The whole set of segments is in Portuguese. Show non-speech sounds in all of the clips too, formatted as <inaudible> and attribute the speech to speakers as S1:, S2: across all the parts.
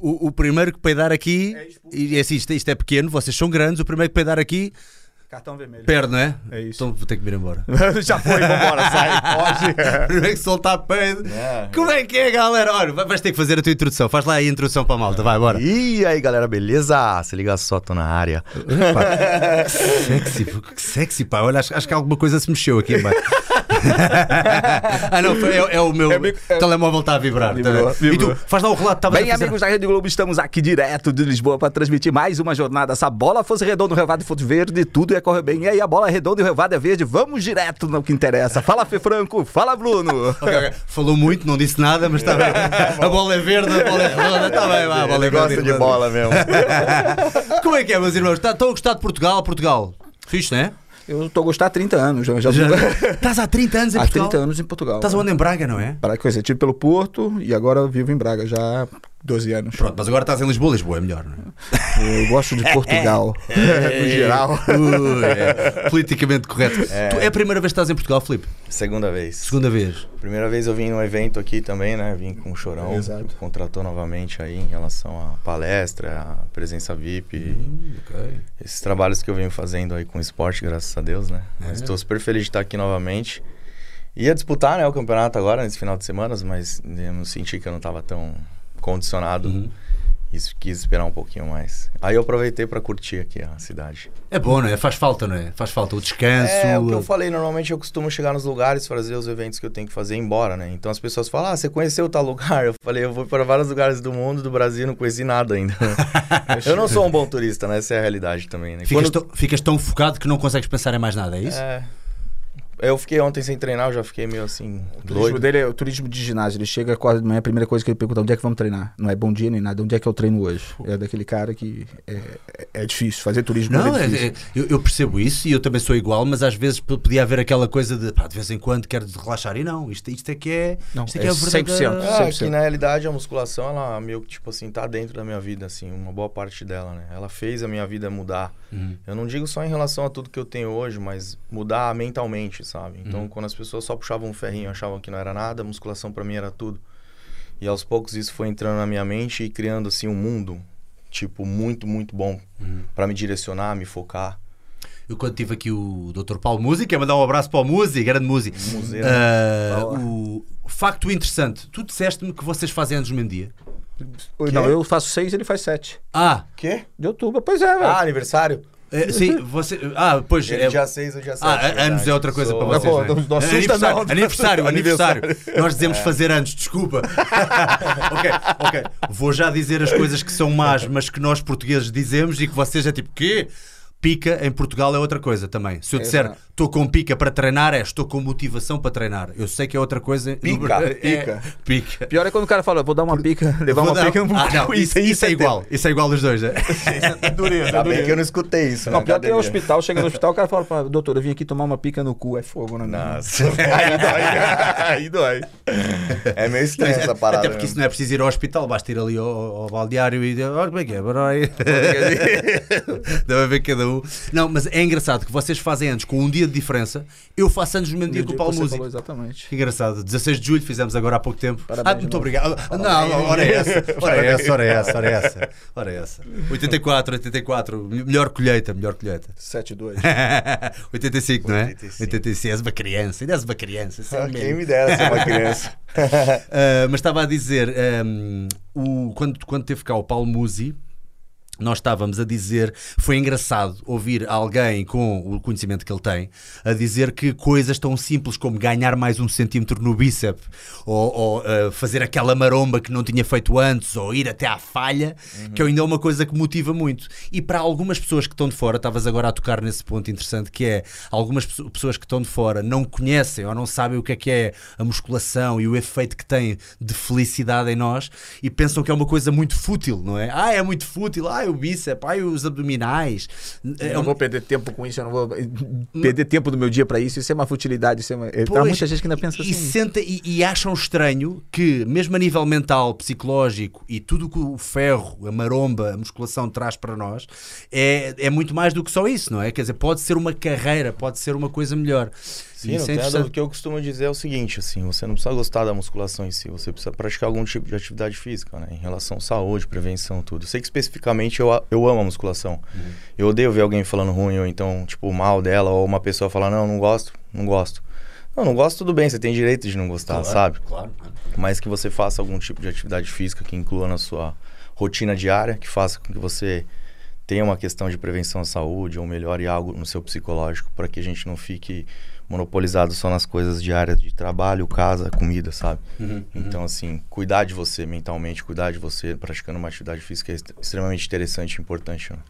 S1: O, primeiro que peidar aqui, e é assim, isto, isto é pequeno, vocês são grandes, o primeiro que peidar aqui,
S2: Cartão vermelho.
S1: perde, não é?
S2: É isso.
S1: Então vou ter que vir embora. <laughs>
S2: Já foi, vambora, sai, pode. <laughs>
S1: primeiro que soltar peido.
S3: É.
S1: Como é que é, galera? Olha, vai- vais ter que fazer a tua introdução. Faz lá a introdução para a malta, vai, bora.
S3: E aí, galera, beleza? Se liga só, tô na área.
S1: Que <laughs> sexy, que sexy, pá. Olha, acho, acho que alguma coisa se mexeu aqui, pá. <laughs> ah, não, é, é o meu
S2: É é-
S1: telemóvel está a vibrar. tá
S2: Vibrou,
S1: bem? E
S2: vibrou.
S1: tu, faz lá o relato, estava
S2: Bem, amigos da Rede Globo, estamos aqui direto de Lisboa para transmitir mais uma jornada. Essa bola fosse redonda, o revado fosse verde, tudo ia correr bem. E aí, a bola é redonda e o revado é verde. Vamos direto no que interessa. Fala, Fê Franco. Fala, Bruno. <laughs>
S1: Falou muito, não disse nada, mas está bem. <laughs> A bola é verde, a bola é redonda, está bem, vá, a bola é
S3: gosta de bola mesmo.
S1: Como é que é, meus irmãos? Tá- Estão a gostar de Portugal? Portugal. Fixe, não é?
S2: Eu tô a gostar há 30 anos. Já, já...
S1: Estás há 30 anos em <laughs>
S2: há
S1: Portugal?
S2: 30 anos em Portugal.
S1: Estás onde em Braga, não é?
S2: Para coisa, tive pelo Porto e agora vivo em Braga já há 12 anos.
S1: Pronto, mas agora estás em Lisboa, Lisboa é melhor, não é?
S2: Eu gosto de <laughs> Portugal, <laughs> no geral.
S1: Ui, é politicamente correto.
S3: É.
S1: Tu, é a primeira vez que estás em Portugal, Filipe?
S3: Segunda vez.
S1: Segunda vez.
S3: Primeira vez eu vim num evento aqui também, né? Vim com o Chorão.
S2: Exato.
S3: Contratou novamente aí em relação à palestra, à presença VIP.
S1: ok.
S3: Esses trabalhos que eu venho fazendo aí com o esporte, graças a Deus, né?
S1: É.
S3: Mas estou super feliz de estar aqui novamente. Ia disputar, né, o campeonato agora, nesse final de semana, mas eu não senti que eu não estava tão condicionado.
S1: Uhum.
S3: Isso quis esperar um pouquinho mais. Aí eu aproveitei para curtir aqui a cidade.
S1: É bom, não é? Faz falta, não é? Faz falta o descanso.
S3: É, o que eu falei, normalmente eu costumo chegar nos lugares, fazer os eventos que eu tenho que fazer e ir embora, né? Então as pessoas falam, ah, você conheceu tal lugar? Eu falei, eu vou para vários lugares do mundo, do Brasil, não conheci nada ainda. <laughs> eu não sou um bom turista, né? Essa é a realidade também, né?
S1: Ficas,
S3: Quando-
S1: ficas tão focado que não consegues pensar em mais nada, é isso?
S3: É. Eu fiquei ontem sem treinar, eu já fiquei meio assim,
S2: O turismo
S3: doido.
S2: dele é o turismo de ginásio. Ele chega quase de manhã, a primeira coisa que ele pergunta, onde é que vamos treinar? Não é bom dia nem nada, onde é que eu treino hoje? É daquele cara que é, é- difícil, fazer turismo
S1: Não,
S2: é
S1: é-
S2: difícil.
S1: é- eu, eu percebo isso e eu também sou igual, mas às vezes podia haver aquela coisa de pá, de vez em quando quero relaxar e não, isto, isto é que é,
S2: Não,
S1: isto é, que
S2: é
S1: é a verdadeira...
S2: 100%.
S3: É,
S2: 100%.
S3: que na realidade a musculação, ela meio que, tipo assim, tá dentro da minha vida, assim, uma boa parte dela, né? Ela fez a minha vida mudar.
S1: Uhum.
S3: Eu não digo só em relação a tudo que eu tenho hoje, mas mudar mentalmente, sabe? Então, quando as pessoas só puxavam um ferrinho, achavam que não era nada, a musculação pra mim era tudo. E aos poucos isso foi entrando na minha mente e criando, assim, um mundo, tipo, muito, muito bom pra me direcionar, me focar.
S1: Eu quando tive aqui o Dr. Paulo Musi, quer mandar um abraço para o Musi, grande Musi.
S2: Boa.
S1: o facto interessante, tu disseste-me que vocês fazem anos no mesmo dia.
S2: Não, eu faço seis, ele faz sete.
S1: Ah,
S3: Quê?
S2: De outubro, pois é, velho.
S3: Ah, aniversário?
S1: é, sim, você. Ah, pois.
S3: Ele
S1: é-
S3: dia 6 ou dia 7.
S1: Ah, a- anos é outra coisa para vocês.
S2: Não,
S1: né?
S2: não- assusta,
S1: aniversário,
S2: não.
S1: aniversário, <laughs> aniversário.
S2: Aniversário.
S1: Nós dizemos fazer anos, desculpa. <laughs> ok, ok. Vou já dizer as coisas que são más, mas que nós portugueses dizemos e que vocês é tipo, quê? Pica em Portugal é outra coisa também. Se eu disser. Estou com pica para treinar, é estou com motivação para treinar. Eu sei que é outra coisa.
S3: Pica,
S1: É,
S2: pica.
S1: pica.
S2: Pior é quando o cara fala, vou dar uma pica, levar
S1: Vou
S2: uma
S1: dar-
S2: pica.
S1: Ah, não, isso, isso é igual. Isso é igual dos dois. né? <laughs>
S2: dureza,
S3: Ainda bem que eu não escutei isso, né?
S2: Não, pior que é
S3: Academia.
S2: hospital, chega no <laughs> hospital, o cara fala, "Pá, doutor, eu vim aqui tomar uma pica no cu, é fogo, né?
S3: Nossa. <laughs>
S2: Aí dói, aí dói.
S3: É meio estranho essa parada.
S1: Até porque isso não é preciso ir ao hospital, basta ir ali ao, ao balneário e dizer, olha como é que é, bora aí." Deve haver cada um. Não, mas é engraçado que vocês fazem anos com um dia de diferença. Eu faço anos no mesmo dia que o Paulo
S2: falou exatamente.
S1: Que engraçado. 16 de julho fizemos agora há pouco tempo.
S2: Parabéns,
S1: ah, muito obrigado. Não, ora é essa. Ora é essa, ora é essa, ora é essa. Ora é essa. 84, 84. Melhor colheita, melhor colheita.
S2: 7-2.
S1: 85, <laughs> não é?
S3: 85.
S1: 85. És uma criança, ainda és uma criança.
S3: Ah,
S1: mesmo.
S3: Quem me dera ser uma criança.
S1: Uh, <laughs> mas estava a dizer, um, o, quando, quando teve cá o Paulo Musi, nós estávamos a dizer, foi engraçado ouvir alguém com o conhecimento que ele tem a dizer que coisas tão simples como ganhar mais um centímetro no bíceps ou, ou, uh, fazer aquela maromba que não tinha feito antes ou ir até à falha, que ainda é uma coisa que motiva muito. E para algumas pessoas que estão de fora, estavas agora a tocar nesse ponto interessante que é algumas pesso- pessoas que estão de fora não conhecem ou não sabem o que é que é a musculação e o efeito que tem de felicidade em nós e pensam que é uma coisa muito fútil, não é? Ah, é muito fútil, ah, o bíceps, ah, os abdominais. É
S2: Eu não
S1: um-
S2: vou perder tempo com isso, eu não vou perder tempo do meu dia pra isso. Isso é uma futilidade. Isso é uma... Há
S1: Pois,
S2: muita gente que ainda pensa
S1: e,
S2: assim.
S1: senta, e, e acham estranho que, mesmo a nível mental, psicológico e tudo o que o ferro, a maromba, a musculação traz para nós, é, é muito mais do que só isso, não é? Quer dizer, pode ser uma carreira, pode ser uma coisa melhor.
S3: Sim, não tem. O que eu costumo dizer é o seguinte, assim, você não precisa gostar da musculação em si, você precisa praticar algum tipo de atividade física, né? Em relação à saúde, prevenção, tudo. Eu sei que especificamente eu, eu amo a musculação. Eu odeio ver alguém falando ruim, ou então, tipo, mal dela, ou uma pessoa falar, não, não gosto, não gosto. Não, não gosto, tudo bem, você tem direito de não gostar,
S1: Claro,
S3: sabe?
S1: Claro.
S3: mas que você faça algum tipo de atividade física que inclua na sua rotina diária, que faça com que você tenha uma questão de prevenção à saúde ou melhore algo no seu psicológico, para que a gente não fique monopolizado só nas coisas diárias de trabalho, casa, comida, sabe?
S1: Uhum,
S3: Então, assim, cuidar de você mentalmente, cuidar de você praticando uma atividade física é extremamente interessante e importante. Né?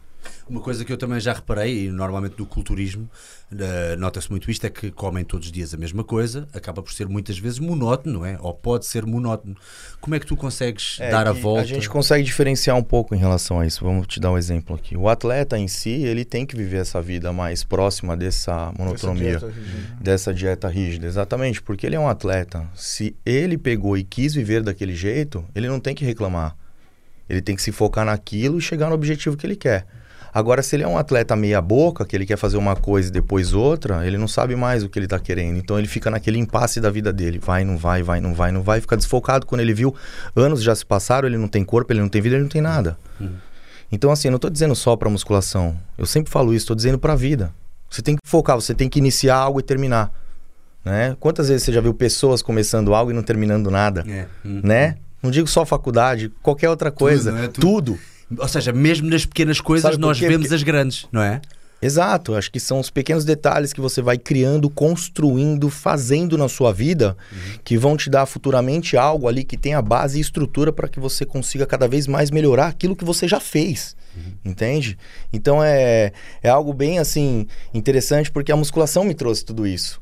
S1: Uma coisa que eu também já reparei, e normalmente no culturismo, eh, nota-se muito isto, é que comem todos os dias a mesma coisa, acaba por ser muitas vezes monótono, não é? Ou pode ser monótono. Como é que tu consegues
S3: É
S1: dar a volta?
S3: A gente consegue diferenciar um pouco em relação a isso. Vamos te dar um exemplo aqui. O atleta em si, ele tem que viver essa vida mais próxima dessa monotonia,
S2: Essa dieta rígida.
S3: dessa dieta rígida. Exatamente, porque ele é um atleta. Se ele pegou e quis viver daquele jeito, ele não tem que reclamar. Ele tem que se focar naquilo e chegar no objetivo que ele quer. Agora, se ele é um atleta meia boca, que ele quer fazer uma coisa e depois outra, ele não sabe mais o que ele tá querendo. Então ele fica naquele impasse da vida dele. Vai, não vai, vai, não vai, não vai. Fica desfocado. Quando ele viu, anos já se passaram, ele não tem corpo, ele não tem vida, ele não tem nada. Então, assim, eu não tô dizendo só pra musculação. Eu sempre falo isso, tô dizendo pra vida. Você tem que focar, você tem que iniciar algo e terminar. Né? Quantas vezes você já viu pessoas começando algo e não terminando nada?
S1: É, hum.
S3: Né? Não digo só faculdade, qualquer outra coisa.
S1: né? Tudo.
S3: Tudo.
S1: Ou seja, mesmo nas pequenas coisas nós vemos
S3: Porque-
S1: as grandes, não é?
S3: Exato, acho que são os pequenos detalhes que você vai criando, construindo, fazendo na sua vida, que vão te dar futuramente algo ali que tenha base e estrutura para que você consiga cada vez mais melhorar aquilo que você já fez. Entende? Então é, é algo bem assim interessante porque a musculação me trouxe tudo isso.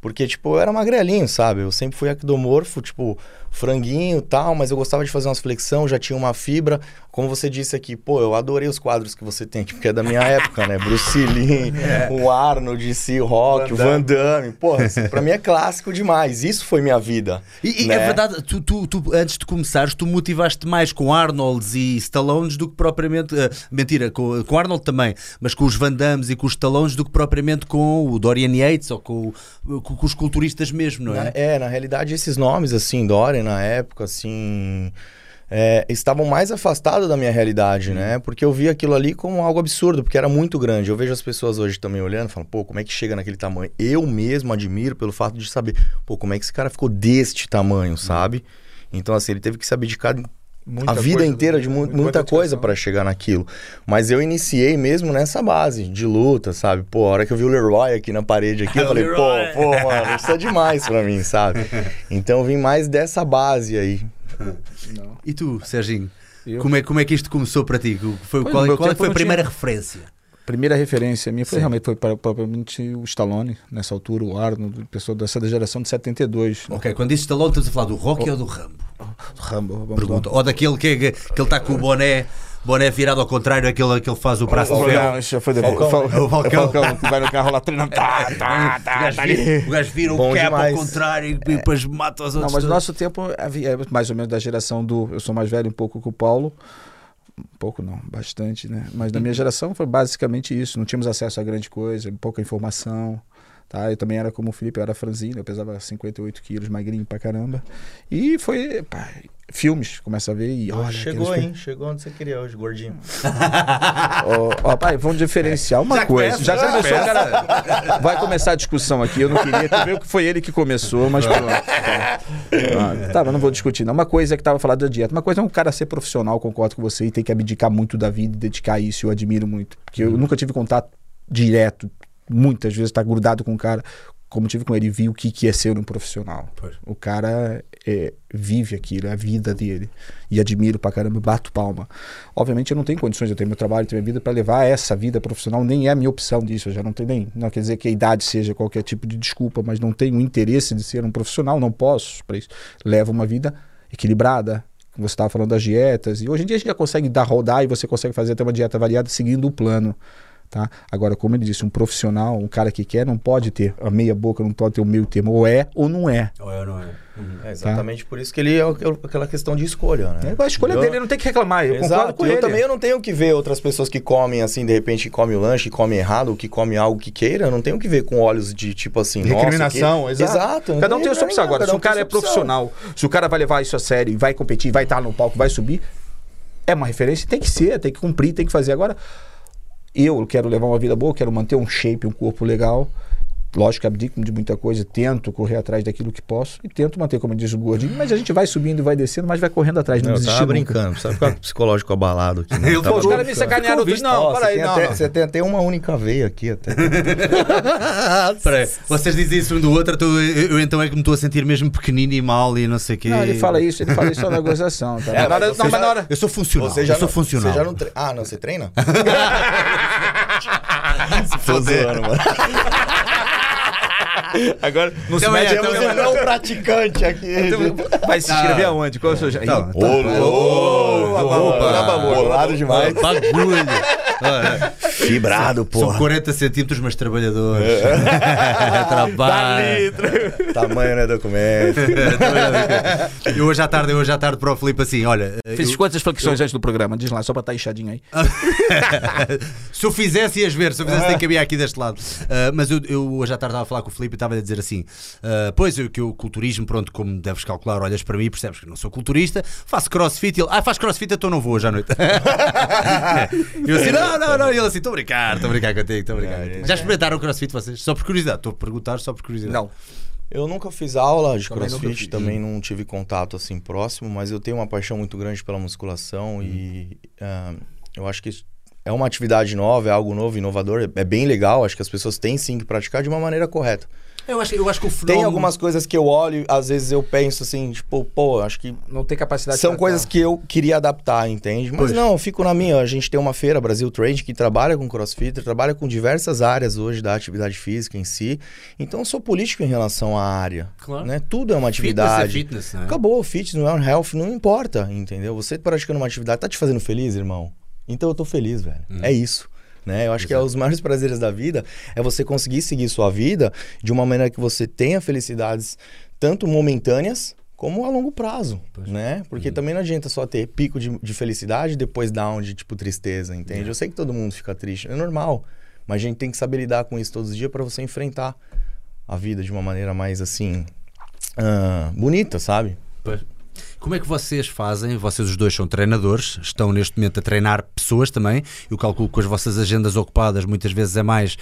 S3: Porque, tipo, eu era magrelinho, sabe? Eu sempre fui ectomorfo, tipo, franguinho e tal, mas eu gostava de fazer umas flexão, já tinha uma fibra. Como você disse aqui, pô, eu adorei os quadros que você tem aqui, porque é da minha época, né? Bruce Lee, <laughs> o Arnold, C. Rock, o Van Damme. Pô, isso pra mim é clássico demais. Isso foi minha vida.
S1: E, e
S3: né?
S1: é verdade, tu, tu- tu, antes de começares, tu motivaste mais com Arnolds e Stallones do que propriamente. eh, mentira, com, com Arnold também, mas com os Van Dammes e com os Stallones do que propriamente com o Dorian Yates ou com, com, com os culturistas mesmo, não
S3: Na-
S1: é?
S3: é, na realidade, esses nomes, assim, Dorian, na época, assim. é, estavam mais afastados da minha realidade, né? Porque eu via aquilo ali como algo absurdo, porque era muito grande. Eu vejo as pessoas hoje também olhando e falando, pô, como é que chega naquele tamanho? Eu mesmo admiro pelo fato de saber, pô, como é que esse cara ficou deste tamanho, sabe? Então, assim, ele teve que se abdicar
S2: Muita
S3: a vida
S2: coisa,
S3: inteira de mu-
S2: muita
S3: muita, coisa para chegar naquilo. Mas eu iniciei mesmo nessa base de luta, sabe? Pô, a hora que eu vi o Leroy aqui na parede aqui, eu <laughs>
S1: O
S3: falei,
S1: Leroy.
S3: pô, pô, mano, isso é demais pra mim, sabe? <laughs> Então eu vim mais dessa base aí.
S2: Não.
S1: E tu, Serginho?
S2: Eu-
S1: Como é, como é que isto começou para ti? Foi,
S2: Foi,
S1: qual qual é foi a
S2: não
S1: primeira
S2: tinha.
S1: referência?
S2: Primeira referência minha foi
S1: Sim.
S2: realmente foi para, propriamente o Stallone, nessa altura, o Arnold, pessoa dessa geração de 72. né?
S1: Ok, quando dizes Stallone, estamos a falar do Rocky ou do Rambo?
S2: Rambo,
S1: Pergunta. Ou daquele que, que, que ele está com o boné, boné virado ao contrário, aquele que ele faz o braço de
S2: lá.
S1: ferro.
S2: Não, isso foi depois.
S3: Falcão.
S2: Fal-
S1: O Falcão.
S2: Falcão, que vai no carro lá treinando. Tá, tá, <laughs>
S1: O
S2: tá,
S1: gajo
S2: tá
S1: vira- o gajo vira o
S3: Bom
S1: cap ao contrário e depois mata os
S2: Não,
S1: outros.
S2: mas no nosso tempo é mais ou menos da geração do. Eu sou mais velho um pouco que o Paulo. Um pouco não, bastante, né? Mas na minha geração foi basicamente isso. Não tínhamos acesso a grande coisa, pouca informação. Tá? Eu também era como o Felipe, eu era franzino, eu pesava 58 quilos, magrinho pra caramba. E foi. pá, filmes, começa a ver e olha.
S3: Chegou, hein? Chegou onde você queria hoje, gordinho. <laughs>
S2: Ó, ó, pai, vamos diferenciar uma
S1: Já
S2: coisa.
S1: começa,
S2: já
S1: já
S2: começou, cara. Vai começar a discussão aqui. Eu não queria que veio que foi ele que começou, mas pronto. Tá, <laughs> Ah, tá mas não vou discutir. Não. Uma coisa é que tava falando da dieta. Uma coisa é um cara ser profissional, concordo com você, e ter que abdicar muito da vida e dedicar a isso. Eu admiro muito. Porque eu nunca tive contato direto, muitas vezes, tá grudado com o cara. Como tive com ele, vi o que, que é ser um profissional.
S1: Pois.
S2: O cara é, vive aquilo, é a vida dele. E admiro pra caramba, bato palma. Obviamente eu não tenho condições, eu tenho meu trabalho, tenho minha vida para levar essa vida profissional, nem é a minha opção disso, eu já não tenho nem. Não quer dizer que a idade seja qualquer tipo de desculpa, mas não tenho interesse de ser um profissional, não posso para isso. Levo uma vida equilibrada. Você estava falando das dietas, e hoje em dia a gente já consegue dar rodar e você consegue fazer até uma dieta variada seguindo o plano. Tá? Agora, como ele disse, um profissional, um cara que quer, não pode ter a meia boca, não pode ter o meio termo. Ou é ou não é.
S1: Ou é ou não é?
S3: É exatamente por isso que ele é aqu- aquela questão de escolha, né?
S2: É a escolha
S3: Eu-
S2: dele, ele não tem que reclamar. Eu concordo
S3: Exato.
S2: com
S3: eu
S2: ele.
S3: também eu não tenho que ver outras pessoas que comem assim, de repente, que comem o lanche, que comem errado, ou que comem algo que queira. Eu não tenho que ver com olhos de tipo assim,
S2: Recriminação,
S3: que...
S2: exato.
S3: exato.
S2: Cada um tem a sua opção agora. Se o cara é profissional, se o cara vai levar isso a sério e vai competir, vai estar no palco, vai subir, é uma referência, tem que ser, tem que cumprir, tem que fazer. Agora, eu quero levar uma vida boa, quero manter um shape, um corpo legal. Lógico que abdico de muita coisa, tento correr atrás daquilo que posso e tento manter, como diz o gordinho, mas a gente vai subindo e vai descendo, mas vai correndo atrás, não,
S3: Não, eu
S2: desistir
S3: brincando, precisa ficar o <laughs> psicológico abalado aqui. né?
S1: Eu
S3: Tava
S2: os caras me sacanearam tudo. Não,
S3: Ó,
S2: peraí,
S3: você,
S2: não,
S3: até,
S2: não.
S3: você tem até uma única veia aqui <laughs> até.
S1: Peraí, vocês dizem isso um do outro, então eu, eu então é que me estou a sentir mesmo pequenino e mal e não sei o quê.
S2: Não, ele fala isso, ele fala isso só na gozação. Tá?
S3: É, você
S2: não, mas na hora.
S1: Eu sou funcional.
S3: Você já
S1: eu sou
S3: não-
S1: funcional.
S3: Você já não tre... Ah, não, você treina? <laughs> Zoando, mano. <laughs> Agora, não
S1: Também é,
S3: temos
S1: também é.
S3: um não praticante aqui. <laughs>
S2: Vai se inscrever aonde? Qual é o seu...
S1: Então,
S2: Ih,
S3: Ô,
S1: Opa.
S3: bolado demais.
S1: Bagulho. Olha,
S3: Fibrado,
S1: São
S3: porra.
S1: 40 centímetros, mas trabalhadores. <laughs> Trabalho.
S3: Tamanho não é documento.
S1: Eu hoje à tarde, eu hoje à tarde para o Filipe assim, olha,
S2: Fiz
S1: eu-
S2: quantas flexões antes do programa? Diz lá, só para estar inchadinho aí. <laughs>
S1: se eu fizesse ias ver, se eu fizesse nem cabia aqui deste lado. Ah, mas eu, eu hoje à tarde estava a falar com o Filipe e estava a dizer assim: ah, Pois eu que o culturismo, pronto, como deves calcular, olhas para mim e percebes que eu não sou culturista, faço crossfit e ele, ah, faz crossfit, então não vou hoje à noite. <laughs> eu assim, não, não, não, e ele assim, estou a brincar, estou a brincar contigo, estou a brincar contigo. Já experimentaram o crossfit vocês? Só por curiosidade, estou a perguntar só por curiosidade.
S2: Não.
S3: Eu nunca fiz aula de
S2: Também
S3: crossfit, também não tive contato assim próximo, mas eu tenho uma paixão muito grande pela musculação e ah, eu acho que é uma atividade nova, é algo novo, inovador, é bem legal. Acho que as pessoas têm sim que praticar de uma maneira correta.
S1: Eu acho, eu acho que o.
S3: Tem algumas coisas que eu olho, às vezes eu penso assim, tipo, pô, acho que
S2: Não tem capacidade
S3: são
S2: pra-
S3: coisas que eu queria adaptar, entende? Mas
S1: Pois.
S3: não, eu fico na minha. A gente tem uma feira, Brasil Trade, que trabalha com crossfit, trabalha com diversas áreas hoje da atividade física em si. Então eu sou político em relação à área.
S1: Claro.
S3: Né? Tudo é uma
S1: Fitness
S3: atividade.
S1: é fitness, né?
S3: Acabou, fitness, não é um health, não importa, entendeu? Você praticando uma atividade, tá te fazendo feliz, irmão? Então eu tô feliz, velho. É isso. Né? Eu acho que é os maiores prazeres da vida é você conseguir seguir sua vida de uma maneira que você tenha felicidades tanto momentâneas como a longo prazo, né? Porque também não adianta só ter pico de, de felicidade e depois down de tipo tristeza, entende? Eu sei que todo mundo fica triste, é normal, mas a gente tem que saber lidar com isso todos os dias para você enfrentar a vida de uma maneira mais assim ah, bonita, sabe?
S1: Pois. Como é que vocês fazem? Vocês os dois são treinadores, estão neste momento a treinar pessoas também. Eu calculo que com as vossas agendas ocupadas muitas vezes é mais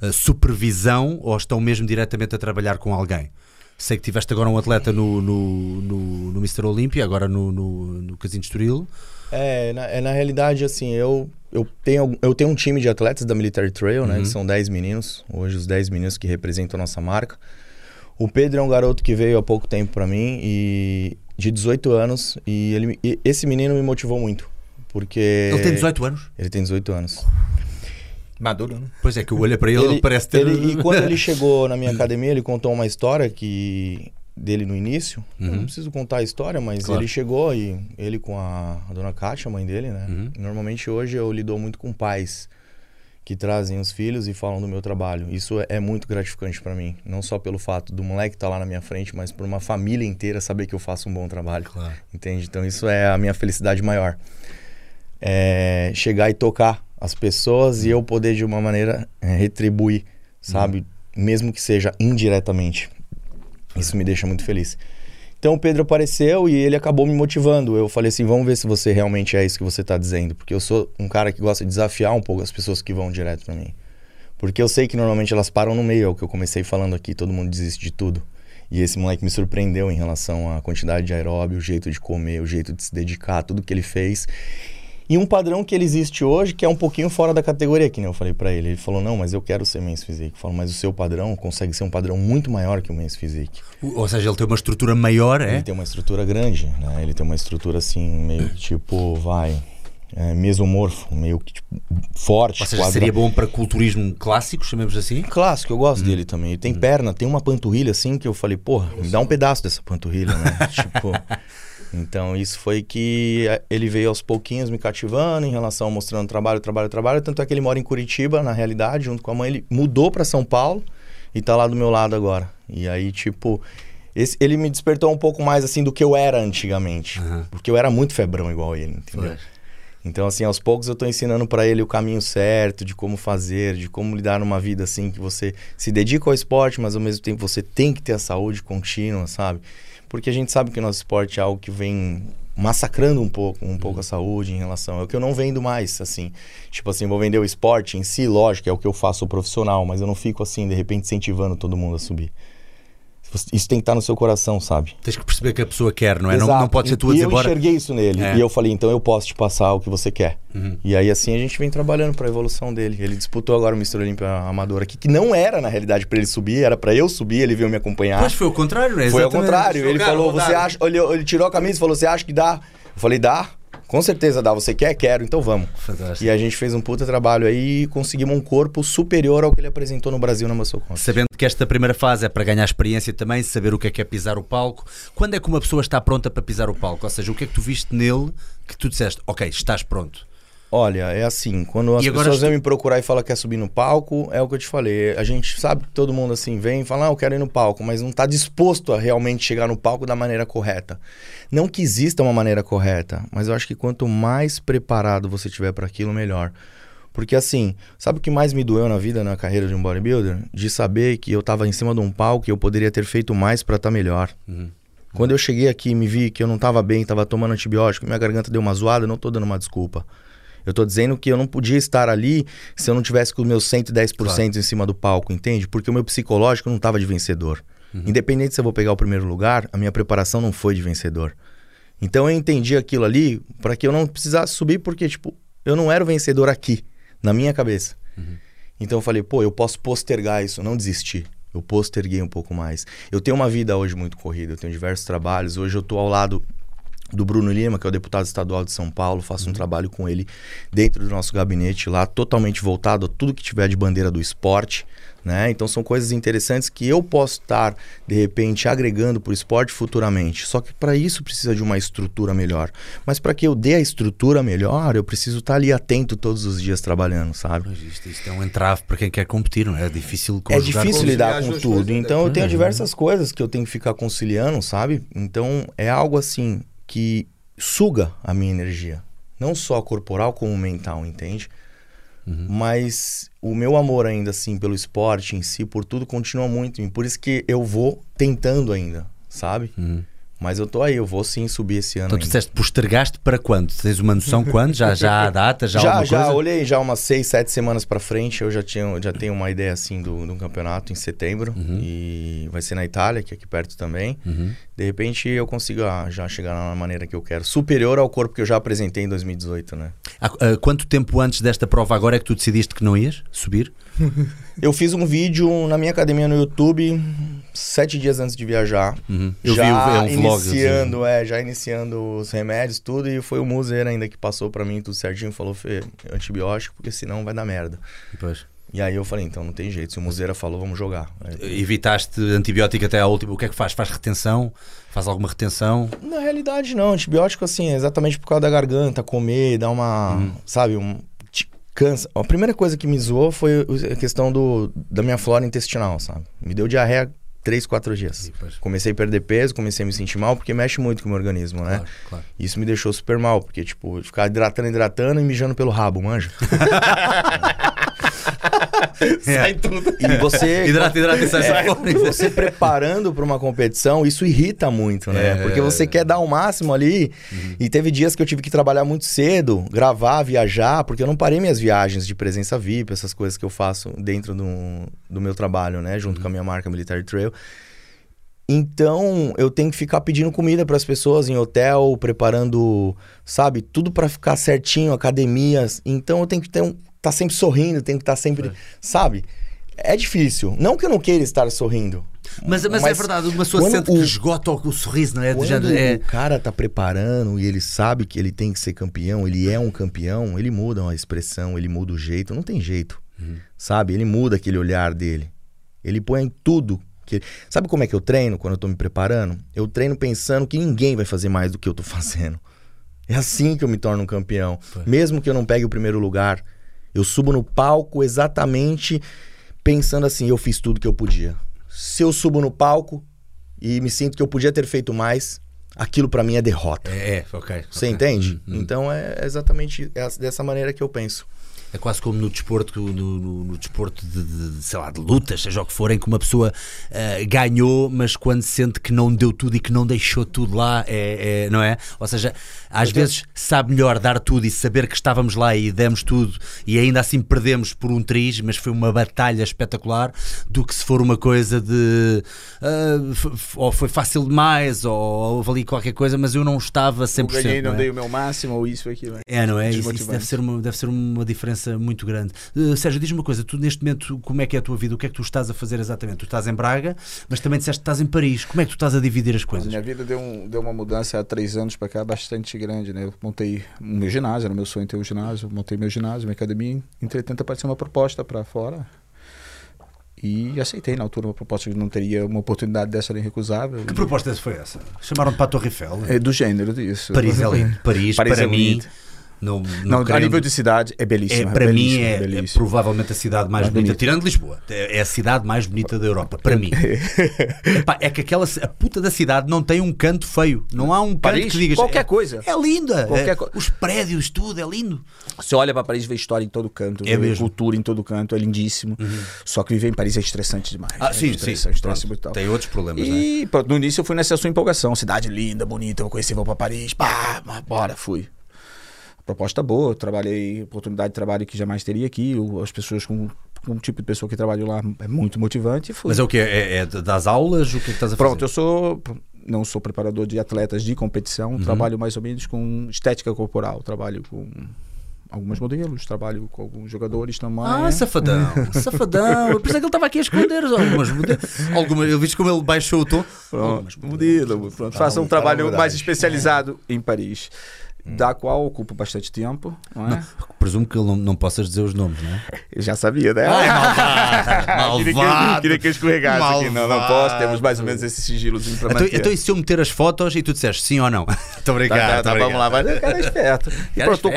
S1: eh, supervisão ou estão mesmo diretamente a trabalhar com alguém? Sei que tiveste agora um atleta no, no, no, no Mr. Olímpia, agora no, no, no Casino de Estoril.
S3: É na, é, na realidade, assim, eu, eu, tenho, eu tenho um time de atletas da Military Trail, né?
S1: Uhum.
S3: Que são 10 meninos, hoje os 10 meninos que representam a nossa marca. O Pedro é um garoto que veio há pouco tempo para mim e de 18 anos e, ele, e esse menino me motivou muito, porque
S1: Ele tem 18 anos.
S3: ele tem 18 anos.
S2: Maduro, né?
S1: Pois é, que eu olho para ele, ele parece ter.
S3: ele- e <laughs> quando ele chegou na minha academia, ele contou uma história que dele no início. Eu
S1: Uhum.
S3: não preciso contar a história, mas
S1: Claro.
S3: ele chegou e ele com a, a dona Kátia, a mãe dele, né?
S1: Uhum.
S3: Normalmente hoje eu lido muito com pais que trazem os filhos e falam do meu trabalho. Isso é, é muito gratificante pra mim, não só pelo fato do moleque estar lá na minha frente, mas por uma família inteira saber que eu faço um bom trabalho.
S1: Claro.
S3: Entende? Então isso é a minha felicidade maior. É chegar e tocar as pessoas e eu poder de uma maneira é, retribuir, sabe? Mesmo que seja indiretamente. Isso me deixa muito feliz. Então o Pedro apareceu e ele acabou me motivando. Eu falei assim: vamos ver se você realmente é isso que você está dizendo. Porque eu sou um cara que gosta de desafiar um pouco as pessoas que vão direto para mim. Porque eu sei que normalmente elas param no meio, é o que eu comecei falando aqui, todo mundo desiste de tudo. E esse moleque me surpreendeu em relação à quantidade de aeróbio, o jeito de comer, o jeito de se dedicar, tudo que ele fez. E um padrão que ele existe hoje, que é um pouquinho fora da categoria, que nem eu falei pra ele. Ele falou, não, mas eu quero ser Men's Physique. Eu falo, mas o seu padrão consegue ser um padrão muito maior que o Men's Physique.
S1: Ou seja, ele tem uma estrutura maior, é?
S3: Ele tem uma estrutura grande, né? Ele tem uma estrutura assim, meio que tipo, vai, é, mesomorfo, meio que tipo, forte.
S1: Ou seja,
S3: quadra-
S1: seria bom para culturismo clássico, chamemos assim?
S3: Clássico, eu gosto dele também. Ele tem perna, tem uma panturrilha assim que eu falei, porra, me dá um pedaço dessa panturrilha, né? <laughs> tipo. Então, isso foi que eh, ele veio aos pouquinhos me cativando em relação mostrando trabalho, trabalho, trabalho. Tanto é que ele mora em Curitiba, na realidade, junto com a mãe. Ele mudou para São Paulo e tá lá do meu lado agora. E aí, tipo, esse, ele me despertou um pouco mais assim do que eu era antigamente.
S1: Aham.
S3: Porque eu era muito febrão igual ele, entendeu?
S1: Pois.
S3: Então, assim, aos poucos eu tô ensinando pra ele o caminho certo, de como fazer, de como lidar numa vida assim, que você se dedica ao esporte, mas ao mesmo tempo você tem que ter a saúde contínua, sabe? Porque a gente sabe que o nosso esporte é algo que vem massacrando um pouco, um pouco a saúde em relação. É o que eu não vendo mais, assim. Tipo assim, vou vender o esporte em si, lógico, é o que eu faço profissional, mas eu não fico assim, de repente, incentivando todo mundo a subir. Isso tem que estar no seu coração, sabe?
S1: Tens que perceber que a pessoa quer, não é? Não, não pode ser tu a dizer
S3: eu
S1: bora.
S3: enxerguei isso nele.
S1: É.
S3: E eu falei, então eu posso te passar o que você quer.
S1: Uhum.
S3: E aí assim a gente vem trabalhando pra evolução dele. Ele disputou agora o Mr. Olímpia Amador aqui, que não era na realidade pra ele subir, era pra eu subir, ele veio me acompanhar.
S1: Pois foi o contrário, não é?
S3: Foi
S1: Exatamente.
S3: contrário. Ele falou, você acha. Ele, ele tirou a camisa e falou, você acha que dá? Eu falei, dá. Com certeza dá. Você quer? Quero, então vamos.
S1: Fantástico.
S3: E a gente fez um puta trabalho aí e conseguimos um corpo superior ao que ele apresentou no Brasil na Muscle Conference.
S1: Sabendo que esta primeira fase é para ganhar experiência também, saber o que é que é pisar o palco. Quando é que uma pessoa está pronta para pisar o palco? Ou seja, o que é que tu viste nele que tu disseste, ok, estás pronto?
S3: Olha, é assim, quando as pessoas
S1: estou-
S3: vêm me procurar e falam que quer subir no palco, é o que eu te falei. A gente sabe que todo mundo assim vem e fala, ah, eu quero ir no palco, mas não está disposto a realmente chegar no palco da maneira correta. Não que exista uma maneira correta, mas eu acho que quanto mais preparado você tiver para aquilo, melhor. Porque assim, sabe o que mais me doeu na vida, na carreira de um bodybuilder? De saber que eu estava em cima de um palco e eu poderia ter feito mais para estar melhor. Quando eu cheguei aqui e me vi que eu não estava bem, estava tomando antibiótico, minha garganta deu uma zoada, não tô dando uma desculpa. Eu tô dizendo que eu não podia estar ali se eu não tivesse com os meus 110% em cima do palco, entende? Porque o meu psicológico não estava de vencedor. Independente se eu vou pegar o primeiro lugar, a minha preparação não foi de vencedor. Então eu entendi aquilo ali para que eu não precisasse subir, porque, tipo, eu não era o vencedor aqui, na minha cabeça. Então eu falei, pô, eu posso postergar isso, não desistir. Eu posterguei um pouco mais. Eu tenho uma vida hoje muito corrida, eu tenho diversos trabalhos. Hoje eu tô ao lado do Bruno Lima, que é o deputado estadual de São Paulo, faço um trabalho com ele dentro do nosso gabinete lá, totalmente voltado a tudo que tiver de bandeira do esporte, né? Então são coisas interessantes que eu posso estar de repente agregando para o esporte futuramente. Só que para isso precisa de uma estrutura melhor. Mas para que eu dê a estrutura melhor, eu preciso estar ali atento todos os dias trabalhando, sabe?
S1: Pois isto, isto é um entrave para quem quer competir, não é? É difícil
S3: É difícil
S1: com-
S3: lidar com tudo. Então eu tenho
S1: É.
S3: diversas coisas que eu tenho que ficar conciliando, sabe? Então é algo assim que suga a minha energia. Não só corporal como mental, entende?
S1: Uhum.
S3: Mas o meu amor ainda assim pelo esporte em si, por tudo, continua muito. E por isso que eu vou tentando ainda, sabe?
S1: Uhum.
S3: Mas eu tô aí, eu vou sim subir esse ano
S1: Então tu
S3: ainda.
S1: disseste, postergaste para quando? Tens uma noção quando? Já, já há data? Já, <laughs>
S3: Já, já,
S1: coisa?
S3: olhei já umas seis, sete semanas pra frente. Eu já, tinha, já tenho uma ideia assim do, do campeonato em setembro. E vai ser na Itália, que é aqui perto também.
S1: Uhum.
S3: De repente eu consigo ah, já chegar na maneira que eu quero. Superior ao corpo que eu já apresentei em 2018, né?
S1: Há, há quanto tempo antes desta prova agora é que tu decidiste que não ias subir? <laughs>
S3: Eu fiz um vídeo na minha academia no YouTube sete dias antes de viajar.
S1: Uhum. Eu
S3: já
S1: vi é um vlog. assim.
S3: iniciando, é, já iniciando os remédios, tudo, e foi o Muser ainda que passou pra mim tudo certinho, falou, Fê, antibiótico, porque senão vai dar merda.
S1: Pois.
S3: E aí eu falei, então não tem jeito, se o Museira falou, vamos jogar. Aí,
S1: Evitaste antibiótico até à última. O que é que faz? Faz retenção? Faz alguma retenção?
S3: Na realidade, não. Antibiótico, assim, é exatamente por causa da garganta, comer, dar uma.
S1: Uhum.
S3: Sabe, um. Cansa. A primeira coisa que me zoou foi a questão do, da minha flora intestinal, sabe? Me deu diarreia três, quatro dias.
S1: Ih, pois.
S3: Comecei a perder peso, comecei a me sentir mal, porque mexe muito com o meu organismo, né?
S1: Claro, claro.
S3: Isso me deixou super mal, porque, tipo, ficar hidratando, hidratando e mijando pelo rabo, manja? <laughs> <laughs>
S1: É.
S3: tudo. E você. <laughs>
S1: Hidrata, hidrata e sai
S3: É, <laughs> você preparando para uma competição, isso irrita muito, né?
S1: É.
S3: Porque você quer dar o máximo ali. E teve dias que eu tive que trabalhar muito cedo, gravar, viajar, porque eu não parei minhas viagens de presença VIP, essas coisas que eu faço dentro do, do meu trabalho, né? Junto com a minha marca Military Trail. Então, eu tenho que ficar pedindo comida para as pessoas em hotel, preparando, sabe, tudo para ficar certinho, academias. Então, eu tenho que ter um, tá sempre sorrindo, tenho que estar sempre, sabe? É difícil. Não que eu não queira estar sorrindo.
S1: Mas, mas, é verdade, uma pessoa sente
S3: o-
S1: que esgota o, sorriso, não é? Do
S3: Quando
S1: género, é...
S3: o cara tá preparando e ele sabe que ele tem que ser campeão, ele é um campeão, ele muda a expressão, ele muda o jeito, não tem jeito. Sabe? Ele muda aquele olhar dele. Ele põe em tudo. Que... Sabe como é que eu treino quando eu tô me preparando? Eu treino pensando que ninguém vai fazer mais do que eu tô fazendo. É assim que eu me torno um campeão. Mesmo que eu não pegue o primeiro lugar, eu subo no palco exatamente pensando assim: eu fiz tudo que eu podia. Se eu subo no palco, e me sinto que eu podia ter feito mais, aquilo pra mim é derrota.
S1: É, é, ok.
S3: Você
S1: ok.
S3: entende?
S1: Hum, hum.
S3: Então é exatamente essa- dessa maneira que eu penso.
S1: É quase como no desporto, no, no- no desporto de, de- sei lá, de lutas, seja o que for, em que uma pessoa eh, ganhou, mas quando sente que não deu tudo e que não deixou tudo lá, é, é- não é? Ou seja, às vezes sabe melhor dar tudo e saber que estávamos lá e demos tudo e ainda assim perdemos por um triz, mas foi uma batalha espetacular, do que se for uma coisa de f- ou foi fácil demais, ou houve ali qualquer coisa, mas eu não estava 100%.
S2: Eu ganhei, não
S1: não é?
S2: dei o meu máximo, ou isso, aquilo.
S1: É, não é? Isso, isso deve, ser uma, deve ser uma diferença muito grande. Uh, Sérgio, diz-me uma coisa: tu neste momento, como é que é a tua vida? O que é que tu estás a fazer exatamente? Tu estás em Braga, mas também disseste que estás em Paris. Como é que tu estás a dividir as coisas?
S2: minha vida deu, um- deu uma mudança há três anos pra cá bastante grande, né? Eu montei o meu ginásio, era meu sonho ter um ginásio, montei meu ginásio, minha academia, entretanto apareceu uma proposta pra fora e aceitei na altura uma proposta que não teria uma oportunidade dessa nem recusável.
S1: Que proposta foi essa? Chamaram-te para a Torre Eiffel?
S2: É do gênero disso.
S1: Paris é lindo. <laughs> Paris,
S2: Paris
S1: para
S2: é
S1: mim,
S2: bonito.
S1: não,
S2: Não, a nível de cidade é
S1: é,
S2: belíssima.
S1: para mim
S2: belíssima,
S1: é, é
S2: belíssima.
S1: provavelmente a cidade mais
S2: Mais
S1: bonita,
S2: bonita.
S1: tirando Lisboa, é é a cidade mais bonita da Europa, para mim. <laughs> Epá, é que aquela a puta da cidade não tem um canto feio, não há um canto
S2: Paris,
S1: que digas
S2: qualquer
S1: é,
S2: coisa.
S1: É linda,
S2: Qualquer
S1: é,
S2: co-
S1: os prédios, tudo é lindo.
S2: Você olha pra Paris e vê história em todo canto,
S1: É
S2: vê
S1: mesmo.
S2: cultura em todo canto, é lindíssimo. Só que viver em Paris é estressante demais.
S1: Ah,
S2: é
S1: sim, sim.
S2: estressante,
S1: Pronto,
S2: brutal.
S1: Tem outros problemas, é?
S2: E pronto, no início eu fui nessa sua empolgação. Cidade linda, bonita, eu conheci, vou pra Paris. Pá, bora, fui. Proposta boa, trabalhei, oportunidade de trabalho que jamais teria aqui. As pessoas com, o tipo de pessoa que trabalhou lá é muito motivante. Fui.
S1: Mas é o que? É, é das aulas? O que é que estás a fazer?
S2: Pronto, eu sou. Não sou preparador de atletas de competição,
S1: Uhum.
S2: trabalho mais ou menos com estética corporal, trabalho com alguns modelos, trabalho com alguns jogadores também.
S1: Ah, safadão, <laughs> safadão. Eu pensei que ele estava aqui a esconder algumas. algumas eu vi como ele baixou o tom. Algumas
S2: Pronto, modelo, pronto. Faça um
S3: Tá,
S2: trabalho
S3: tá,
S2: mais
S3: tá.
S2: especializado em Paris, da qual ocupo bastante tempo, não é?
S1: Presumo que não, não possas dizer os nomes, não é?
S2: Eu já sabia, né?
S1: Ai, malvado! <laughs>
S2: queria, que,
S1: malvado.
S2: queria que eu escorregasse aqui. Não, não
S1: Malvado.
S2: posso. Temos mais ou menos esse sigilozinho pra
S1: Então,
S2: manter.
S1: então e se eu meter as fotos e tu disseste sim ou não? <laughs> Estou
S2: Tá,
S1: brincando.
S2: tá, tá,
S1: tô
S2: vamos lá, mas o cara é esperto. <laughs> E tô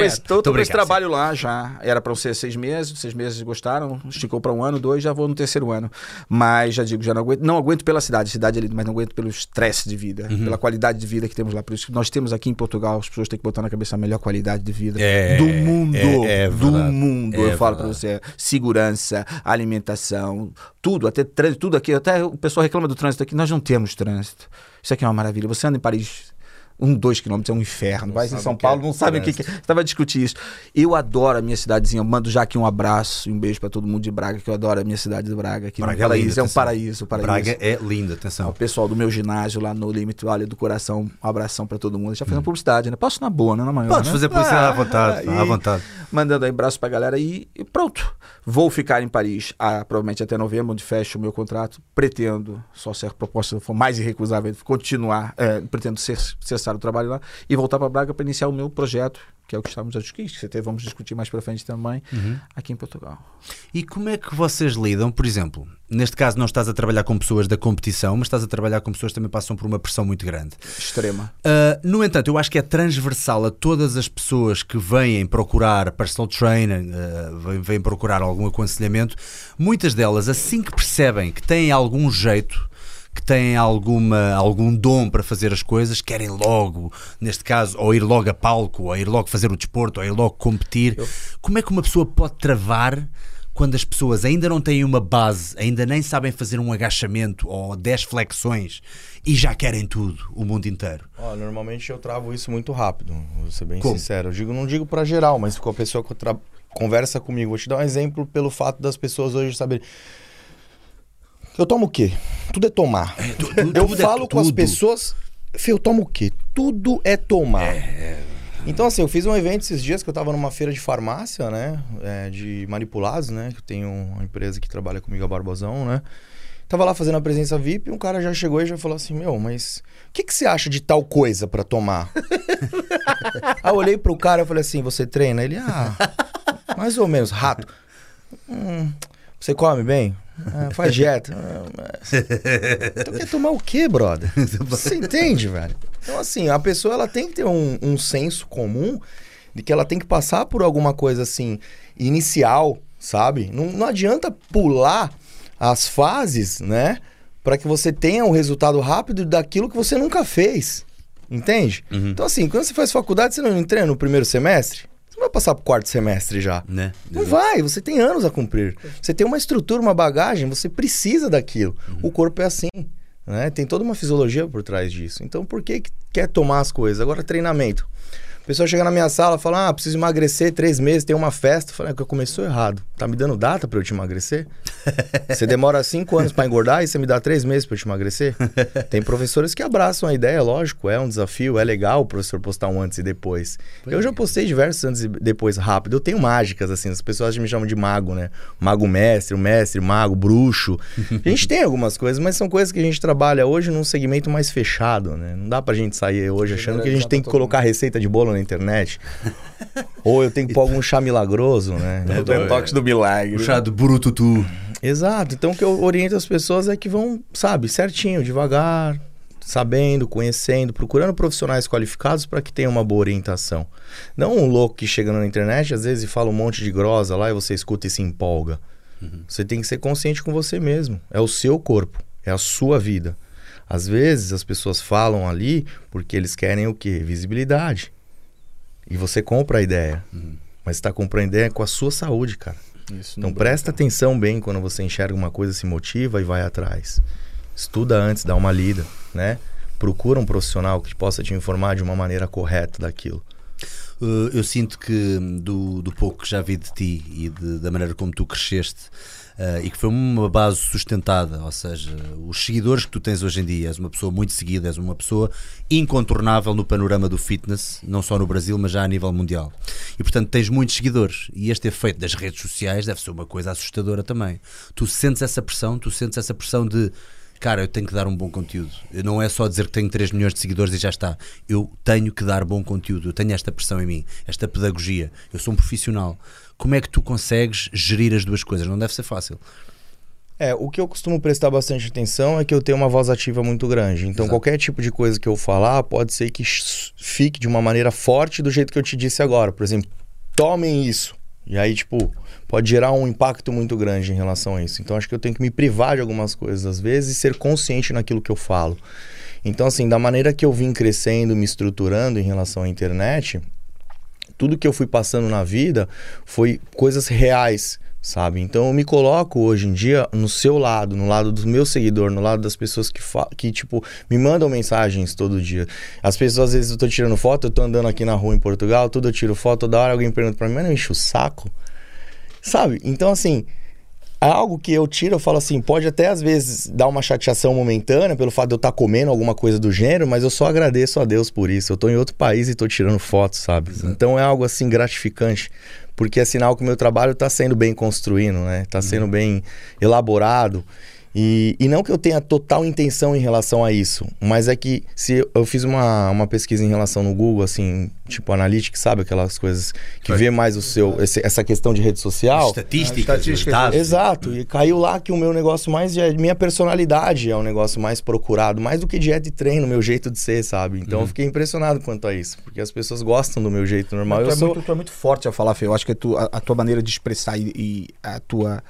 S2: com esse, trabalho lá já. Era pra ser seis meses, seis meses gostaram, esticou pra um ano, dois, já vou no terceiro ano. Mas já digo, já não aguento, não aguento pela cidade, cidade ali, mas não aguento pelo estresse de vida,
S1: Uhum.
S2: pela qualidade de vida que temos lá. Por isso que nós temos aqui em Portugal, as pessoas têm que botar na cabeça a melhor qualidade de vida
S1: É,
S2: do mundo.
S1: é- é
S2: do
S1: verdade.
S2: mundo.
S1: É
S2: eu falo pra
S1: verdade.
S2: você, segurança, alimentação, tudo, até trânsito, tudo aqui. Até o pessoal reclama do trânsito aqui, nós não temos trânsito. Isso aqui é uma maravilha. Você anda em Paris um, dois quilômetros é um inferno. Vai em São
S3: o é
S2: Paulo, não sabe o que, que é. Estava discutindo isso. Eu adoro a minha cidadezinha. Eu mando já aqui um abraço e um beijo pra todo mundo de Braga, que eu adoro a minha cidade de Braga. Aqui
S1: Braga é
S2: paraíso. É um
S1: atenção.
S2: paraíso, paraíso.
S1: Braga é lindo,
S2: O
S1: atenção.
S2: pessoal do meu ginásio lá no Limite Vale do Coração, um abração pra todo mundo. Já fazendo publicidade, né? Posso na boa, né? Na maior,
S1: Podes
S2: né?
S1: fazer publicidade
S2: Ah,
S1: à vontade, à vontade.
S2: Mandando aí abraço pra galera e, e pronto. Vou ficar em Paris ah, provavelmente até novembro, onde fecho o meu contrato. Pretendo, só se a proposta for mais irrecusável, continuar, é, pretendo ces- cessar o trabalho lá e voltar para Braga para iniciar o meu projeto, que é o que estamos a discutir, que até vamos discutir mais para frente também,
S1: Uhum.
S2: aqui em Portugal.
S1: E como é que vocês lidam, por exemplo, neste caso não estás a trabalhar com pessoas da competição, mas estás a trabalhar com pessoas que também passam por uma pressão muito grande.
S2: Extrema.
S1: Uh, no entanto, eu acho que é transversal a todas as pessoas que vêm procurar personal trainer, uh, vêm, vêm procurar algum aconselhamento. Muitas delas, assim que percebem que têm algum jeito, que têm alguma, algum dom para fazer as coisas, querem logo, neste caso, ou ir logo a palco, ou ir logo fazer o desporto, ou ir logo competir. Como é que uma pessoa pode travar quando as pessoas ainda não têm uma base, ainda nem sabem fazer um agachamento ou 10 flexões e já querem tudo, o mundo inteiro?
S3: Ó, normalmente eu travo isso muito rápido, vou ser bem
S1: Como?
S3: sincero. Eu digo, não digo pra geral, mas com a pessoa que eu conversa comigo. Vou te dar um exemplo pelo fato das pessoas hoje saberem. Eu tomo o quê? Tudo é tomar.
S1: tu- tu-
S3: eu
S1: é
S3: falo com as pessoas, eu tomo o quê? Tudo é tomar. Então, assim, eu fiz um evento esses dias que eu tava numa feira de farmácia, né? é, de manipulados, né? Que eu tenho uma empresa que trabalha comigo, a Barbosão, né? Tava lá fazendo a presença VIP e um cara já chegou e já falou assim: Meu, mas o que, que você acha de tal coisa pra tomar? <laughs> Aí eu olhei pro cara e falei assim: Você treina? Ele, ah, mais ou menos, rato. "Hum, você come bem? "Ah, <laughs> faz dieta. <laughs> "Ah, mas- <laughs> Então quer tomar o quê, brother? Você entende, velho? Então, assim, a pessoa ela tem que ter um, um senso comum de que ela tem que passar por alguma coisa assim, inicial, sabe? Não, não adianta pular as fases, né? para que você tenha um resultado rápido daquilo que você nunca fez. Entende?
S1: Uhum.
S3: Então, assim, quando você faz faculdade, você não treina no primeiro semestre? Você não vai passar pro quarto semestre já.
S1: Né?
S3: Não vai, você tem anos a cumprir. Você tem uma estrutura, uma bagagem, você precisa daquilo. O corpo é assim. Né? Tem toda uma fisiologia por trás disso. Então, por que, que quer tomar as coisas? Agora, treinamento. Pessoa chega na minha sala e fala: Ah, preciso emagrecer três meses, tem uma festa. Eu falei: é que começou errado. Tá me dando data pra eu te emagrecer? <laughs> você demora cinco anos pra engordar e você me dá três meses pra eu te emagrecer? <laughs> Tem professores que abraçam a ideia, lógico, é um desafio, é legal o professor postar um antes e depois. eu já postei diversos antes e depois rápido. Eu tenho mágicas, assim, as pessoas me chamam de mago, né? Mago mestre, o mestre, mago, bruxo. <laughs> A gente tem algumas coisas, mas são coisas que a gente trabalha hoje num segmento mais fechado, né? Não dá pra gente sair hoje achando que a gente tem que colocar receita de bolo na internet. Ou eu tenho que pôr algum chá milagroso, né?
S2: O <laughs> detox do milagre.
S1: O chá de burututu.
S3: Exato. Então o que eu oriento as pessoas é que vão, sabe, certinho, devagar, sabendo, conhecendo, procurando profissionais qualificados para que tenham uma boa orientação. Não um louco que chega na internet às vezes e fala um monte de grosa lá e você escuta e se empolga. Você tem que ser consciente com você mesmo. É o seu corpo, é a sua vida. Às vezes as pessoas falam ali porque eles querem o quê? Visibilidade. E você compra a ideia. Mas está comprando ideia com a sua saúde, cara.
S2: Isso,
S3: Então presta atenção bem quando você enxerga uma coisa, se motiva e vai atrás. Estuda antes, dá uma lida, né? Procura um profissional que possa te informar de uma maneira correta daquilo.
S1: Uh, eu sinto que hum, do, do pouco que já vi de ti e de- da maneira como tu cresceste uh, e que foi uma base sustentada, ou seja, os seguidores que tu tens hoje em dia, és uma pessoa muito seguida, és uma pessoa incontornável no panorama do fitness, não só no Brasil, mas já a nível mundial. E portanto tens muitos seguidores e este efeito das redes sociais deve ser uma coisa assustadora também. Tu sentes essa pressão, tu sentes essa pressão de Cara, eu tenho que dar um bom conteúdo. Não é só dizer que tenho 3 milhões de seguidores e já está. Eu tenho que dar bom conteúdo. Eu tenho esta pressão em mim, esta pedagogia. Eu sou um profissional. Como é que tu consegues gerir as duas coisas? Não deve ser fácil.
S3: É, o que eu costumo prestar bastante atenção é que eu tenho uma voz ativa muito grande. Então,
S1: Exato.
S3: qualquer tipo de coisa que eu falar, pode ser que fique de uma maneira forte do jeito que eu te disse agora. Por exemplo, tomem isso. E aí, tipo, pode gerar um impacto muito grande em relação a isso. Então, acho que eu tenho que me privar de algumas coisas às vezes e ser consciente naquilo que eu falo. Então, assim, da maneira que eu vim crescendo, me estruturando em relação à internet, tudo que eu fui passando na vida foi coisas reais, sabe? Então eu me coloco hoje em dia no seu lado, no lado do meu seguidor, no lado das pessoas que, que tipo, me mandam mensagens todo dia. As pessoas, às vezes, eu tô tirando foto, eu tô andando aqui na rua em Portugal, tudo eu tiro foto, toda hora alguém pergunta pra mim, mas não enche o saco? Sabe? Então, assim, algo que eu tiro, eu falo assim, pode até às vezes dar uma chateação momentânea pelo fato de eu estar comendo alguma coisa do gênero, mas eu só agradeço a Deus por isso. Eu tô em outro país e tô tirando fotos, sabe? Então é algo assim gratificante, porque é sinal que o meu trabalho tá sendo bem construído, né? Tá sendo bem elaborado. E, e não que eu tenha total intenção em relação a isso, mas é que se eu fiz uma, uma pesquisa em relação no Google, assim, tipo Analytics, sabe? Aquelas coisas que vê mais o seu, esse- essa questão de rede social.
S1: Estatísticas,
S2: estatísticas,
S1: dados.
S3: Exato, e caiu lá que o meu negócio mais é minha personalidade é o negócio mais procurado, mais do que dieta e treino, meu jeito de ser, sabe? Então eu fiquei impressionado quanto a isso, porque as pessoas gostam do meu jeito normal.
S2: tu,
S3: Eu
S2: é
S3: sou
S2: muito, tu é muito forte a falar, Fê. Eu acho que a, tu- a- a tua maneira de expressar e, e a tua.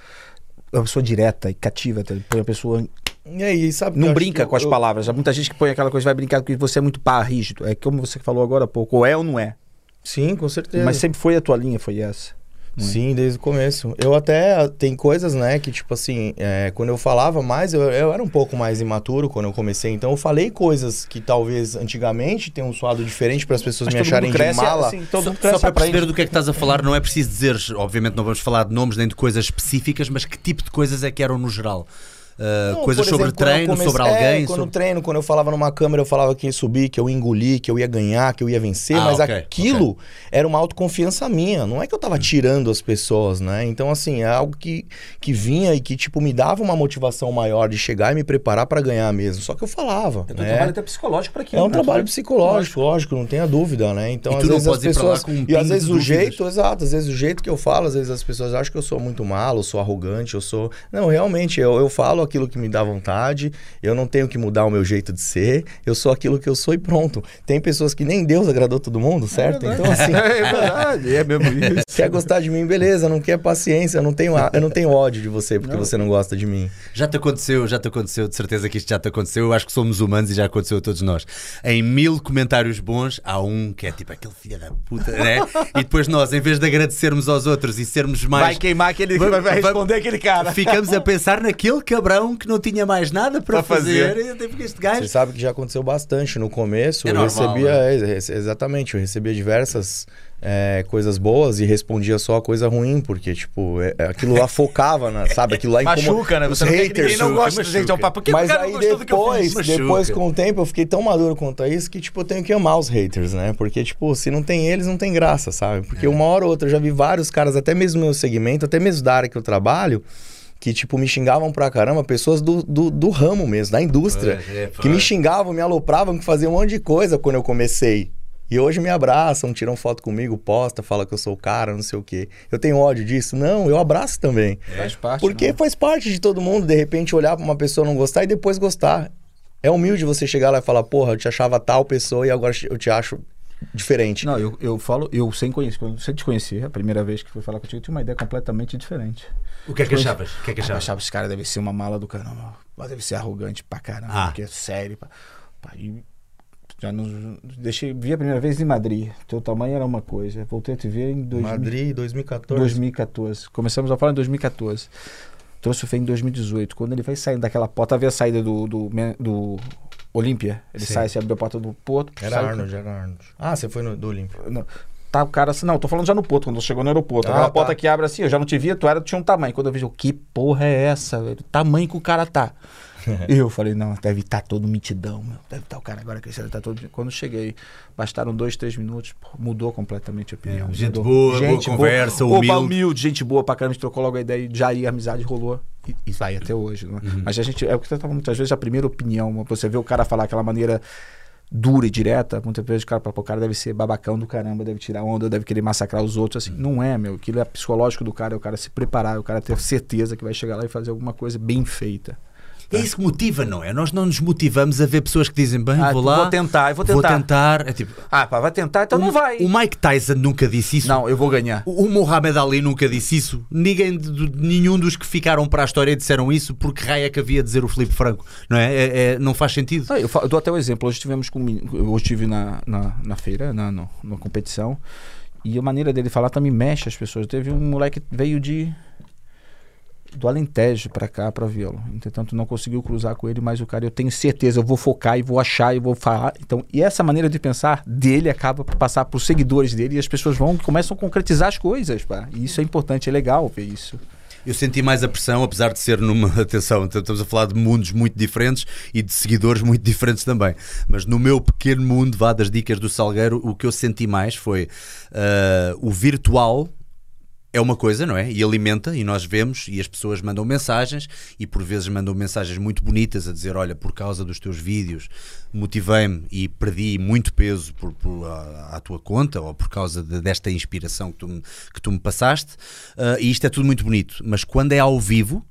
S2: Uma pessoa direta e cativa, tá? Põe a pessoa.
S3: E aí, sabe?
S2: Não brinca com as
S3: eu-
S2: palavras. Há muita gente que põe aquela coisa, vai brincar porque você é muito pá, rígido. É como você falou agora há pouco, ou é ou não é.
S3: Sim, com certeza.
S2: Mas sempre foi a tua linha, foi essa.
S3: Sim, desde o começo. Eu até tem coisas, né, que tipo assim, é, quando eu falava mais, eu, eu era um pouco mais imaturo quando eu comecei. Então eu falei coisas que talvez antigamente tenham soado diferente para as pessoas
S2: Mas
S3: me acharem
S2: cresce,
S3: de mala.
S2: assim, todo
S1: Só,
S2: mundo
S1: só para
S2: aprende.
S1: perceber do que é que estás a falar, não é preciso dizer, obviamente não vamos falar de nomes nem de coisas específicas, mas que tipo de coisas é que eram no geral? Uh,
S3: Não,
S1: coisas sobre
S3: exemplo, quando
S1: treino,
S3: comecei-
S1: sobre
S3: é,
S1: alguém?
S3: quando
S1: sobre-
S3: treino, quando eu falava numa câmera, eu falava que ia subir, que eu ia engolir, que eu ia ganhar, que eu ia vencer,
S1: Ah,
S3: mas
S1: ok,
S3: aquilo era uma autoconfiança minha. Não é que eu tava tirando as pessoas, né? Então, assim, é algo que, que vinha e que, tipo, me dava uma motivação maior de chegar e me preparar para ganhar mesmo. Só que eu falava.
S2: É um
S3: né?
S2: trabalho até psicológico para aquilo.
S3: É um
S2: né?
S3: trabalho psicológico, lógico, não tenha dúvida, né? Então,
S1: E
S3: às vezes as pessoas.
S1: um
S3: e às vezes o jeito, exato, às vezes o jeito que eu falo, às vezes as pessoas acham que eu sou muito malo, eu sou arrogante, eu sou. Não, realmente, eu, eu falo aquilo que me dá vontade, eu não tenho que mudar o meu jeito de ser, eu sou aquilo que eu sou e pronto. Tem pessoas que nem Deus agradou todo mundo, certo? então, assim. <laughs>
S2: É verdade, é mesmo <laughs> isso.
S3: Quer gostar de mim, beleza, não quer paciência, eu não tenho, eu não tenho ódio de você porque não. você não gosta de mim.
S1: Já te aconteceu, já te aconteceu, de certeza que isto já te aconteceu, eu acho que somos humanos e já aconteceu a todos nós. Em mil comentários bons, há um que é tipo aquele filho da puta, né? e depois nós, em vez de agradecermos aos outros e sermos mais.
S2: Vai queimar aquele vai, vai responder aquele cara.
S1: Ficamos a pensar naquele que não tinha mais nada para, fazer. fazer. Este gajo...
S3: Você sabe que já aconteceu bastante no começo. É eu normal, recebia. Né? Exatamente, eu recebia diversas é, coisas boas e respondia só a coisa ruim, porque, tipo, é, é aquilo lá focava, na, sabe? Aquilo lá <laughs>
S2: Machuca, né? Você
S3: os haters.
S2: Não, não gosta de gente, é um papo. Por
S3: Mas aí depois, depois com o tempo, eu fiquei tão maduro quanto a isso que, tipo, eu tenho que amar os haters, né? Porque, tipo, se não tem eles, não tem graça, sabe? Porque é. uma hora ou outra eu já vi vários caras, até mesmo no meu segmento, até mesmo da área que eu trabalho, que, tipo, me xingavam pra caramba, pessoas do, do, do ramo mesmo, da indústria, é, é, que me xingavam, me alopravam, que faziam um monte de coisa quando eu comecei. E hoje me abraçam, tiram foto comigo, posta, fala que eu sou o cara, não sei o quê. Eu tenho ódio disso? Não, eu abraço também.
S2: É. Faz parte.
S3: Porque
S2: não.
S3: faz parte de todo mundo, de repente, olhar pra uma pessoa não gostar e depois gostar. É humilde você chegar lá e falar, porra, eu te achava tal pessoa e agora eu te acho diferente.
S2: Não, eu, eu falo, eu sem conhecer, quando você te conhecer, a primeira vez que fui falar contigo, eu tinha uma ideia completamente diferente.
S1: O que é que achavas? O que é que achavas?
S2: Eu achava que esse cara deve ser uma mala do caramba. Deve ser arrogante pra caramba, ah. porque é sério. Pá, e já nos, deixei, vi a primeira vez em Madrid. Teu tamanho era uma coisa. Voltei a te ver em
S3: dois, Madrid, 2014.
S2: 2014. Começamos a falar em 2014. Trouxe o Fê em 2018. Quando ele vai saindo daquela porta, havia a saída do, do, do Olímpia. Ele Sim. sai, se abriu a porta do Porto.
S3: Era Arnold, era Arnold. Ah, você foi no, do Olímpia.
S2: Não. Tá o cara assim, não, tô falando já no Porto, quando chegou no aeroporto. Ah, aquela tá. porta que abre assim, eu já não te via, tu era, tinha um tamanho. Quando eu vejo, que porra é essa, velho? Tamanho que o cara tá. <laughs> eu falei, não, deve estar tá todo mitidão, meu. Deve estar tá o cara agora crescendo, tá todo. Quando cheguei, bastaram dois, três minutos, mudou completamente a opinião.
S1: É, gente boa, gente boa conversa, boa, humilde. Opa,
S2: humilde, gente boa pra caramba, a gente trocou logo a ideia, já ia, a amizade rolou. E, e vai até hoje. Né? Uhum. Mas a gente, é o que você tava muitas vezes, a primeira opinião, você vê o cara falar aquela maneira dura e direta, muitas vezes o cara, o cara deve ser babacão do caramba, deve tirar onda, deve querer massacrar os outros, assim. Uhum. Não é, meu. Aquilo é psicológico do cara, é o cara se preparar, é o cara ter certeza que vai chegar lá e fazer alguma coisa bem feita.
S1: É isso que motiva, não é? Nós não nos motivamos a ver pessoas que dizem, bem, ah, vou lá.
S2: Vou tentar, vou tentar.
S1: Vou tentar. É tipo,
S2: ah, pá, vai tentar, então
S1: o,
S2: não vai.
S1: O Mike Tyson nunca disse isso.
S2: Não, eu vou ganhar.
S1: O, o Muhammad Ali nunca disse isso. Ninguém, de, de, nenhum dos que ficaram para a história disseram isso porque raia que havia a dizer o Felipe Franco, não é? é, é não faz sentido.
S2: eu, eu, dou até um exemplo. Hoje tivemos com, hoje estive na, na, na feira, na, no, na competição, e a maneira dele falar também mexe as pessoas. Teve um moleque que veio de do Alentejo para cá para vê-lo. Entretanto, não conseguiu cruzar com ele, mas o cara, eu tenho certeza, eu vou focar e vou achar e vou falar. Então, e essa maneira de pensar dele acaba por passar para os seguidores dele e as pessoas vão começam a concretizar as coisas, pá. E isso é importante, é legal ver isso.
S1: Eu senti mais a pressão, apesar de ser numa. <laughs> Atenção, estamos a falar de mundos muito diferentes e de seguidores muito diferentes também. Mas no meu pequeno mundo, vá das dicas do Salgueiro, o que eu senti mais foi uh, o virtual é uma coisa, não é? E alimenta, e nós vemos, e as pessoas mandam mensagens, e por vezes mandam mensagens muito bonitas a dizer: Olha, por causa dos teus vídeos, motivei-me e perdi muito peso por, por a, à tua conta, ou por causa de, desta inspiração que tu, me, que tu me passaste. Uh, e isto é tudo muito bonito, mas quando é ao vivo,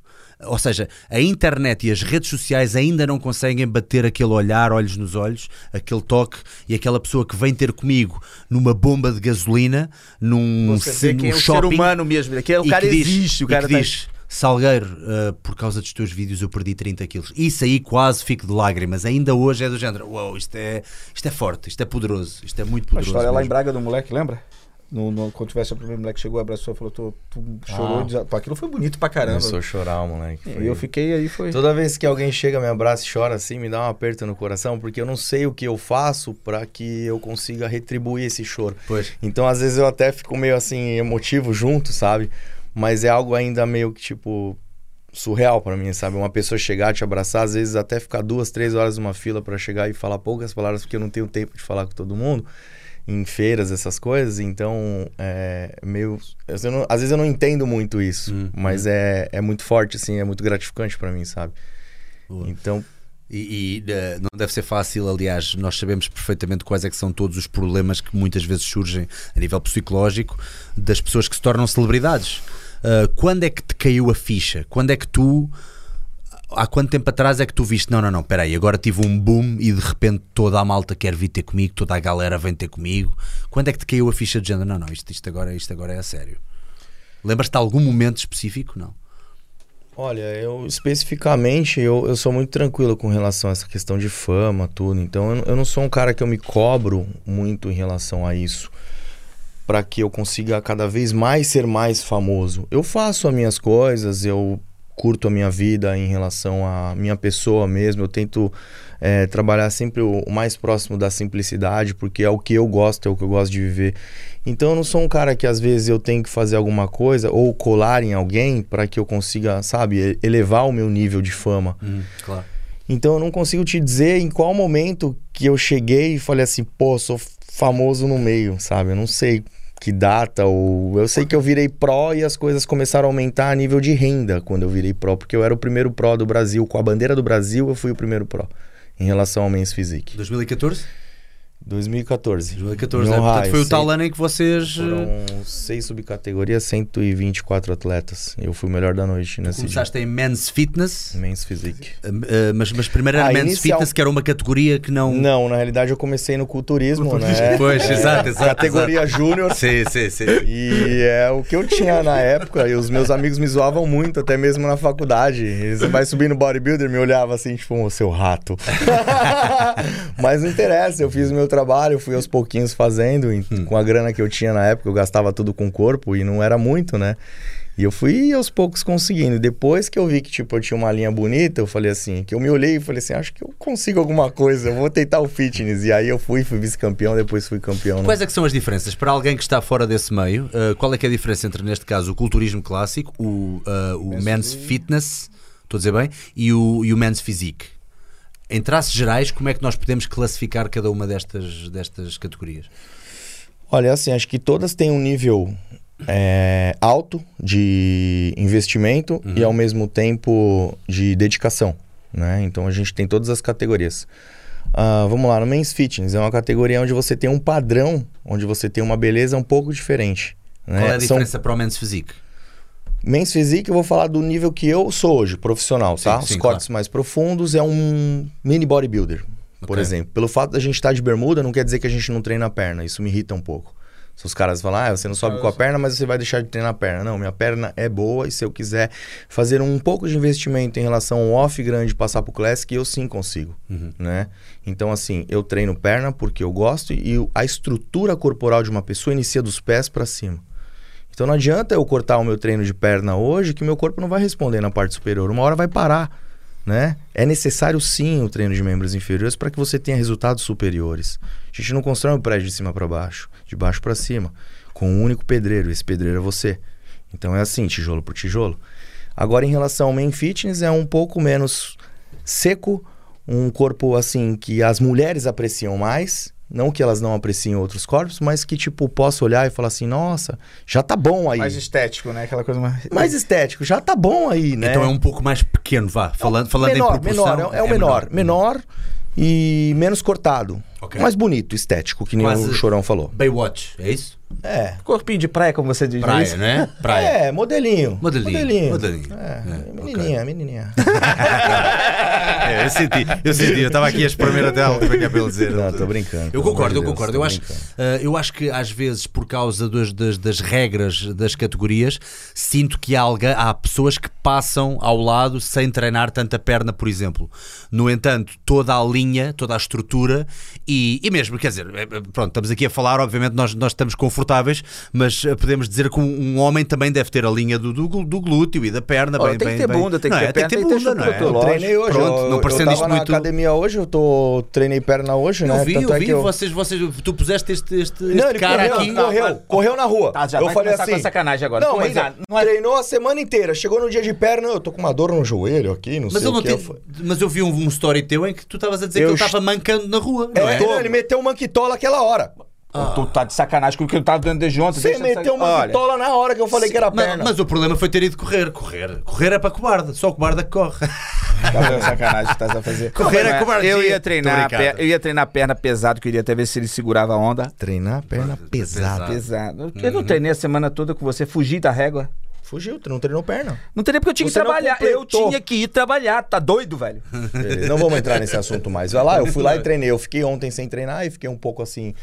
S1: ou seja, a internet e as redes sociais ainda não conseguem bater aquele olhar, olhos nos olhos, aquele toque e aquela pessoa que vem ter comigo numa bomba de gasolina, num,
S2: num é shopping. É o ser humano mesmo, que é o cara diz, existe, o cara
S1: tá... diz, Salgueiro, uh, por causa dos teus vídeos eu perdi 30 quilos. Isso aí quase fico de lágrimas. Ainda hoje é do género, uau, wow, isto é, isto é forte, isto é poderoso, isto é muito poderoso. A
S2: história mesmo. lá em Braga do moleque, lembra? No, no, quando tivesse o primeiro moleque chegou, abraçou, falou, tu, tu chorou. Ah. Aquilo foi bonito pra caramba.
S3: Começou a chorar, moleque.
S2: Foi... E eu fiquei aí, foi.
S3: Toda vez que alguém chega, me abraça e chora assim, me dá um aperto no coração, porque eu não sei o que eu faço para que eu consiga retribuir esse choro.
S1: Pois.
S3: Então, às vezes, eu até fico meio assim, emotivo junto, sabe? Mas é algo ainda meio que, tipo, surreal para mim, sabe? Uma pessoa chegar, te abraçar, às vezes até ficar duas, três horas numa fila para chegar e falar poucas palavras, porque eu não tenho tempo de falar com todo mundo em feiras, essas coisas, então é meio. Não, às vezes eu não entendo muito isso, hum, mas hum. É, é muito forte, assim, é muito gratificante para mim, sabe? Boa. Então.
S1: E, e uh, não deve ser fácil, aliás, nós sabemos perfeitamente quais é que são todos os problemas que muitas vezes surgem a nível psicológico das pessoas que se tornam celebridades. Uh, quando é que te caiu a ficha? Quando é que tu há quanto tempo atrás é que tu viste? Não, não, não, peraí, agora tive um boom e de repente toda a malta quer vir ter comigo, toda a galera vem ter comigo. Quando é que te caiu a ficha de género? Não, não, isto, isto, agora, isto agora é a sério. Lembras-te de algum momento específico? Não.
S3: Olha, eu especificamente, eu, eu sou muito tranquilo com relação a essa questão de fama, tudo. Então eu, eu não sou um cara que eu me cobro muito em relação a isso. para que eu consiga cada vez mais ser mais famoso. Eu faço as minhas coisas, eu curto a minha vida em relação à minha pessoa mesmo. Eu tento é, trabalhar sempre o, o mais próximo da simplicidade, porque é o que eu gosto, é o que eu gosto de viver. Então eu não sou um cara que às vezes eu tenho que fazer alguma coisa ou colar em alguém para que eu consiga, sabe, elevar o meu nível de fama.
S1: claro.
S3: Então eu não consigo te dizer em qual momento que eu cheguei e falei assim, pô, sou famoso no meio, sabe? Eu não sei que data ou eu sei que eu virei pró e as coisas começaram a aumentar a nível de renda quando eu virei pró, porque eu era o primeiro pró do Brasil, com a bandeira do Brasil eu fui o primeiro pró em relação ao Men's Physique.
S1: 2014?
S3: 2014.
S1: 2014,
S3: Meu
S1: né? Portanto, foi o tal ano em que vocês. eh,
S3: Foram seis subcategorias, 124 atletas. Eu fui o melhor da noite nesse dia.
S1: Começaste em Men's Fitness,
S3: Men's Physique.
S1: eh, eh, mas, mas primeiro era
S3: Ah,
S1: Men's
S3: inicial-
S1: Fitness, que era uma categoria que não.
S3: Não, na realidade eu comecei no culturismo, né? <laughs>
S1: Pois, exato, exato.
S3: Categoria júnior. <laughs>
S1: Sim, sim, sim.
S3: E é o que eu tinha na época, e os meus amigos me zoavam muito, até mesmo na faculdade. Eles vai subir no bodybuilder, me olhava assim, tipo, ô seu rato. <laughs> Mas não interessa, eu fiz o meu trabalho, fui aos pouquinhos fazendo, e com a grana que eu tinha na época, eu gastava tudo com o corpo e não era muito, né? E eu fui aos poucos conseguindo. Depois que eu vi que, tipo, eu tinha uma linha bonita, eu falei assim, que eu me olhei e falei assim, acho que eu consigo alguma coisa, eu vou tentar o fitness. E aí eu fui, fui vice-campeão, depois fui campeão.
S1: Quais é que são as diferenças? Para alguém que está fora desse meio, eh, qual é que é a diferença entre, neste caso, o culturismo clássico, o, eh, o men's fitness, estou a dizer bem, e o, e o men's physique? Em traços gerais, como é que nós podemos classificar cada uma destas, destas categorias?
S3: Olha, assim, acho que todas têm um nível é, alto de investimento e ao mesmo tempo de dedicação, né? Então a gente tem todas as categorias. Ah, vamos lá, no Men's Fitness é uma categoria onde você tem um padrão, onde você tem uma beleza um pouco diferente. Né?
S1: Qual é a
S3: São-
S1: diferença para o men's physique?
S3: Men's Physique, eu vou falar do nível que eu sou hoje, profissional, tá?
S1: Sim, sim,
S3: Os cortes mais profundos é um mini bodybuilder, por
S1: Ok.
S3: exemplo. Pelo fato da gente estar de bermuda, não quer dizer que a gente não treina a perna. Isso me irrita um pouco. Se os caras falam, ah, você não sobe com a perna, mas você vai deixar de treinar a perna. Não, minha perna é boa e se eu quiser fazer um pouco de investimento em relação ao off grande passar pro classic, eu sim consigo, né? Então, assim, eu treino perna porque eu gosto e a estrutura corporal de uma pessoa inicia dos pés para cima. Então não adianta eu cortar o meu treino de perna hoje que meu corpo não vai responder na parte superior. Uma hora vai parar, né? É necessário sim o treino de membros inferiores para que você tenha resultados superiores. A gente não constrói um prédio de cima para baixo, de baixo para cima, com um único pedreiro. Esse pedreiro é você. Então é assim, tijolo por tijolo. Agora em relação ao main fitness é um pouco menos seco, um corpo assim que as mulheres apreciam mais. Não que elas não apreciem outros corpos, mas que, tipo, posso olhar e falar assim, nossa, já tá bom aí.
S2: Mais estético, né? Aquela coisa mais.
S3: Mais estético, já tá bom aí, né?
S1: Então é um pouco mais pequeno, vá. Falando, falando
S3: menor,
S1: em proporção.
S3: menor, é, é o menor. Menor e menos cortado.
S1: Ok.
S3: Mais bonito, estético, que nem
S1: Quase-
S3: o Chorão falou.
S1: Baywatch, é isso?
S3: É.
S2: Corpinho de praia, como você diz.
S1: Praia,
S2: isso.
S1: né? Praia.
S3: É, modelinho.
S1: Modelinho, modelinho.
S3: É,
S1: É,
S3: menininha, menininha. <laughs>
S1: É, eu senti, eu senti, eu estava aqui a espremer até a última que é para ele dizer.
S3: Não, tô brincando.
S1: Eu concordo, eu
S3: Deus,
S1: concordo. Eu acho, ah, eu acho que às vezes, por causa dos- das, das regras das categorias, sinto que há, alga- há pessoas que passam ao lado sem treinar tanta perna, por exemplo. No entanto, toda a linha, toda a estrutura e, e mesmo, quer dizer, eh, pronto, estamos aqui a falar, obviamente nós, nós estamos confortáveis, mas eh, podemos dizer que um, um homem também deve ter a linha do, do, do glúteo e da perna.
S2: Olha,
S1: bem,
S2: tem que
S1: bem,
S2: ter
S1: bem-
S2: bunda, tem que ter
S1: é?
S2: perna,
S1: tem que
S2: tem
S1: ter
S2: que ter
S1: bunda, não é?
S3: Eu treinei hoje.
S1: Pronto,
S3: eu,
S1: não parecendo
S3: eu
S1: isto
S3: tava na
S1: muito-
S3: academia hoje, eu tô, treinei perna hoje, né?
S1: Eu vi,
S3: Tanto
S1: eu
S3: é
S1: vi,
S3: que eu...
S1: vocês, vocês, tu puseste este, este,
S3: Não, ele
S1: cara
S3: correu,
S1: aqui.
S3: correu, correu na rua.
S2: Tá, já
S3: eu
S2: vai
S3: falei assim,
S2: com sacanagem agora.
S3: Não, mas é-
S2: não é-
S3: treinou a semana inteira. Chegou no dia de perna, eu tô com uma dor no joelho aqui, não
S1: Mas
S3: sei
S1: eu,
S3: o que. eu
S1: mas eu vi um, story teu em que tu estavas a dizer
S3: Eu
S1: que ele
S3: est-
S1: estava mancando na rua. Não
S3: É, não, ele meteu um manquitola aquela hora.
S2: Tu tá de sacanagem com o que eu tava dando desde ontem.
S3: Você meteu um
S2: sac- Olha,
S3: manquitola na hora que eu falei que era
S1: Mas,
S3: perna.
S1: mas o problema foi ter ido correr. Correr. Correr é para cobarde. Só o cobarde é que corre.
S2: Tá vendo sacanagem que estás a fazer?
S1: Correr é
S2: Não, mas
S1: covardia.
S2: Eu ia treinar, a eu ia treinar perna pesado, queria até ver se ele segurava a onda.
S3: Treinar perna pesada.
S2: Pesado. Eu não treinei a semana toda com você, fugi da régua.
S3: Fugiu, não treinou perna.
S2: Não teria porque eu tinha
S3: Você
S2: que trabalhar. Eu tinha que ir trabalhar. Tá doido, velho?
S3: Beleza, <laughs> Não vamos entrar nesse assunto mais. Vai lá, eu fui lá e treinei. Eu fiquei ontem sem treinar e fiquei um pouco assim,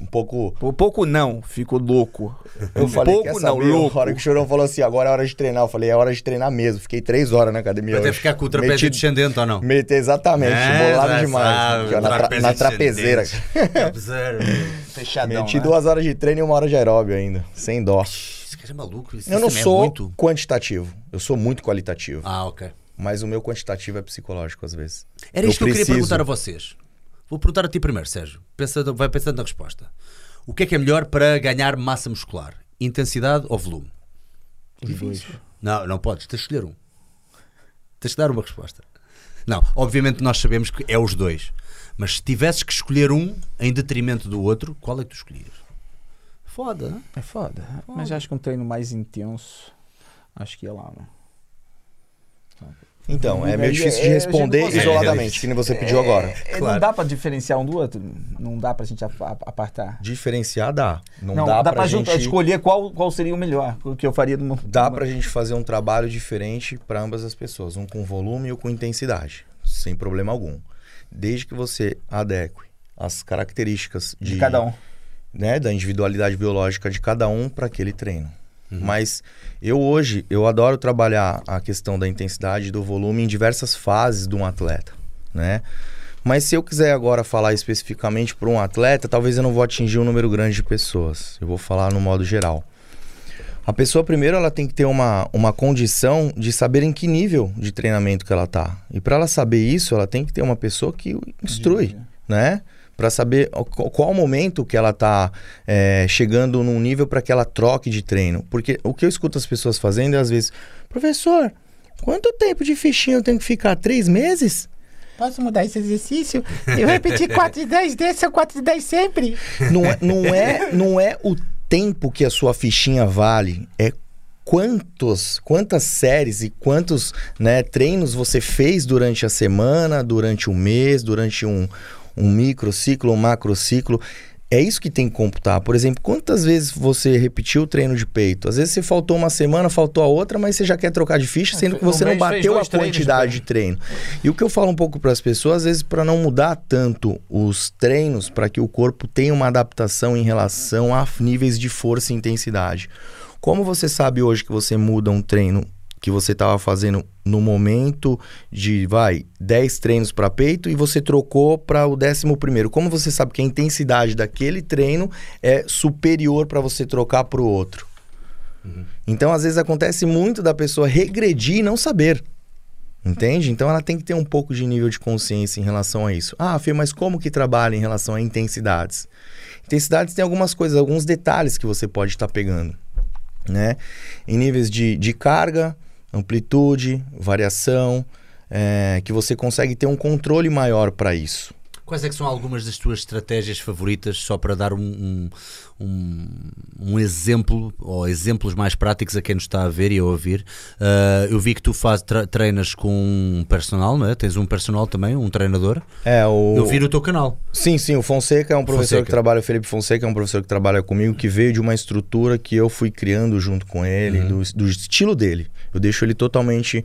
S3: um pouco...
S2: Por pouco não, fico louco.
S3: Eu falei,
S2: pouco
S3: quer
S2: não,
S3: saber?
S2: louco.
S3: A hora que o Chorão falou assim, agora é hora de treinar. Eu falei, é hora de treinar mesmo. Fiquei três horas na academia
S1: Vai ter que ficar com o trapézio
S3: Meti-
S1: descendente ou não?
S3: Meti, exatamente,
S1: É,
S3: bolado demais.
S1: sabe,
S3: ó, na, tra- na trapezeira. <laughs>
S2: Fechadão.
S3: Meti
S2: né?
S3: duas horas de treino e uma hora de aeróbio ainda, sem dó.
S1: Esse cara é maluco. Isso
S3: Eu não
S1: também é
S3: sou
S1: muito.
S3: quantitativo, eu sou muito qualitativo.
S1: Ah, ok.
S3: Mas o meu quantitativo é psicológico às vezes.
S1: Era isto que eu queria
S3: preciso-
S1: perguntar a vocês. Vou perguntar a ti primeiro, Sérgio. Pensa, vai pensando na resposta. O que é que é melhor para ganhar massa muscular? Intensidade ou volume? Não, não podes. Tens de escolher um. Tens de dar uma resposta. Não, obviamente nós sabemos que é os dois. Mas se tivesses que escolher um em detrimento do outro, qual é que tu escolhias? Foda, não é?
S2: É foda. Mas acho que um treino mais intenso. Acho que ia lá, né?
S3: Então, é
S2: É,
S3: meio
S2: é,
S3: difícil de
S2: é,
S3: responder
S2: a gente não
S3: isoladamente,
S1: consegue.
S3: que nem você pediu agora.
S2: É,
S1: Claro.
S2: Não dá pra diferenciar um do outro. Não dá pra gente ap- ap- apartar.
S3: Diferenciar dá. Não,
S2: Não,
S3: dá,
S2: dá,
S3: pra,
S2: juntar-
S3: gente...
S2: escolher qual, qual seria o melhor. O que eu faria no.
S3: Dá pra gente fazer um trabalho diferente para ambas as pessoas, um com volume e um com intensidade, sem problema algum. Desde que você adeque as características de,
S2: de cada um.
S3: né, da individualidade biológica de cada um para aquele treino. Mas eu hoje, eu adoro trabalhar a questão da intensidade do volume em diversas fases de um atleta, né? Mas se eu quiser agora falar especificamente para um atleta, talvez eu não vou atingir um número grande de pessoas. Eu vou falar no modo geral. A pessoa primeiro ela tem que ter uma, uma condição de saber em que nível de treinamento que ela tá. E para ela saber isso, ela tem que ter uma pessoa que instrui, né? Para saber o- qual momento que ela tá é, chegando num nível para que ela troque de treino. Porque o que eu escuto as pessoas fazendo é às vezes, professor, quanto tempo de fichinha eu tenho que ficar? Três meses?
S4: Posso mudar esse exercício? Eu repeti 4 e 10 desse, são 4 e 10 sempre.
S3: Não é, não é, não é o tempo que a sua fichinha vale, é quantos, quantas séries e quantos né, treinos você fez durante a semana, durante um mês, durante um, um microciclo, um macrociclo. É isso que tem que computar. Por exemplo, quantas vezes você repetiu o treino de peito? Às vezes você faltou uma semana, faltou a outra, mas você já quer trocar de ficha, sendo que você não bateu a quantidade de treino. E o que eu falo um pouco para as pessoas, às vezes, para não mudar tanto os treinos, para que o corpo tenha uma adaptação em relação a níveis de força e intensidade. Como você sabe hoje que você muda um treino que você estava fazendo no momento de, vai, 10 treinos para peito e você trocou para o décimo primeiro? Como você sabe que a intensidade daquele treino é superior para você trocar para o outro? Então, às vezes, acontece muito da pessoa regredir e não saber. Entende? Então ela tem que ter um pouco de nível de consciência em relação a isso. Ah, Fê, mas como que trabalha em relação a intensidades? Intensidades tem algumas coisas, alguns detalhes que você pode estar pegando, né? Em níveis de, de carga, amplitude, variação, é, que você consegue ter um controle maior para isso.
S1: Quais é que são algumas das tuas estratégias favoritas, só para dar um, um, um, exemplo, ou exemplos mais práticos a quem nos está a ver e a ouvir? Ah, eu vi que tu faz, tre- treinas com um personal, não é? Tens um personal também, um treinador.
S3: É, o...
S1: Eu vi no teu canal.
S3: Sim, sim, o Fonseca é um professor
S1: Fonseca.
S3: que trabalha, o Felipe Fonseca é um professor que trabalha comigo, que veio de uma estrutura que eu fui criando junto com ele, do, do estilo dele. Eu deixo ele totalmente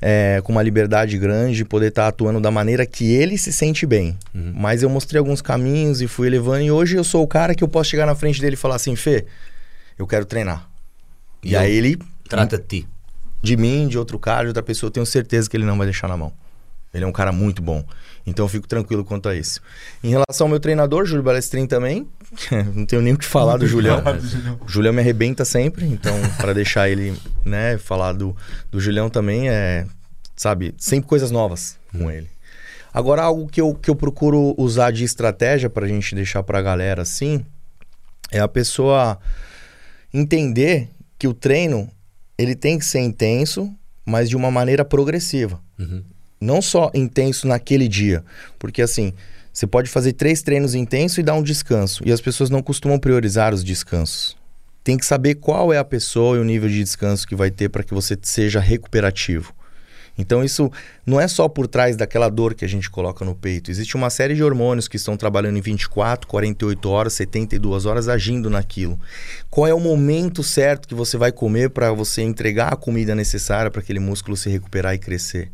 S3: é, com uma liberdade grande de poder estar atuando da maneira que ele se sente bem. Mas eu mostrei alguns caminhos e fui elevando, e hoje eu sou o cara que eu posso chegar na frente dele e falar assim, Fê, eu quero treinar. E,
S1: E
S3: aí
S1: ele
S3: ele,
S1: Trata de ti.
S3: de mim, de outro cara, de outra pessoa, eu tenho certeza que ele não vai deixar na mão. Ele é um cara muito bom. Então eu fico tranquilo quanto a isso. Em relação ao meu treinador, Júlio Balestrin também, <laughs> não tenho nem o que falar do Julião. O Julião me arrebenta sempre, então para deixar ele, né, falar do, do Julião também é, sabe, sempre coisas novas com ele. Agora algo que eu, que eu procuro usar de estratégia pra gente deixar pra galera assim, é a pessoa entender que o treino ele tem que ser intenso, mas de uma maneira progressiva.
S1: Uhum.
S3: Não só intenso naquele dia, porque assim, você pode fazer três treinos intensos e dar um descanso, e as pessoas não costumam priorizar os descansos. Tem que saber qual é a pessoa e o nível de descanso que vai ter para que você seja recuperativo. Então isso não é só por trás daquela dor que a gente coloca no peito. Existe uma série de hormônios que estão trabalhando em 24, 48 horas, 72 horas agindo naquilo. Qual é o momento certo que você vai comer para você entregar a comida necessária para aquele músculo se recuperar e crescer,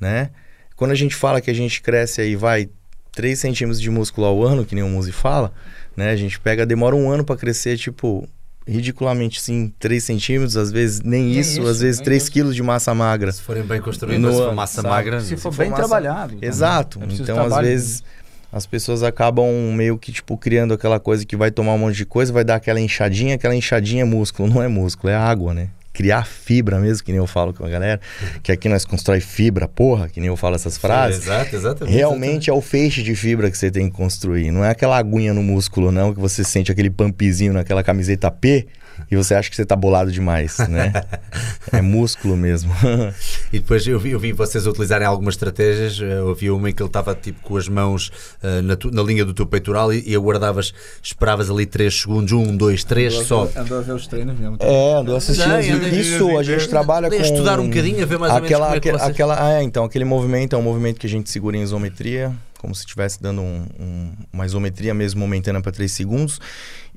S3: né? Quando a gente fala que a gente cresce aí vai 3 centímetros de músculo ao ano, que nem o Muzi fala, né? A gente pega, demora um ano para crescer, tipo, ridiculamente sim, 3 centímetros, às vezes nem,
S2: Nem
S3: isso,
S2: isso,
S3: às vezes
S2: nem
S3: 3
S2: isso.
S3: quilos de massa magra.
S1: Se forem bem construídos,
S3: No
S1: se for massa
S3: sabe?
S1: magra.
S2: Se for
S3: Se
S2: bem
S3: for massa-
S2: trabalhado. também.
S3: Exato.
S2: É
S3: Então, às vezes, as pessoas acabam meio que, tipo, criando aquela coisa que vai tomar um monte de coisa, vai dar aquela inchadinha, aquela inchadinha é músculo. Não é músculo, é água, né? Criar fibra mesmo, que nem eu falo com a galera, que aqui nós constrói fibra, porra, que nem eu falo essas frases.
S1: Exato, exatamente.
S3: Realmente é o feixe de fibra que você tem que construir. Não é aquela aguinha no músculo, não, que você sente aquele pumpzinho naquela camiseta P e você acha que você tá bolado demais, né? <laughs> é músculo mesmo.
S1: E depois eu vi, eu vi vocês utilizarem algumas estratégias. eh, Eu vi uma em que ele estava tipo com as mãos eh, na, tu- na linha do teu peitoral e, e aguardavas, esperavas ali 3 segundos, 1, 2, 3 só.
S2: Andou a ver os treinos mesmo.
S3: É, andou assistindo.
S1: Não, eu-
S3: Isso, a gente trabalha com...
S1: Estudar um bocadinho, a ver mais ou menos
S3: aquela,
S1: como é que
S3: aquele-
S1: vocês...
S3: aquela, ah, é, então, aquele movimento é um movimento que a gente segura em isometria, como se estivesse dando um- um- uma isometria mesmo momentânea para 3 segundos.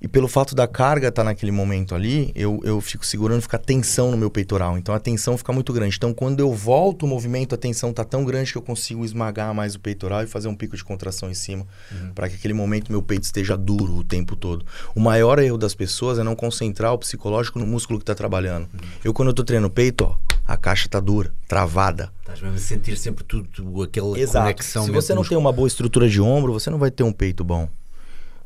S3: E pelo fato da carga estar naquele momento ali, eu, eu fico segurando, fica tensão no meu peitoral. Então a tensão fica muito grande. Então quando eu volto o movimento, a tensão tá tão grande que eu consigo esmagar mais o peitoral e fazer um pico de contração em cima, para que aquele momento meu peito esteja duro o tempo todo. O maior erro das pessoas é não concentrar o psicológico no músculo que tá trabalhando. Eu quando eu tô treinando peito, ó, a caixa tá dura, travada.
S1: Estás mesmo a sentir sempre tudo, tudo aquela
S3: Exato.
S1: conexão.
S3: Se você não
S1: com
S3: tem uma boa estrutura de ombro, você não vai ter um peito bom.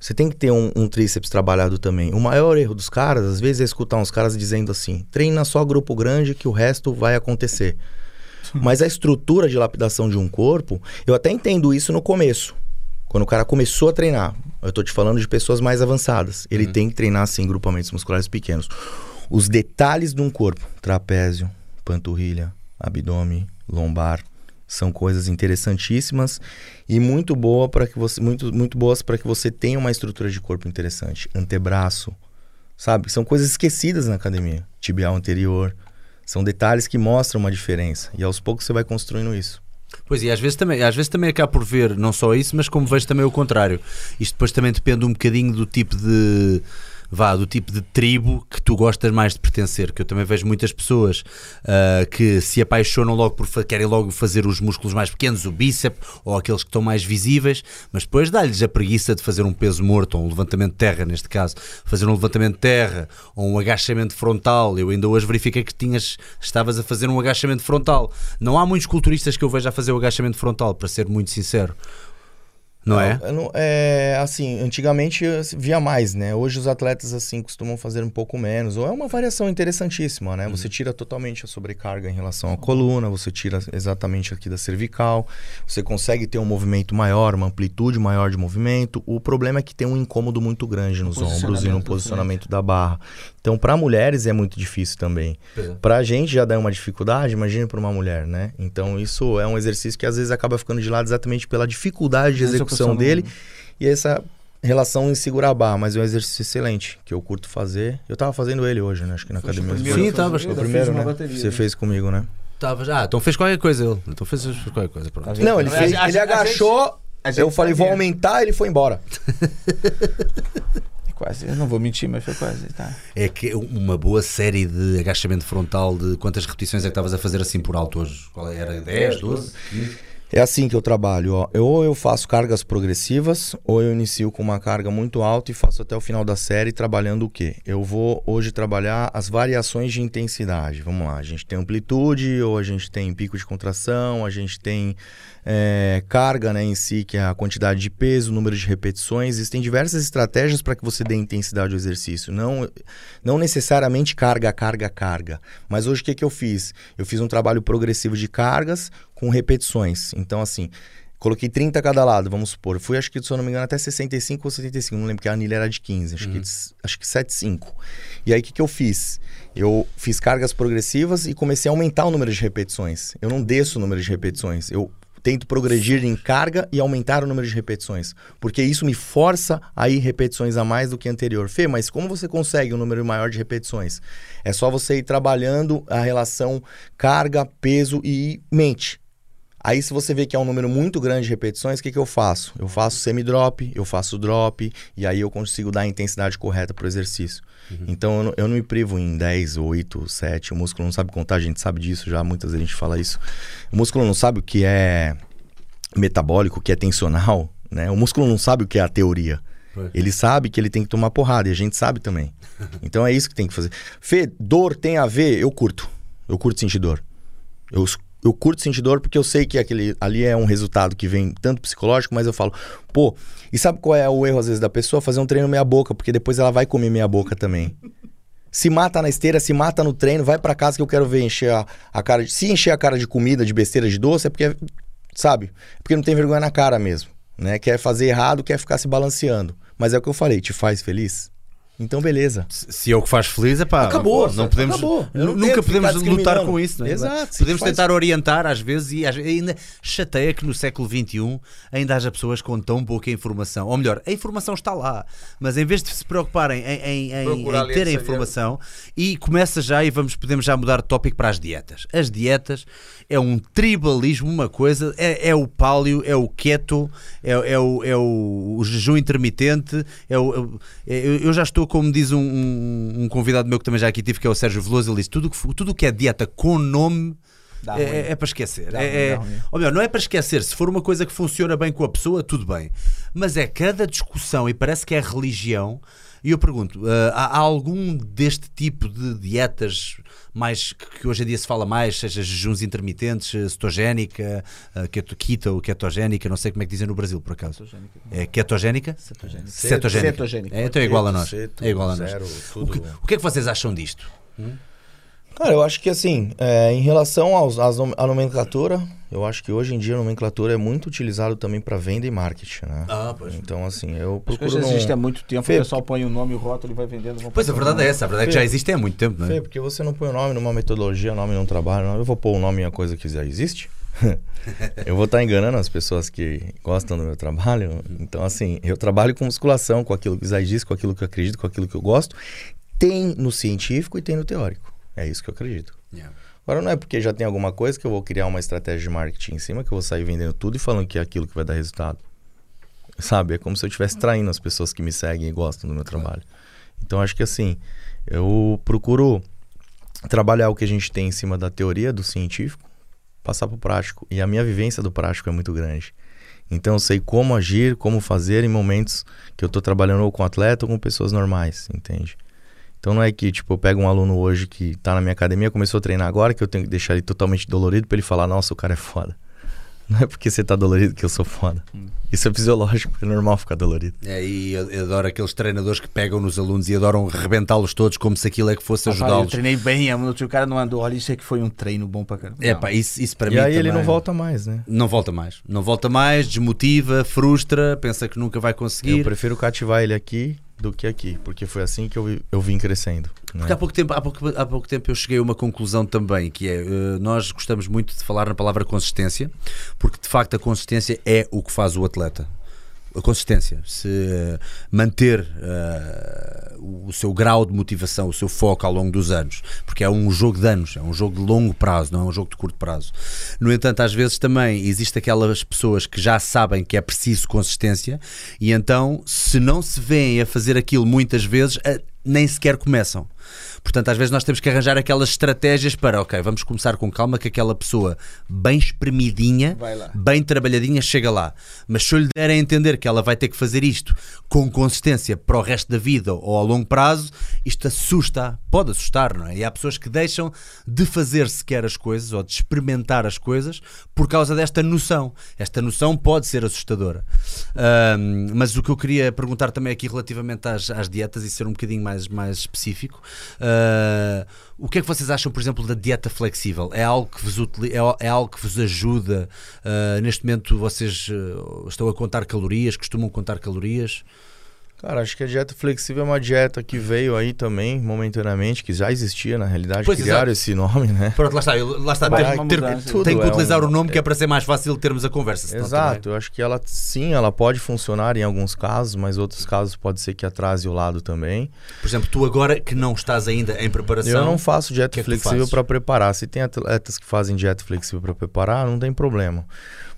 S3: Você tem que ter um, um tríceps trabalhado também. O maior erro dos caras, às vezes, é escutar uns caras dizendo assim: treina só grupo grande que o resto vai acontecer. Mas a estrutura de lapidação de um corpo, eu até entendo isso no começo. Quando o cara começou a treinar, eu tô te falando de pessoas mais avançadas. Ele tem que treinar, assim, grupamentos musculares pequenos. Os detalhes de um corpo, trapézio, panturrilha, abdômen, lombar, são coisas interessantíssimas e muito boa para que você muito, muito boas para que você tenha uma estrutura de corpo interessante. Antebraço, sabe? São coisas esquecidas na academia. Tibial anterior, são detalhes que mostram uma diferença e aos poucos você vai construindo isso.
S1: Pois e às vezes também, às vezes também acabo por ver não só isso, mas como vejo também o contrário. Isto depois também depende um bocadinho do tipo de vá, do tipo de tribo que tu gostas mais de pertencer, que eu também vejo muitas pessoas ah, que se apaixonam logo por querem logo fazer os músculos mais pequenos, o bíceps ou aqueles que estão mais visíveis, mas depois dá-lhes a preguiça de fazer um peso morto, ou um levantamento de terra neste caso, fazer um levantamento de terra ou um agachamento frontal. Eu ainda hoje verifiquei que tinhas estavas a fazer um agachamento frontal. Não há muitos culturistas que eu veja a fazer o agachamento frontal, para ser muito sincero. Não é?
S3: Não- é assim, antigamente via mais, né? Hoje os atletas assim costumam fazer um pouco menos. Ou é uma variação interessantíssima, né? Você tira totalmente a sobrecarga em relação à coluna, você tira exatamente aqui da cervical, você consegue ter um movimento maior, uma amplitude maior de movimento. O problema é que tem um incômodo muito grande nos ombros e no
S2: posicionamento
S3: da barra. Então, para mulheres é muito difícil também. Pra gente já dá uma dificuldade, imagine para uma mulher, né? Então, isso é um exercício que às vezes acaba ficando de lado exatamente pela dificuldade de
S2: A
S3: execução
S2: execução
S3: dele
S2: não-
S3: e essa relação em segurar a barra, mas é um exercício excelente que eu curto fazer. Eu tava fazendo ele hoje, né? Acho que na academia.
S2: primeiro
S1: Sim,
S3: Foi o primeiro,
S2: uma
S3: né?
S2: bateria,
S3: Você
S2: né?
S3: fez comigo, né?
S1: Estavas- ah, então fez qualquer coisa ele. Então fez, fez qualquer coisa, pronto.
S2: Vendo?
S3: Não, ele
S2: A
S3: fez,
S2: a
S3: ele
S2: gente-
S3: agachou,
S2: a gente
S3: eu falei, vou aumentar, ele foi embora. <laughs>
S2: Quase, eu não vou mentir, mas foi quase. Tá.
S1: É que uma boa série de agachamento frontal de quantas repetições é que estavas a fazer assim por alto hoje? Qual era? 10, 12? 15?
S3: É assim que eu trabalho, ó. Eu, ou eu faço cargas progressivas, ou eu inicio com uma carga muito alta e faço até o final da série trabalhando o quê? Eu vou hoje trabalhar as variações de intensidade. Vamos lá, a gente tem amplitude, ou a gente tem pico de contração, a gente tem é, carga né, em si, que é a quantidade de peso, número de repetições. Existem diversas estratégias para que você dê intensidade ao exercício. Não, não necessariamente carga, carga, carga. Mas hoje o que, que eu fiz? Eu fiz um trabalho progressivo de cargas com repetições. Então, assim, coloquei 30 a cada lado, vamos supor. Fui, acho que, se eu não me engano, até 65 ou 75. Não lembro, porque a anilha era de 15. Acho, que, acho que 75. E aí, o que, que eu fiz? Eu fiz cargas progressivas e comecei a aumentar o número de repetições. Eu não desço o número de repetições. Eu tento progredir em carga e aumentar o número de repetições. Porque isso me força a ir repetições a mais do que anterior. Fê, mas como você consegue um número maior de repetições? É só você ir trabalhando a relação carga, peso e mente. Aí, se você vê que é um número muito grande de repetições, o que, que eu faço? Eu faço semi-drop, eu faço drop, e aí eu consigo dar a intensidade correta para o exercício. Uhum. Então, eu não, eu não, me privo em 10, 8, 7. O músculo não sabe contar, a gente sabe disso já, muitas vezes a gente fala isso. O músculo não sabe o que é metabólico, o que é tensional, né? O músculo não sabe o que é a teoria. Ele sabe que ele tem que tomar porrada, e a gente sabe também. <laughs> Então, é isso que tem que fazer. Fê, dor tem a ver? Eu curto. Eu curto sentir dor. Eu eu curto sentir dor porque eu sei que aquele ali é um resultado que vem tanto psicológico, mas eu falo, pô, e sabe qual é o erro às vezes da pessoa? Fazer um treino meia boca, porque depois ela vai comer meia boca também. Se mata na esteira, se mata no treino, vai para casa que eu quero ver encher a, a, cara de. Se encher a cara de comida, de besteira, de doce, é porque, sabe? Porque não tem vergonha na cara mesmo. Né? Quer fazer errado, quer ficar se balanceando. Mas é o que eu falei, te faz feliz? Então, beleza.
S1: Se é o que faz feliz, é pá.
S3: Acabou.
S1: Não podemos,
S3: acabou.
S1: Nunca podemos lutar com isso. Não é?
S3: Exato.
S1: Podemos tentar orientar às vezes e ainda chateia que no século XXI ainda haja pessoas com tão pouca informação. Ou melhor, a informação está lá, mas em vez de se preocuparem em, em, em, em ter a informação e começa já e vamos, podemos já mudar de tópico para as dietas. As dietas é um tribalismo, uma coisa, é, é o pálio, é o keto, é, é, o, é o, o jejum intermitente, é o, é, eu já estou como diz um, um, um, convidado meu que também já aqui tive, que é o Sérgio Veloso, ele disse: tudo que, tudo que é dieta com nome. É, é, é, para esquecer. Dá é, ruim, é, ou melhor, não é para esquecer. Se for uma coisa que funciona bem com a pessoa, tudo bem. Mas é cada discussão, e parece que é religião. E eu pergunto: uh, há, há algum deste tipo de dietas mais que hoje em dia se fala mais, seja jejuns intermitentes, eh, cetogénica, uh, keto, keto, ketogénica, não sei como é que dizem no Brasil, por acaso. Cetogénica. É ketogénica? Cetogénica. Cetogénica. Cetogénica. É, então é igual a nós. Ceto, é igual a nós. Zero, o, que, o, que, é que vocês acham disto? Hum?
S3: Cara, eu acho que assim, é, em relação aos, às, à nomenclatura, eu acho que hoje em dia a nomenclatura é muito utilizado também para venda e marketing, né? Ah, pois. Então, assim, eu procuro. Acho que
S2: já existe há muito tempo, Fê, o pessoal põe o nome e o rótulo e vai vendendo.
S1: Pois a verdade é essa, a verdade Fê, é que já existe há muito tempo, né?
S3: Fê, porque você não põe o nome numa metodologia, nome num trabalho, eu vou pôr o nome em uma coisa que já existe. <laughs> eu vou estar tá enganando as pessoas que gostam do meu trabalho. Então, assim, eu trabalho com musculação, com aquilo que já existe, com aquilo que eu acredito, com aquilo que eu gosto. Tem no científico e tem no teórico. É isso que eu acredito. Yeah. Agora não é porque já tem alguma coisa que eu vou criar uma estratégia de marketing em cima que eu vou sair vendendo tudo e falando que é aquilo que vai dar resultado. Sabe? É como se eu estivesse traindo as pessoas que me seguem e gostam do meu trabalho. Então acho que assim, eu procuro trabalhar o que a gente tem em cima da teoria do científico, passar para o prático. E a minha vivência do prático é muito grande. Então eu sei como agir, como fazer em momentos que eu estou trabalhando ou com atleta ou com pessoas normais, entende? Então não é que, tipo, eu pego um aluno hoje que tá na minha academia, começou a treinar agora, que eu tenho que deixar ele totalmente dolorido para ele falar, nossa, o cara é foda. <laughs> Não é porque você tá dolorido que eu sou foda. Hum. Isso é fisiológico, é normal ficar dolorido.
S1: É, e eu adoro aqueles treinadores que pegam nos alunos e adoram rebentá-los todos como se aquilo é que fosse ajudá-los. Eu
S2: treinei bem, o cara não andou, olha, isso é que foi um treino bom para caramba.
S1: É pá, isso, isso para
S3: e
S1: mim.
S3: E aí
S1: também...
S3: ele não volta mais, né?
S1: Não volta mais. Não volta mais, desmotiva, frustra, pensa que nunca vai conseguir.
S3: Eu prefiro cativar ele aqui do que aqui, porque foi assim que eu, eu vim crescendo.
S1: Né? Há pouco, tempo, há, pouco, há pouco tempo eu cheguei a uma conclusão também, que é, uh, nós gostamos muito de falar na palavra consistência, porque de facto a consistência é o que faz o atleta a consistência, se uh, manter uh, o seu grau de motivação, o seu foco ao longo dos anos, porque é um jogo de anos, é um jogo de longo prazo, não é um jogo de curto prazo. No entanto, às vezes também existe aquelas pessoas que já sabem que é preciso consistência e então, se não se veem a fazer aquilo muitas vezes, nem sequer começam. Portanto, às vezes nós temos que arranjar aquelas estratégias para, ok, vamos começar com calma, que aquela pessoa bem espremidinha, bem trabalhadinha, chega lá. Mas se eu lhe der a entender que ela vai ter que fazer isto com consistência para o resto da vida ou a longo prazo, isto assusta, pode assustar, não é? E há pessoas que deixam de fazer sequer as coisas ou de experimentar as coisas por causa desta noção. Esta noção pode ser assustadora. Um, mas o que eu queria perguntar também aqui relativamente às, às dietas e ser um bocadinho mais, mais específico. Uh, o que é que vocês acham, por exemplo, da dieta flexível? É algo que vos, é, é algo que vos ajuda? Uh, neste momento vocês uh, estão a contar calorias? Costumam contar calorias?
S3: Cara, acho que a dieta flexível é uma dieta que veio aí também, momentaneamente, que já existia na realidade.
S1: Pois,
S3: criaram
S1: exato.
S3: esse nome, né?
S1: Pronto, lá está. Lá está. Tem, ter-
S2: mudança.
S1: tem que
S3: é
S1: utilizar
S3: um-
S1: o nome que é para ser mais fácil termos a conversa.
S3: Exato, eu acho que ela sim, ela pode funcionar em alguns casos, mas outros casos pode ser que atrase o lado também.
S1: Por exemplo, tu agora que não estás ainda em preparação.
S3: Eu não faço dieta
S1: que é
S3: flexível para preparar. Se tem atletas que fazem dieta flexível para preparar, não tem problema.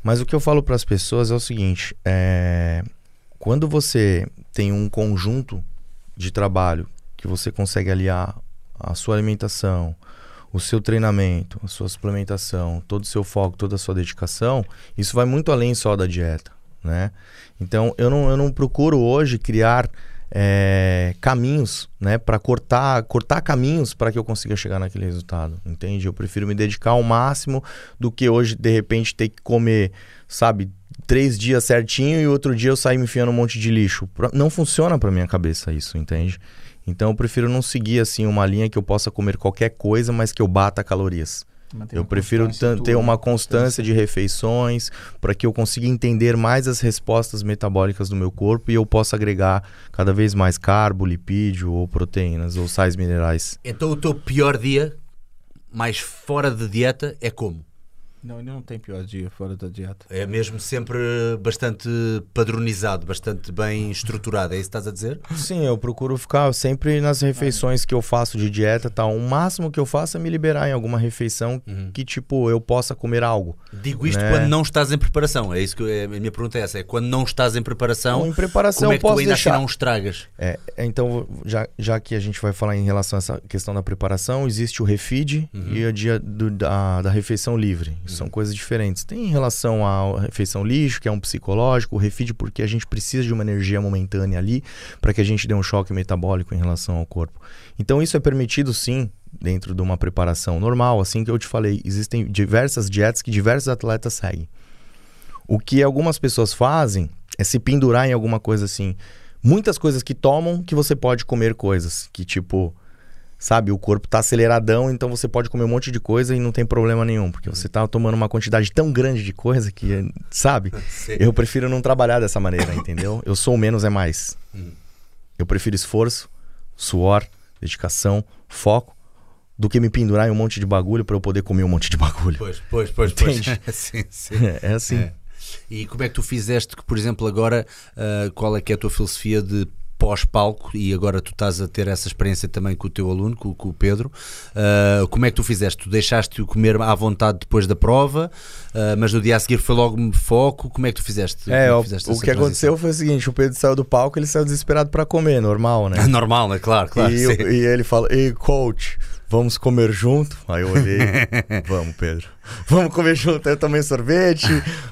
S3: Mas o que eu falo para as pessoas é o seguinte: é, quando você tem um conjunto de trabalho que você consegue aliar a sua alimentação, o seu treinamento, a sua suplementação, todo o seu foco, toda a sua dedicação, isso vai muito além só da dieta, né? Então eu não, eu não procuro hoje criar é, caminhos, né, para cortar, cortar caminhos para que eu consiga chegar naquele resultado, entende? Eu prefiro me dedicar ao máximo do que hoje de repente ter que comer, sabe, três dias certinho e outro dia eu sair me enfiando um monte de lixo. Não funciona para minha cabeça isso, entende? Então eu prefiro não seguir assim uma linha que eu possa comer qualquer coisa, mas que eu bata calorias. Eu prefiro ter uma constância de refeições para que eu consiga entender mais as respostas metabólicas do meu corpo e eu possa agregar cada vez mais carbo, lipídio ou proteínas ou sais minerais.
S1: Então o teu pior dia, mais fora de dieta, é como?
S2: Não, ele não tem pior dia fora da dieta.
S1: É mesmo sempre bastante padronizado, bastante bem estruturado. É isso que estás a dizer?
S3: Sim, eu procuro ficar sempre nas refeições que eu faço de dieta, tá? O máximo que eu faço é me liberar em alguma refeição que tipo eu possa comer algo.
S1: Digo isto
S3: Né?
S1: quando não estás em preparação. É isso que eu- é- a minha pergunta é essa. É quando não estás em preparação,
S3: em preparação
S1: como é
S3: eu
S1: que tu
S3: posso
S1: ainda
S3: deixar.
S1: assim não estragas?
S3: É, então, já, já que a gente vai falar em relação a essa questão da preparação, existe o refeed e o dia do- da, da refeição livre. São coisas diferentes. Tem em relação à refeição lixo, que é um psicológico, o refeed porque a gente precisa de uma energia momentânea ali para que a gente dê um choque metabólico em relação ao corpo. Então, isso é permitido sim dentro de uma preparação normal, assim que eu te falei, existem diversas dietas que diversos atletas seguem. O que algumas pessoas fazem é se pendurar em alguma coisa assim. Muitas coisas que tomam que você pode comer coisas. Que tipo, sabe, o corpo tá aceleradão, então você pode comer um monte de coisa e não tem problema nenhum. Porque você tá tomando uma quantidade tão grande de coisa que, sabe? <laughs> Eu prefiro não trabalhar dessa maneira, entendeu? Eu sou o menos é mais. Eu prefiro esforço, suor, dedicação, foco, do que me pendurar em um monte de bagulho para eu poder comer um monte de bagulho.
S1: Pois, pois, pois. pois.
S3: Entende? <laughs>
S1: sim, sim. <laughs>
S3: É assim.
S1: É. E como é que tu fizeste que, por exemplo, agora, ah, qual é que é a tua filosofia de pós-palco e agora tu estás a ter essa experiência também com o teu aluno, com, com o Pedro, ah, como é que tu fizeste? Tu deixaste-o comer à vontade depois da prova, ah, mas no dia a seguir foi logo foco, como é que tu fizeste?
S3: É, o,
S1: que fizeste
S3: o que aconteceu
S1: transição?
S3: foi o seguinte: o Pedro saiu do palco, ele saiu desesperado pra comer, normal, né? <laughs>
S1: Normal, né? Claro, claro.
S3: e, eu- e ele falou: Ei, coach, vamos comer junto? Aí eu olhei: <laughs> Vamos, Pedro. Vamos comer junto. Aí eu tomei sorvete,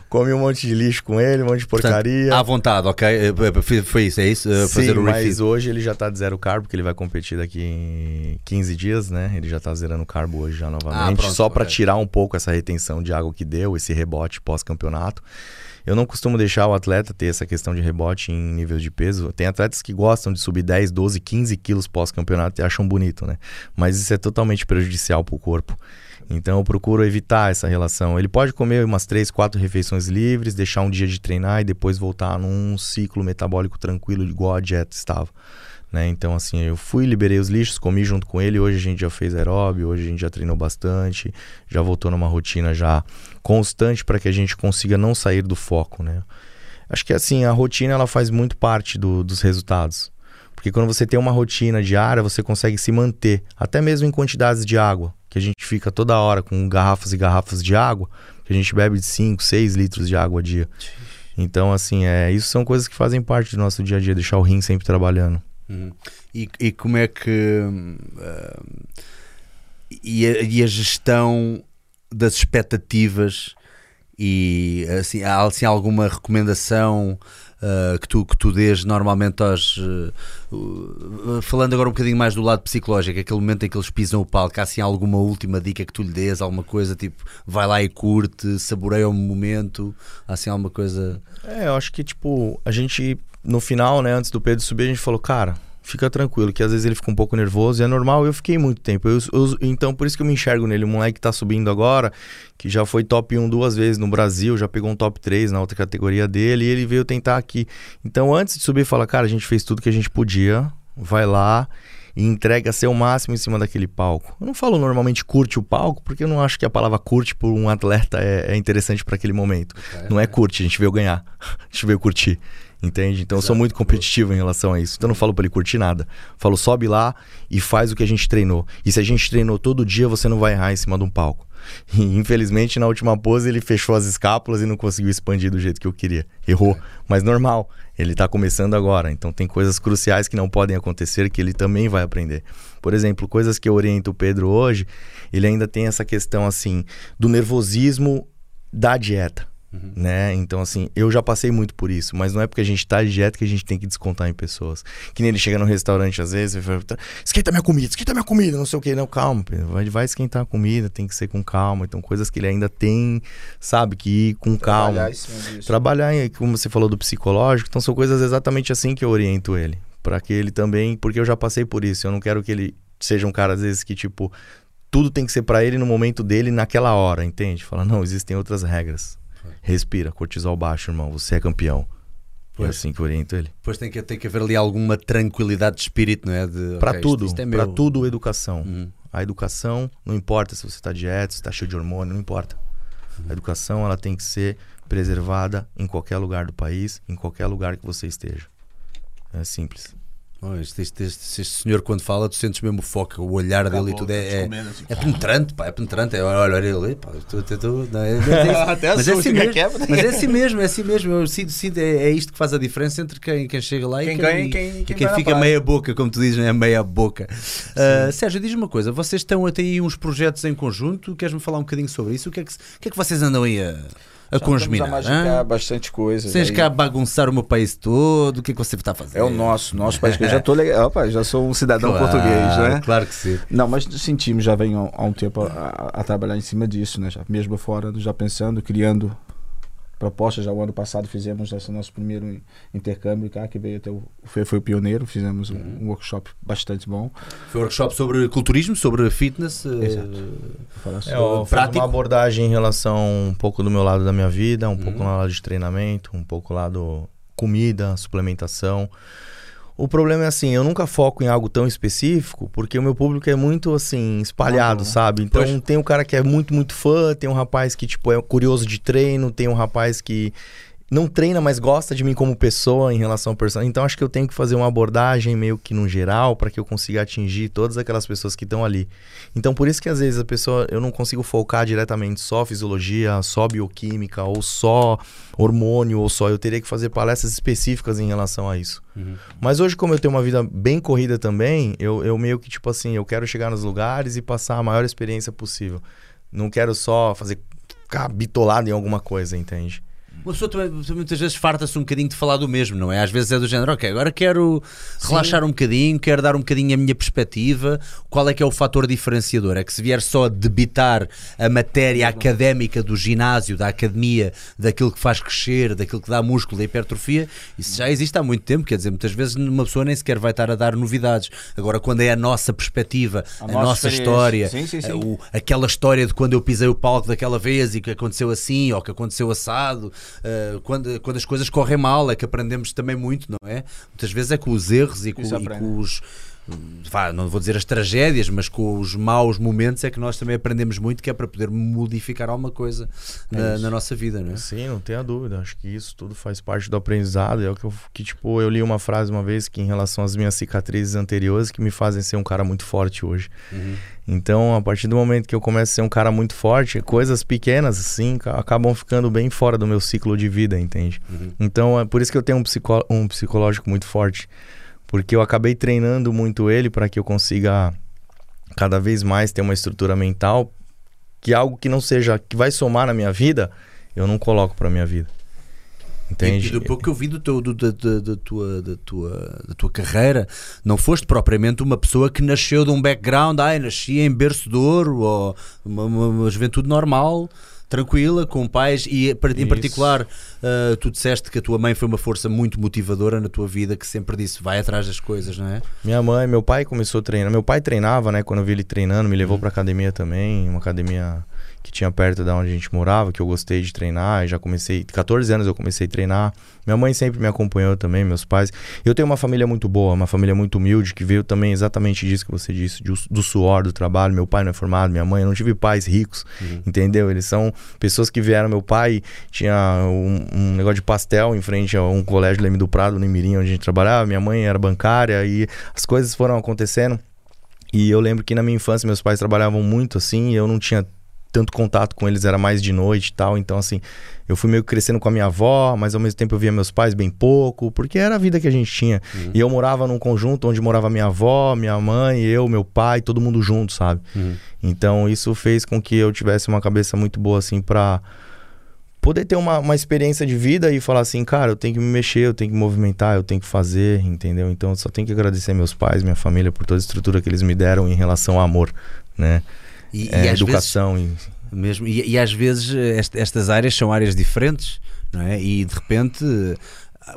S3: comi um monte de lixo com ele, um monte de
S1: Portanto,
S3: porcaria.
S1: à vontade, ok? Eh, Foi, foi isso, é isso? Eh,
S3: Sim,
S1: fazer o
S3: mas hoje ele já tá de zero carbo, porque ele vai competir daqui em 15 dias, né? Ele já tá zerando carbo hoje já novamente.
S1: Ah, pronto,
S3: só pra
S1: ok.
S3: tirar um pouco essa retenção de água que deu, esse rebote pós-campeonato. Eu não costumo deixar o atleta ter essa questão de rebote em nível de peso. Tem atletas que gostam de subir 10, 12, 15 quilos pós-campeonato e acham bonito, né? Mas isso é totalmente prejudicial pro corpo. Então eu procuro evitar essa relação. Ele pode comer umas 3, 4 refeições livres, deixar um dia de treinar e depois voltar num ciclo metabólico tranquilo, igual a dieta estava. Né? Então, assim, eu fui, liberei os lixos, comi junto com ele. Hoje a gente já fez aeróbio, hoje a gente já treinou bastante, já voltou numa rotina já constante para que a gente consiga não sair do foco, né? Acho que assim, a rotina ela faz muito parte do- dos resultados. Porque quando você tem uma rotina diária, você consegue se manter, até mesmo em quantidades de água, que a gente fica toda hora com garrafas e garrafas de água, que a gente bebe de 5, 6 litros de água a dia. Então, assim, é, isso são coisas que fazem parte do nosso dia a dia, deixar o rim sempre trabalhando.
S1: Uhum. E, e como é que. ah, e, a, e a gestão das expectativas e assim, há assim, alguma recomendação ah, que, tu, que tu dês normalmente aos. uh, falando agora um bocadinho mais do lado psicológico, aquele momento em que eles pisam o palco, há assim alguma última dica que tu lhe dês, alguma coisa tipo vai lá e curte, saboreia o momento, há assim alguma coisa.
S3: É, eu acho que, tipo, a gente, no final, né, antes do Pedro subir, a gente falou, cara, fica tranquilo, que às vezes ele fica um pouco nervoso, e é normal, eu fiquei muito tempo. Eu, eu- então, por isso que eu me enxergo nele. O moleque que tá subindo agora, que já foi top 1 duas vezes no Brasil, já pegou um top 3 na outra categoria dele, e ele veio tentar aqui. Então, antes de subir, fala, cara, a gente fez tudo que a gente podia, vai lá e entrega seu máximo em cima daquele palco. Eu não falo normalmente curte o palco, porque eu não acho que a palavra curte por um atleta é, é interessante para aquele momento. Não é curte, a gente veio ganhar, <laughs> a gente veio curtir. Entende? Então eu sou muito competitivo em relação a isso. Então eu não falo pra ele curtir nada. Falo, sobe lá e faz o que a gente treinou. E se a gente treinou todo dia, você não vai errar em cima de um palco. E infelizmente na última pose ele fechou as escápulas e não conseguiu expandir do jeito que eu queria. Errou. Mas normal. Ele tá começando agora. Então tem coisas cruciais que não podem acontecer que ele também vai aprender. Por exemplo, coisas que eu oriento o Pedro hoje, ele ainda tem essa questão assim do nervosismo da dieta. Né? Então, assim, eu já passei muito por isso, mas não é porque a gente tá de dieta que a gente tem que descontar em pessoas. Que nem ele chega no restaurante às vezes e fala, "Tá, esquenta minha comida, esquenta minha comida, não sei o que. Não, calma, Pedro, vai, vai esquentar a comida, tem que ser com calma. Então, coisas que ele ainda tem, sabe, que ir com calma.
S2: Trabalhar em cima disso.
S3: Trabalhar, em- como você falou do psicológico, então são coisas exatamente assim que eu oriento ele. Pra que ele também, porque eu já passei por isso, eu não quero que ele seja um cara, às vezes, que tipo, tudo tem que ser pra ele no momento dele, naquela hora, entende? Fala, não, existem outras regras. Respira, cortisol baixo, irmão, você é campeão. É
S1: Pois.
S3: assim que oriento ele.
S1: Depois tem que, tem que haver ali alguma tranquilidade de espírito, não é? De,
S3: Pra
S1: ok,
S3: tudo,
S1: é
S3: pra
S1: meu.
S3: tudo educação.
S1: Uhum.
S3: A educação, não importa se você tá dieta, se tá cheio de hormônio, não importa.
S1: Uhum.
S3: A educação, ela tem que ser preservada em qualquer lugar do país, em qualquer lugar que você esteja. É simples.
S1: Oh, este, este- este- este senhor, quando fala, tu sentes mesmo o foco, o olhar dele e tudo. É, é,
S2: assim.
S1: é penetrante, pá, é penetrante. É, olha, olha ele, pá, tu, tu, tu, não, é, é <laughs>
S2: Até
S1: mas é assim
S2: que
S1: mesmo.
S2: quebra.
S1: Mas é assim mesmo, é assim mesmo. Eu sinto, sinto- é, é isto que faz a diferença entre quem, quem chega lá
S2: Quem
S1: e quem,
S2: quem- quem
S1: quem
S2: na
S1: fica meia boca, como tu dizes, é meia boca. Ah, Sérgio, diz-me uma coisa: vocês estão a ter aí uns projetos em conjunto? Queres-me falar um bocadinho sobre isso? O que é que, que, é que vocês andam aí a, a congeminar?
S2: a magicar bastante coisa.
S1: Vocês
S2: daí-
S1: a bagunçar o meu país todo? O que que você está fazer?
S2: É o nosso, nosso país. que Eu já tô legal, opa, já sou um cidadão português, né?
S1: Claro que sim.
S2: Não, mas sentimos, já vem há há um tempo a, a- a trabalhar em cima disso, né? Já, mesmo fora, já pensando, criando propostas. Já o ano passado fizemos esse nosso primeiro in- intercâmbio cá, que veio até o, Fê foi o pioneiro, fizemos um, um workshop bastante bom.
S1: Foi um workshop sobre culturismo, sobre fitness. eh,
S2: Exato.
S3: É,
S2: sobre-
S3: ó, fiz
S1: prático.
S3: uma abordagem em relação um pouco do meu lado da minha vida, um pouco
S1: Uhum.
S3: no lado de treinamento, um pouco lá do comida, suplementação. O problema é assim, eu nunca foco em algo tão específico, porque o meu público é muito assim, espalhado,
S2: né?
S3: sabe? Então
S1: Pois.
S3: tem um cara que é muito, muito fã, tem um rapaz que, tipo, é curioso de treino, tem um rapaz que não treina, mas gosta de mim como pessoa em relação ao personagem. Então acho que eu tenho que fazer uma abordagem meio que no geral para que eu consiga atingir todas aquelas pessoas que estão ali. Então por isso que às vezes a pessoa eu não consigo focar diretamente só fisiologia, só bioquímica ou só hormônio ou só eu teria que fazer palestras específicas em relação a isso.
S1: Uhum.
S3: Mas hoje como eu tenho uma vida bem corrida também, eu, eu meio que tipo assim, eu quero chegar nos lugares e passar a maior experiência possível. Não quero só fazer ficar bitolado em alguma coisa, entende?
S1: Uma pessoa também, muitas vezes farta-se um bocadinho de falar do mesmo, não é? Às vezes é do género, ok, agora quero relaxar um bocadinho, quero dar um bocadinho a minha perspectiva. Qual é que é o fator diferenciador? É que se vier só debitar a matéria académica do ginásio, da academia, daquilo que faz crescer, daquilo que dá músculo, da hipertrofia, isso já existe há muito tempo. Quer dizer, muitas vezes uma pessoa nem sequer vai estar a dar novidades. Agora, quando é a nossa perspectiva, a,
S2: A nossa
S1: história,
S2: Sim, sim, sim.
S1: eh, o- aquela história de quando eu pisei o palco daquela vez e que aconteceu assim ou que aconteceu assado, uh, quando, quando as coisas correm mal, é que aprendemos também muito, não é? Muitas vezes é com os erros e com, e com os. Vá, não vou dizer as tragédias, mas com os maus momentos é que nós também aprendemos muito, que é para poder modificar alguma coisa na, na nossa vida, não é?
S3: Sim, não tenha dúvida. Acho que isso tudo faz parte do aprendizado. É o que eu, que, tipo, eu li uma frase uma vez que em relação às minhas cicatrizes anteriores que me fazem ser um cara muito forte hoje. Então, a partir do momento que eu começo a ser um cara muito forte, coisas pequenas, assim, ca- acabam ficando bem fora do meu ciclo de vida, entende? Então, é por isso que eu tenho um, psicó um psicológico muito forte. Porque eu acabei treinando muito ele para que eu consiga cada vez mais ter uma estrutura mental que algo que não seja, que vai somar na minha vida, eu não coloco pra minha vida. Entende?
S1: E, pouco que eu vi do teu, do- da, da- da tua, da, tua, da tua carreira, não foste propriamente uma pessoa que nasceu de um background, ai, nasci em berço de ouro, ou uma, uma- uma juventude normal. Tranquila, com pais e em
S3: Isso.
S1: particular uh, tu disseste que a tua mãe foi uma força muito motivadora na tua vida que sempre disse vai atrás das coisas, não é?
S3: Minha mãe, meu pai começou a treinar. Meu pai treinava, né? Quando eu vi ele treinando, me
S1: Uhum.
S3: levou pra academia também, uma academia que tinha perto da onde a gente morava, que eu gostei de treinar, já comecei, 14 anos eu comecei a treinar. Minha mãe sempre me acompanhou também, meus pais. Eu tenho uma família muito boa, uma família muito humilde, que veio também exatamente disso que você disse, de- do suor, do trabalho. Meu pai não é formado, minha mãe, eu não tive pais ricos, entendeu? Eles são pessoas que vieram, meu pai tinha um, um negócio de pastel em frente a um colégio Leme do Prado, no Imirim, onde a gente trabalhava. Minha mãe era bancária e as coisas foram acontecendo. E eu lembro que na minha infância meus pais trabalhavam muito assim, eu não tinha tanto contato com eles, era mais de noite e tal. Então, assim, eu fui meio que crescendo com a minha avó, mas ao mesmo tempo eu via meus pais bem pouco, porque era a vida que a gente tinha. E eu morava num conjunto onde morava minha avó, minha mãe, eu, meu pai, todo mundo junto, sabe? Então, isso fez com que eu tivesse uma cabeça muito boa, assim, pra poder ter uma, uma experiência de vida e falar assim, cara, eu tenho que me mexer, eu tenho que movimentar, eu tenho que fazer, entendeu? Então eu só tenho que agradecer meus pais, minha família por toda a estrutura que eles me deram em relação ao amor, né?
S1: E,
S3: É,
S1: e às
S3: educação e
S1: vezes, mesmo, e, e às vezes est- estas áreas são áreas diferentes, não é? E de repente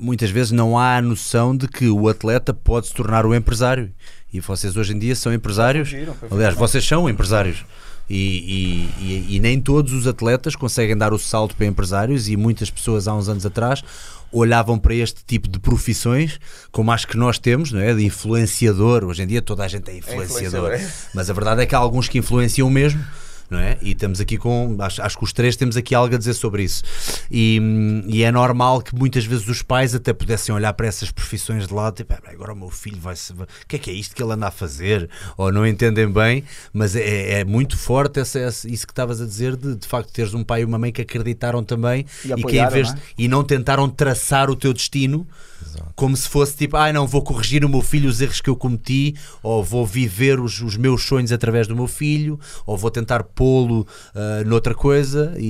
S1: muitas vezes não há a noção de que o atleta pode se tornar o empresário. E vocês hoje em dia são empresários. Aliás, vocês são empresários. E, e- e- e nem todos os atletas conseguem dar o salto para empresários e muitas pessoas há uns anos atrás olhavam para este tipo de profissões como acho que nós temos, não é? De influenciador. Hoje em dia toda a gente é influenciador. Mas a verdade é que há alguns que influenciam mesmo. Não é? E estamos aqui com. Acho, acho que os três temos aqui algo a dizer sobre isso. E, hum, e é normal que muitas vezes os pais até pudessem olhar para essas profissões de lado tipo, "Ah, agora o meu filho vai se. O que é que é isto que ele anda a fazer? Ou não entendem bem, mas é, é muito forte essa, essa- isso que estavas a dizer de de facto teres um pai e uma mãe que acreditaram também
S2: E
S1: que em
S2: apoiaram,
S1: vez
S2: não
S1: de-
S2: é?
S1: e não tentaram traçar o teu destino como se fosse tipo, ah, não, vou corrigir o meu filho os erros que eu cometi, ou vou viver os, os meus sonhos através do meu filho, ou vou tentar pô-lo ah, noutra coisa, e,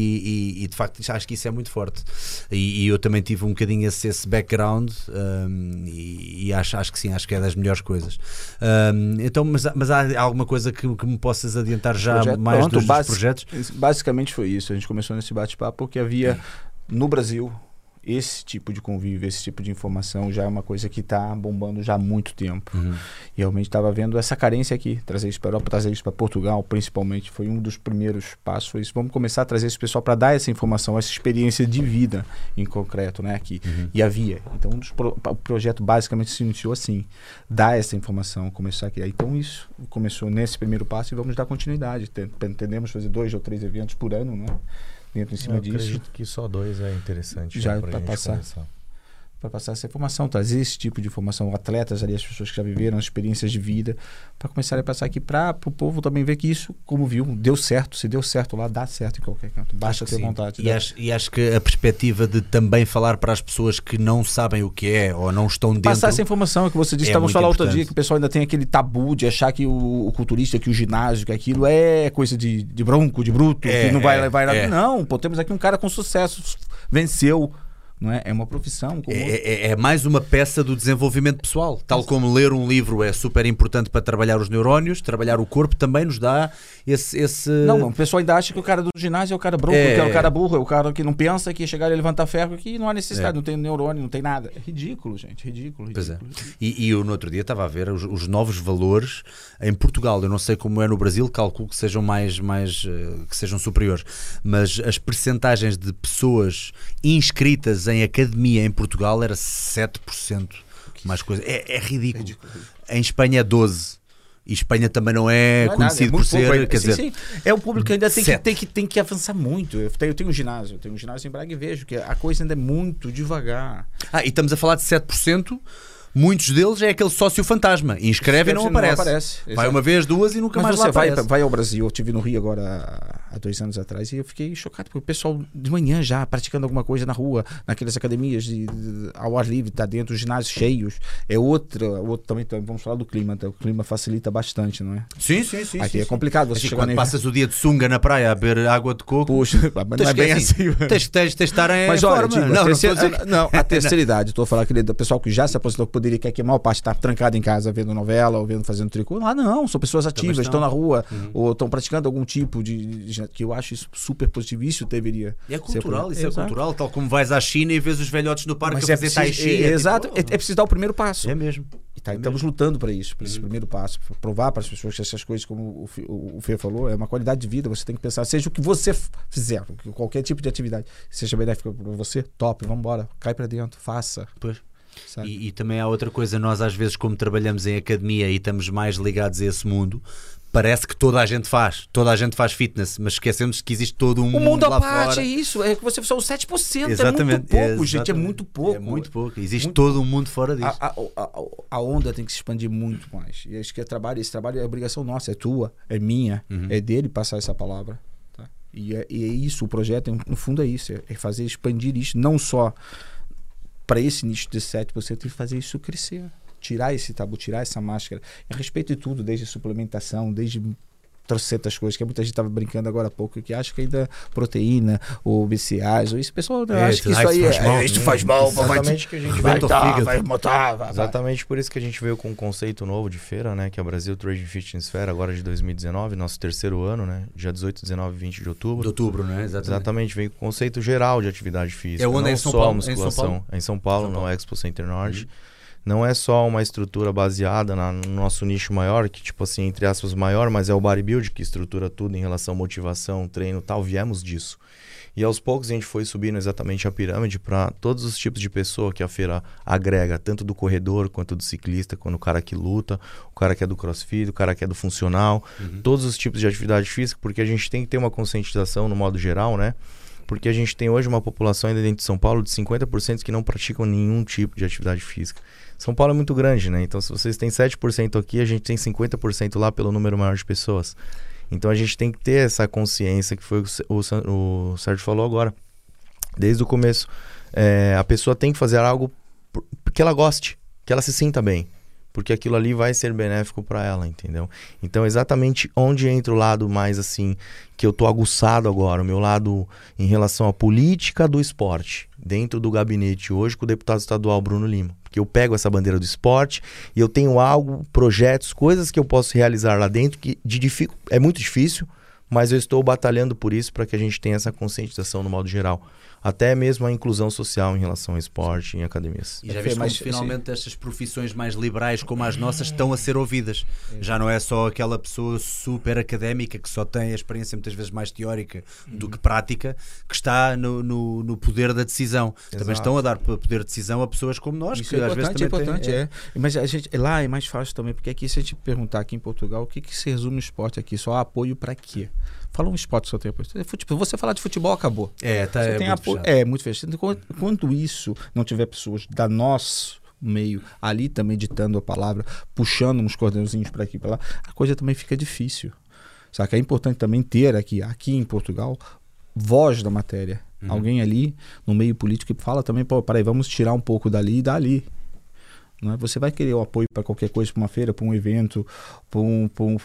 S1: e- e, de facto acho que isso é muito forte. E, e eu também tive um bocadinho esse, esse background, ahm, e, e acho, acho que sim, acho que é das melhores coisas. Ahm, então, mas, há- mas há alguma coisa que, que me possas adiantar já
S2: Projeto-
S1: mais
S2: pronto,
S1: dos, projetos?
S2: Basicamente foi isso. A gente começou nesse bate-papo porque havia no Brasil esse tipo de convívio, esse tipo de informação já é uma coisa que está bombando já há muito tempo.
S1: Uhum.
S2: E realmente estava vendo essa carência aqui, trazer isso para a Europa, trazer isso para Portugal, principalmente, foi um dos primeiros passos. Foi isso. Vamos começar a trazer esse pessoal para dar essa informação, essa experiência de vida em concreto, né, aqui. E havia. Então, um pro- o projeto basicamente se iniciou assim, dar essa informação, começar a criar. Então, isso começou nesse primeiro passo e vamos dar continuidade. Ten- Pretendemos fazer dois ou três eventos por ano, né? Dentro em cima
S3: eu
S2: disso
S3: acredito que só dois é interessante.
S2: Já
S3: né,
S2: pra
S3: gente
S2: passar.
S3: começar.
S2: Para passar essa informação, trazer esse tipo de informação, atletas ali, as pessoas que já viveram, as experiências de vida, para começar a passar aqui para o povo também ver que isso, como viu, deu certo. Se deu certo lá, dá certo em qualquer canto. Basta ter
S1: sim.
S2: vontade.
S1: E
S2: né?
S1: acho, e acho que a perspectiva de também falar para as pessoas que não sabem o que é ou não estão dentro.
S2: Passar essa informação que você disse,
S1: é
S2: estávamos falando outro dia, que o pessoal ainda tem aquele tabu de achar que o, o culturista, que o ginásio, que aquilo é coisa de, de bronco, de bruto,
S1: É,
S2: que não vai
S1: é,
S2: levar nada.
S1: é.
S2: Não, pô, temos aqui um cara com sucesso, venceu. Não é? é uma profissão.
S1: É, é- é mais uma peça do desenvolvimento pessoal. Tal como ler um livro é super importante para trabalhar os neurónios, trabalhar o corpo também nos dá esse. esse...
S2: Não, o pessoal ainda acha que o cara do ginásio é o cara bronco,
S1: É.
S2: que é o cara burro, é o cara que não pensa que chegar e levantar ferro, que não há necessidade,
S1: É.
S2: não tem neurônio, não tem nada. É ridículo, gente, ridículo.
S1: Pois é.
S2: ridículo.
S1: E, e eu no outro dia estava a ver os, os novos valores em Portugal. Eu não sei como é no Brasil, calculo que sejam mais, mais eh, que sejam superiores, mas as percentagens de pessoas inscritas em academia em Portugal era 7%. Mais coisa. É, é ridículo. Em Espanha é 12%. E Espanha também não é
S2: Não é nada,
S1: conhecido
S2: é
S1: por ser.
S2: pouco, é-
S1: quer
S2: sim,
S1: dizer,
S2: sim. é um público que ainda tem que, tem, que, tem que avançar muito. Eu tenho, eu tenho um ginásio, eu tenho um ginásio em Braga e vejo que a coisa ainda é muito devagar.
S1: Ah, e estamos a falar de 7%. Muitos deles é aquele sócio fantasma. Inscreve e não
S2: Inscreve-se e não
S1: aparece.
S2: aparece,
S1: Vai uma vez, duas e nunca
S2: Mas
S1: mais
S2: você
S1: lá
S2: vai,
S1: aparece.
S2: vai ao Brasil, eu estive no Rio agora há- dois anos atrás e eu fiquei chocado, porque o pessoal de manhã já praticando alguma coisa na rua, naquelas academias de, de- ao ar livre, tá dentro, os ginásios cheios. É outra, outro também, então, vamos falar do clima, tá? o clima facilita bastante, não é?
S1: Sim, sim, sim.
S2: Aqui
S1: sim,
S2: é complicado você chegar
S1: quando passas o dia de sunga na praia a beber água de coco,
S2: Puxa, mas não é bem
S1: assim,
S2: assim.
S1: tens, tens, de estar em
S2: Mas olha,
S1: forma. não,
S2: a terceira,
S1: a
S2: não, a <laughs> terceira idade, estou falando aquele do pessoal que já se aposentou, que poderia que a maior parte está trancado em casa vendo novela ou vendo fazendo tricô. Lá não, são pessoas ativas,
S1: estão.
S2: estão na rua
S1: Uhum.
S2: ou estão praticando algum tipo de, que eu acho isso super positivo. Isso deveria.
S1: É
S2: ser
S1: cultural, isso é
S2: Exato.
S1: cultural. Tal como vais à China e vês os velhotes no parque
S2: Mas
S1: a
S2: é
S1: fazer
S2: preciso,
S1: tai chi.
S2: é-
S1: é
S2: exato,
S1: tipo,
S2: é, é preciso dar o primeiro passo.
S1: É mesmo.
S2: E tá, estamos lutando para isso, para
S1: Uhum.
S2: esse primeiro passo, pra provar para as pessoas que essas coisas, como o, Fê- o, o Fê falou, é uma qualidade de vida. Você tem que pensar, seja o que você fizer, qualquer tipo de atividade, seja benéfica para você, top, vamos embora, cai para dentro, faça.
S1: Pois. E, e também há outra coisa, nós às vezes, como trabalhamos em academia e estamos mais ligados a esse mundo, parece que toda a gente faz, toda a gente faz fitness, mas esquecemos que existe todo um
S2: O mundo à parte
S1: fora.
S2: é isso, é que você são os 7%,
S1: Exatamente,
S2: é muito pouco, gente, é
S1: exatamente.
S2: muito pouco.
S1: É muito pouco. Existe
S2: Muito
S1: todo um mundo fora disso.
S2: A, a, a, a onda tem que se expandir muito mais. E acho que é trabalho, esse trabalho é obrigação nossa, é tua, é minha,
S1: Uhum.
S2: é dele passar essa palavra. tá? E, é, e é isso, o projeto, no fundo, é isso: é, é fazer expandir isso, não só para esse nicho de 7%, e fazer isso crescer. Tirar esse tabu, tirar essa máscara. A respeito de tudo, desde suplementação, desde trocentas coisas, que muita gente estava brincando agora há pouco, que acha que ainda proteína, ou BCAAs, ou isso, pessoal, eu
S1: É,
S2: acho que
S1: isso
S2: aí
S1: faz
S2: é,
S1: mal,
S2: é, isso
S1: né?
S2: faz mal, vai,
S3: Exatamente que a gente
S2: vai,
S1: fígado.
S2: vai botar, vai, vai.
S3: Exatamente por isso que a gente veio com um conceito novo de feira, né? Que é o Brasil Trading Fitness Fair, agora de 2019, nosso terceiro ano, né? Dia 18, 19 e 20 de outubro.
S1: De outubro, não é? Exatamente.
S3: Exatamente, veio com o conceito geral de atividade física.
S1: É onde?
S3: não
S1: É em São
S3: só
S1: Paulo?
S3: a musculação.
S1: É em São Paulo?
S3: É em São Paulo,
S1: São
S3: no
S1: Paulo.
S3: Expo Center Norte. Não é só uma estrutura baseada na- no nosso nicho maior, que tipo assim, entre aspas, maior, mas é o bodybuild que estrutura tudo em relação à motivação, treino e tal. Viemos disso. E aos poucos a gente foi subindo exatamente a pirâmide para todos os tipos de pessoa que a feira agrega, tanto do corredor quanto do ciclista, quando o cara que luta, o cara que é do crossfit, o cara que é do funcional, todos os tipos de atividade física, porque a gente tem que ter uma conscientização no modo geral, né? Porque a gente tem hoje uma população ainda dentro de São Paulo de 50% que não praticam nenhum tipo de atividade física. São Paulo é muito grande, né? Então, se vocês têm 7% aqui, a gente tem 50% lá pelo número maior de pessoas. Então, a gente tem que ter essa consciência que foi o, o, o Sérgio falou agora. Desde o começo. É, a pessoa tem que fazer algo que ela goste, que ela se sinta bem. Porque aquilo ali vai ser benéfico para ela, entendeu? Então, exatamente onde entra o lado mais assim, que eu tô aguçado agora, o meu lado em relação à política do esporte, dentro do gabinete hoje com o deputado estadual Bruno Lima. Porque eu pego essa bandeira do esporte e eu tenho algo, projetos, coisas que eu posso realizar lá dentro que de dific... é muito difícil, mas eu estou batalhando por isso para que a gente tenha essa conscientização no modo geral. Até mesmo a inclusão social em relação ao esporte em academias.
S1: E já
S2: É,
S1: viste
S2: mas,
S1: como finalmente estas profissões mais liberais como as nossas estão a ser ouvidas. Já não é só aquela pessoa super académica que só tem a experiência muitas vezes mais teórica do que prática que está no, no, no poder da decisão. Também
S3: Exato.
S1: estão a dar poder de decisão a pessoas como nós,
S2: Isso
S1: que
S2: é
S1: às vezes
S2: importante, é
S1: também
S2: importante,
S1: têm-
S2: é. Mas a gente, lá é mais fácil também, porque aqui se a gente perguntar aqui em Portugal, o que, que se resume o esporte aqui? Só apoio pra quê? Fala um esporte que só tem apoio. É futebol. Você falar de futebol, acabou.
S1: É, tá,
S2: Você
S1: é
S2: tem
S1: muito
S2: apoio. É, muito fechado. Então, quando- Quando isso não tiver pessoas da nosso meio ali também ditando a palavra, puxando uns cordãozinhos para aqui e para lá, a coisa também fica difícil. Saca? É importante também ter aqui, aqui em Portugal, voz da matéria.
S1: Uhum.
S2: Alguém ali no meio político que fala também, pô, peraí, vamos tirar um pouco dali e dali. Não é? Você vai querer o apoio para qualquer coisa, para uma feira, para um evento, para um, pra um,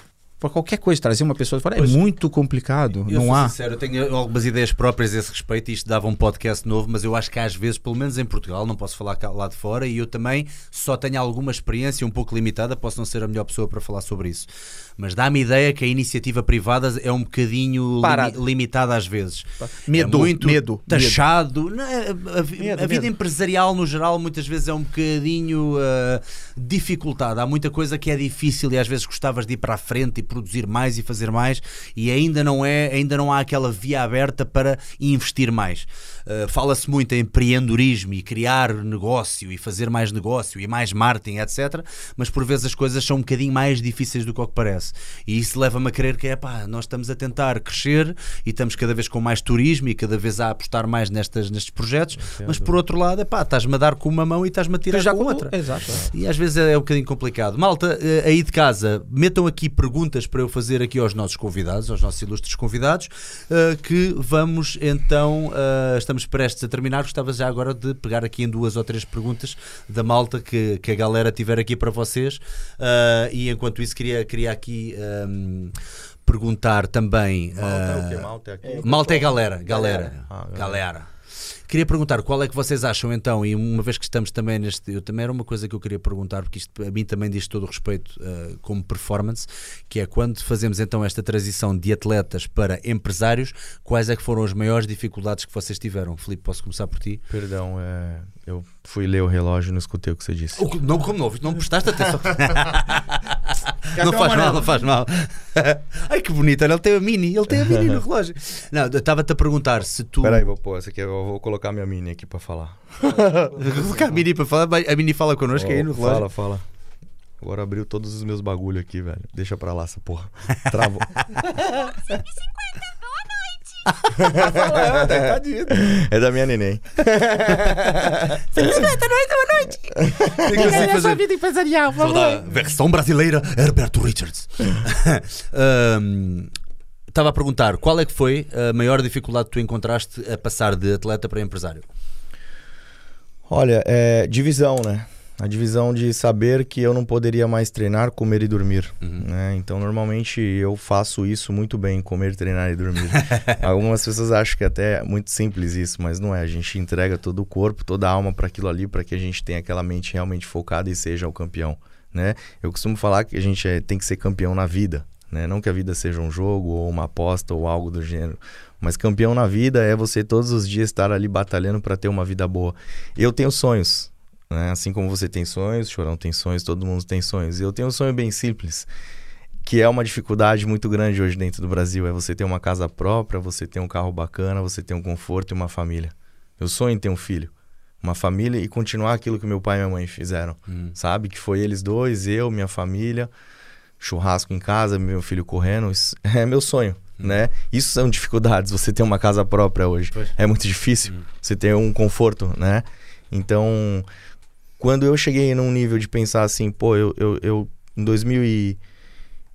S2: qualquer coisa, trazer uma pessoa fora é
S1: Pois.
S2: muito complicado.
S1: Eu
S2: não
S1: sou
S2: há.
S1: sincero, eu tenho algumas ideias próprias a esse respeito e isto dava um podcast novo, mas eu acho que às vezes, pelo menos em Portugal, não posso falar lá de fora, e eu também só tenho alguma experiência um pouco limitada, posso não ser a melhor pessoa para falar sobre isso. Mas dá-me ideia que a iniciativa privada é um bocadinho limitada às vezes.
S2: Medo,
S1: é muito
S2: medo,
S1: taxado. Não é? A, vi-
S2: Medo,
S1: a vida
S2: medo.
S1: empresarial, no geral, muitas vezes é um bocadinho ah, dificultada. Há muita coisa que é difícil e às vezes gostavas de ir para a frente e produzir mais e fazer mais e ainda não é, ainda não há aquela via aberta para investir mais. Ah, Fala-se muito em empreendedorismo e criar negócio e fazer mais negócio e mais marketing, etc. Mas por vezes as coisas são um bocadinho mais difíceis do que o que parece. E isso leva-me a crer que é pá, nós estamos a tentar crescer e estamos cada vez com mais turismo e cada vez a apostar mais nestas, nestes projetos, mas por outro lado, é pá, estás-me a dar com uma mão e estás-me a tirar
S2: já
S1: com
S2: com-
S1: outra.
S2: Exato.
S1: E às vezes é um bocadinho complicado. Malta, eh, aí de casa, metam aqui perguntas para eu fazer aqui aos nossos convidados, aos nossos ilustres convidados, eh, que vamos então, eh, estamos prestes a terminar. Gostava já agora de pegar aqui em duas ou três perguntas da malta que, que a galera tiver aqui para vocês. Eh, e enquanto isso, queria, queria aqui ehm, perguntar também.
S3: Malta é o quê?
S1: eh,
S3: Malta é aqui?
S1: Malta é galera, galera,
S3: Ah,
S1: galera. Queria perguntar qual é que vocês acham então, e uma vez que estamos também neste. Eu também era uma coisa que eu queria perguntar, porque isto a mim também diz todo o respeito uh, como performance, que é quando fazemos então esta transição de atletas para empresários, quais é que foram as maiores dificuldades que vocês tiveram? Filipe, posso começar por ti?
S3: Perdão, é, eu fui ler o relógio e não escutei o que você disse.
S1: O, não, como não? Não prestaste atenção. <laughs> não faz mal, não faz mal. <laughs> Ai que bonito, ele tem a mini, ele tem a mini no relógio. Não, eu estava-te a perguntar se tu.
S3: Peraí, vou pôr, essa aqui, eu vou colocar minha mini aqui para falar. <laughs>
S1: vou colocar a mini para falar, a mini fala connosco oh, aí no relógio.
S3: Fala, fala. Agora abriu todos os meus bagulho aqui, velho. Deixa pra lá essa porra. Travou. 150, boa tá dito. É da minha neném.
S4: 150, noite, boa noite. Tem que assim fazer... vida empresarial, vamos lá.
S1: Versão brasileira, Herberto Richards. <laughs> um, Estava a perguntar, qual é que foi a maior dificuldade que tu encontraste a passar de atleta para empresário?
S3: Olha, é divisão, né? A divisão de saber que eu não poderia mais treinar, comer e dormir. Uhum. Né? Então, normalmente eu faço isso muito bem, comer, treinar e dormir. <laughs> Algumas pessoas acham que até é muito simples isso, mas não é. A gente entrega todo o corpo, toda a alma para aquilo ali, para que a gente tenha aquela mente realmente focada e seja o campeão. Né? Eu costumo falar que a gente é, tem que ser campeão na vida. Né? Não que a vida seja um jogo ou uma aposta ou algo do gênero, mas campeão na vida é você todos os dias estar ali batalhando para ter uma vida boa. Eu tenho sonhos, né? assim como você tem sonhos, Chorão tem sonhos, todo mundo tem sonhos. E eu tenho um sonho bem simples, que é uma dificuldade muito grande hoje dentro do Brasil, é você ter uma casa própria, você ter um carro bacana, você ter um conforto e uma família. Eu sonho em ter um filho uma família e continuar aquilo que meu pai e minha mãe fizeram, hum. sabe? Que foi eles dois, eu, minha família, churrasco em casa, meu filho correndo, <laughs> é meu sonho, hum. né? Isso são dificuldades, você ter uma casa própria hoje. É muito difícil, hum. você ter um conforto, né? Então, quando eu cheguei num nível de pensar assim, pô, eu, eu, eu em 2000 e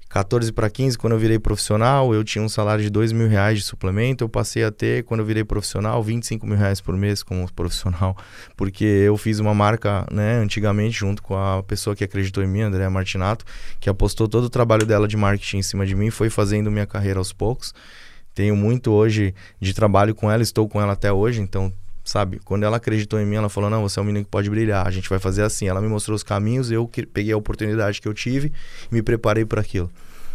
S3: 14 para 15, quando eu virei profissional, eu tinha um salário de 2 mil reais de suplemento. Eu passei a ter, quando eu virei profissional, 25 mil reais por mês como profissional. <laughs> Porque eu fiz uma marca, né, antigamente, junto com a pessoa que acreditou em mim, André Martinato, que apostou todo o trabalho dela de marketing em cima de mim, foi fazendo minha carreira aos poucos. Tenho muito hoje de trabalho com ela, estou com ela até hoje, então sabe? Quando ela acreditou em mim, ela falou: Não, você é um menino que pode brilhar, a gente vai fazer assim. Ela me mostrou os caminhos, eu peguei a oportunidade que eu tive e me preparei para aquilo.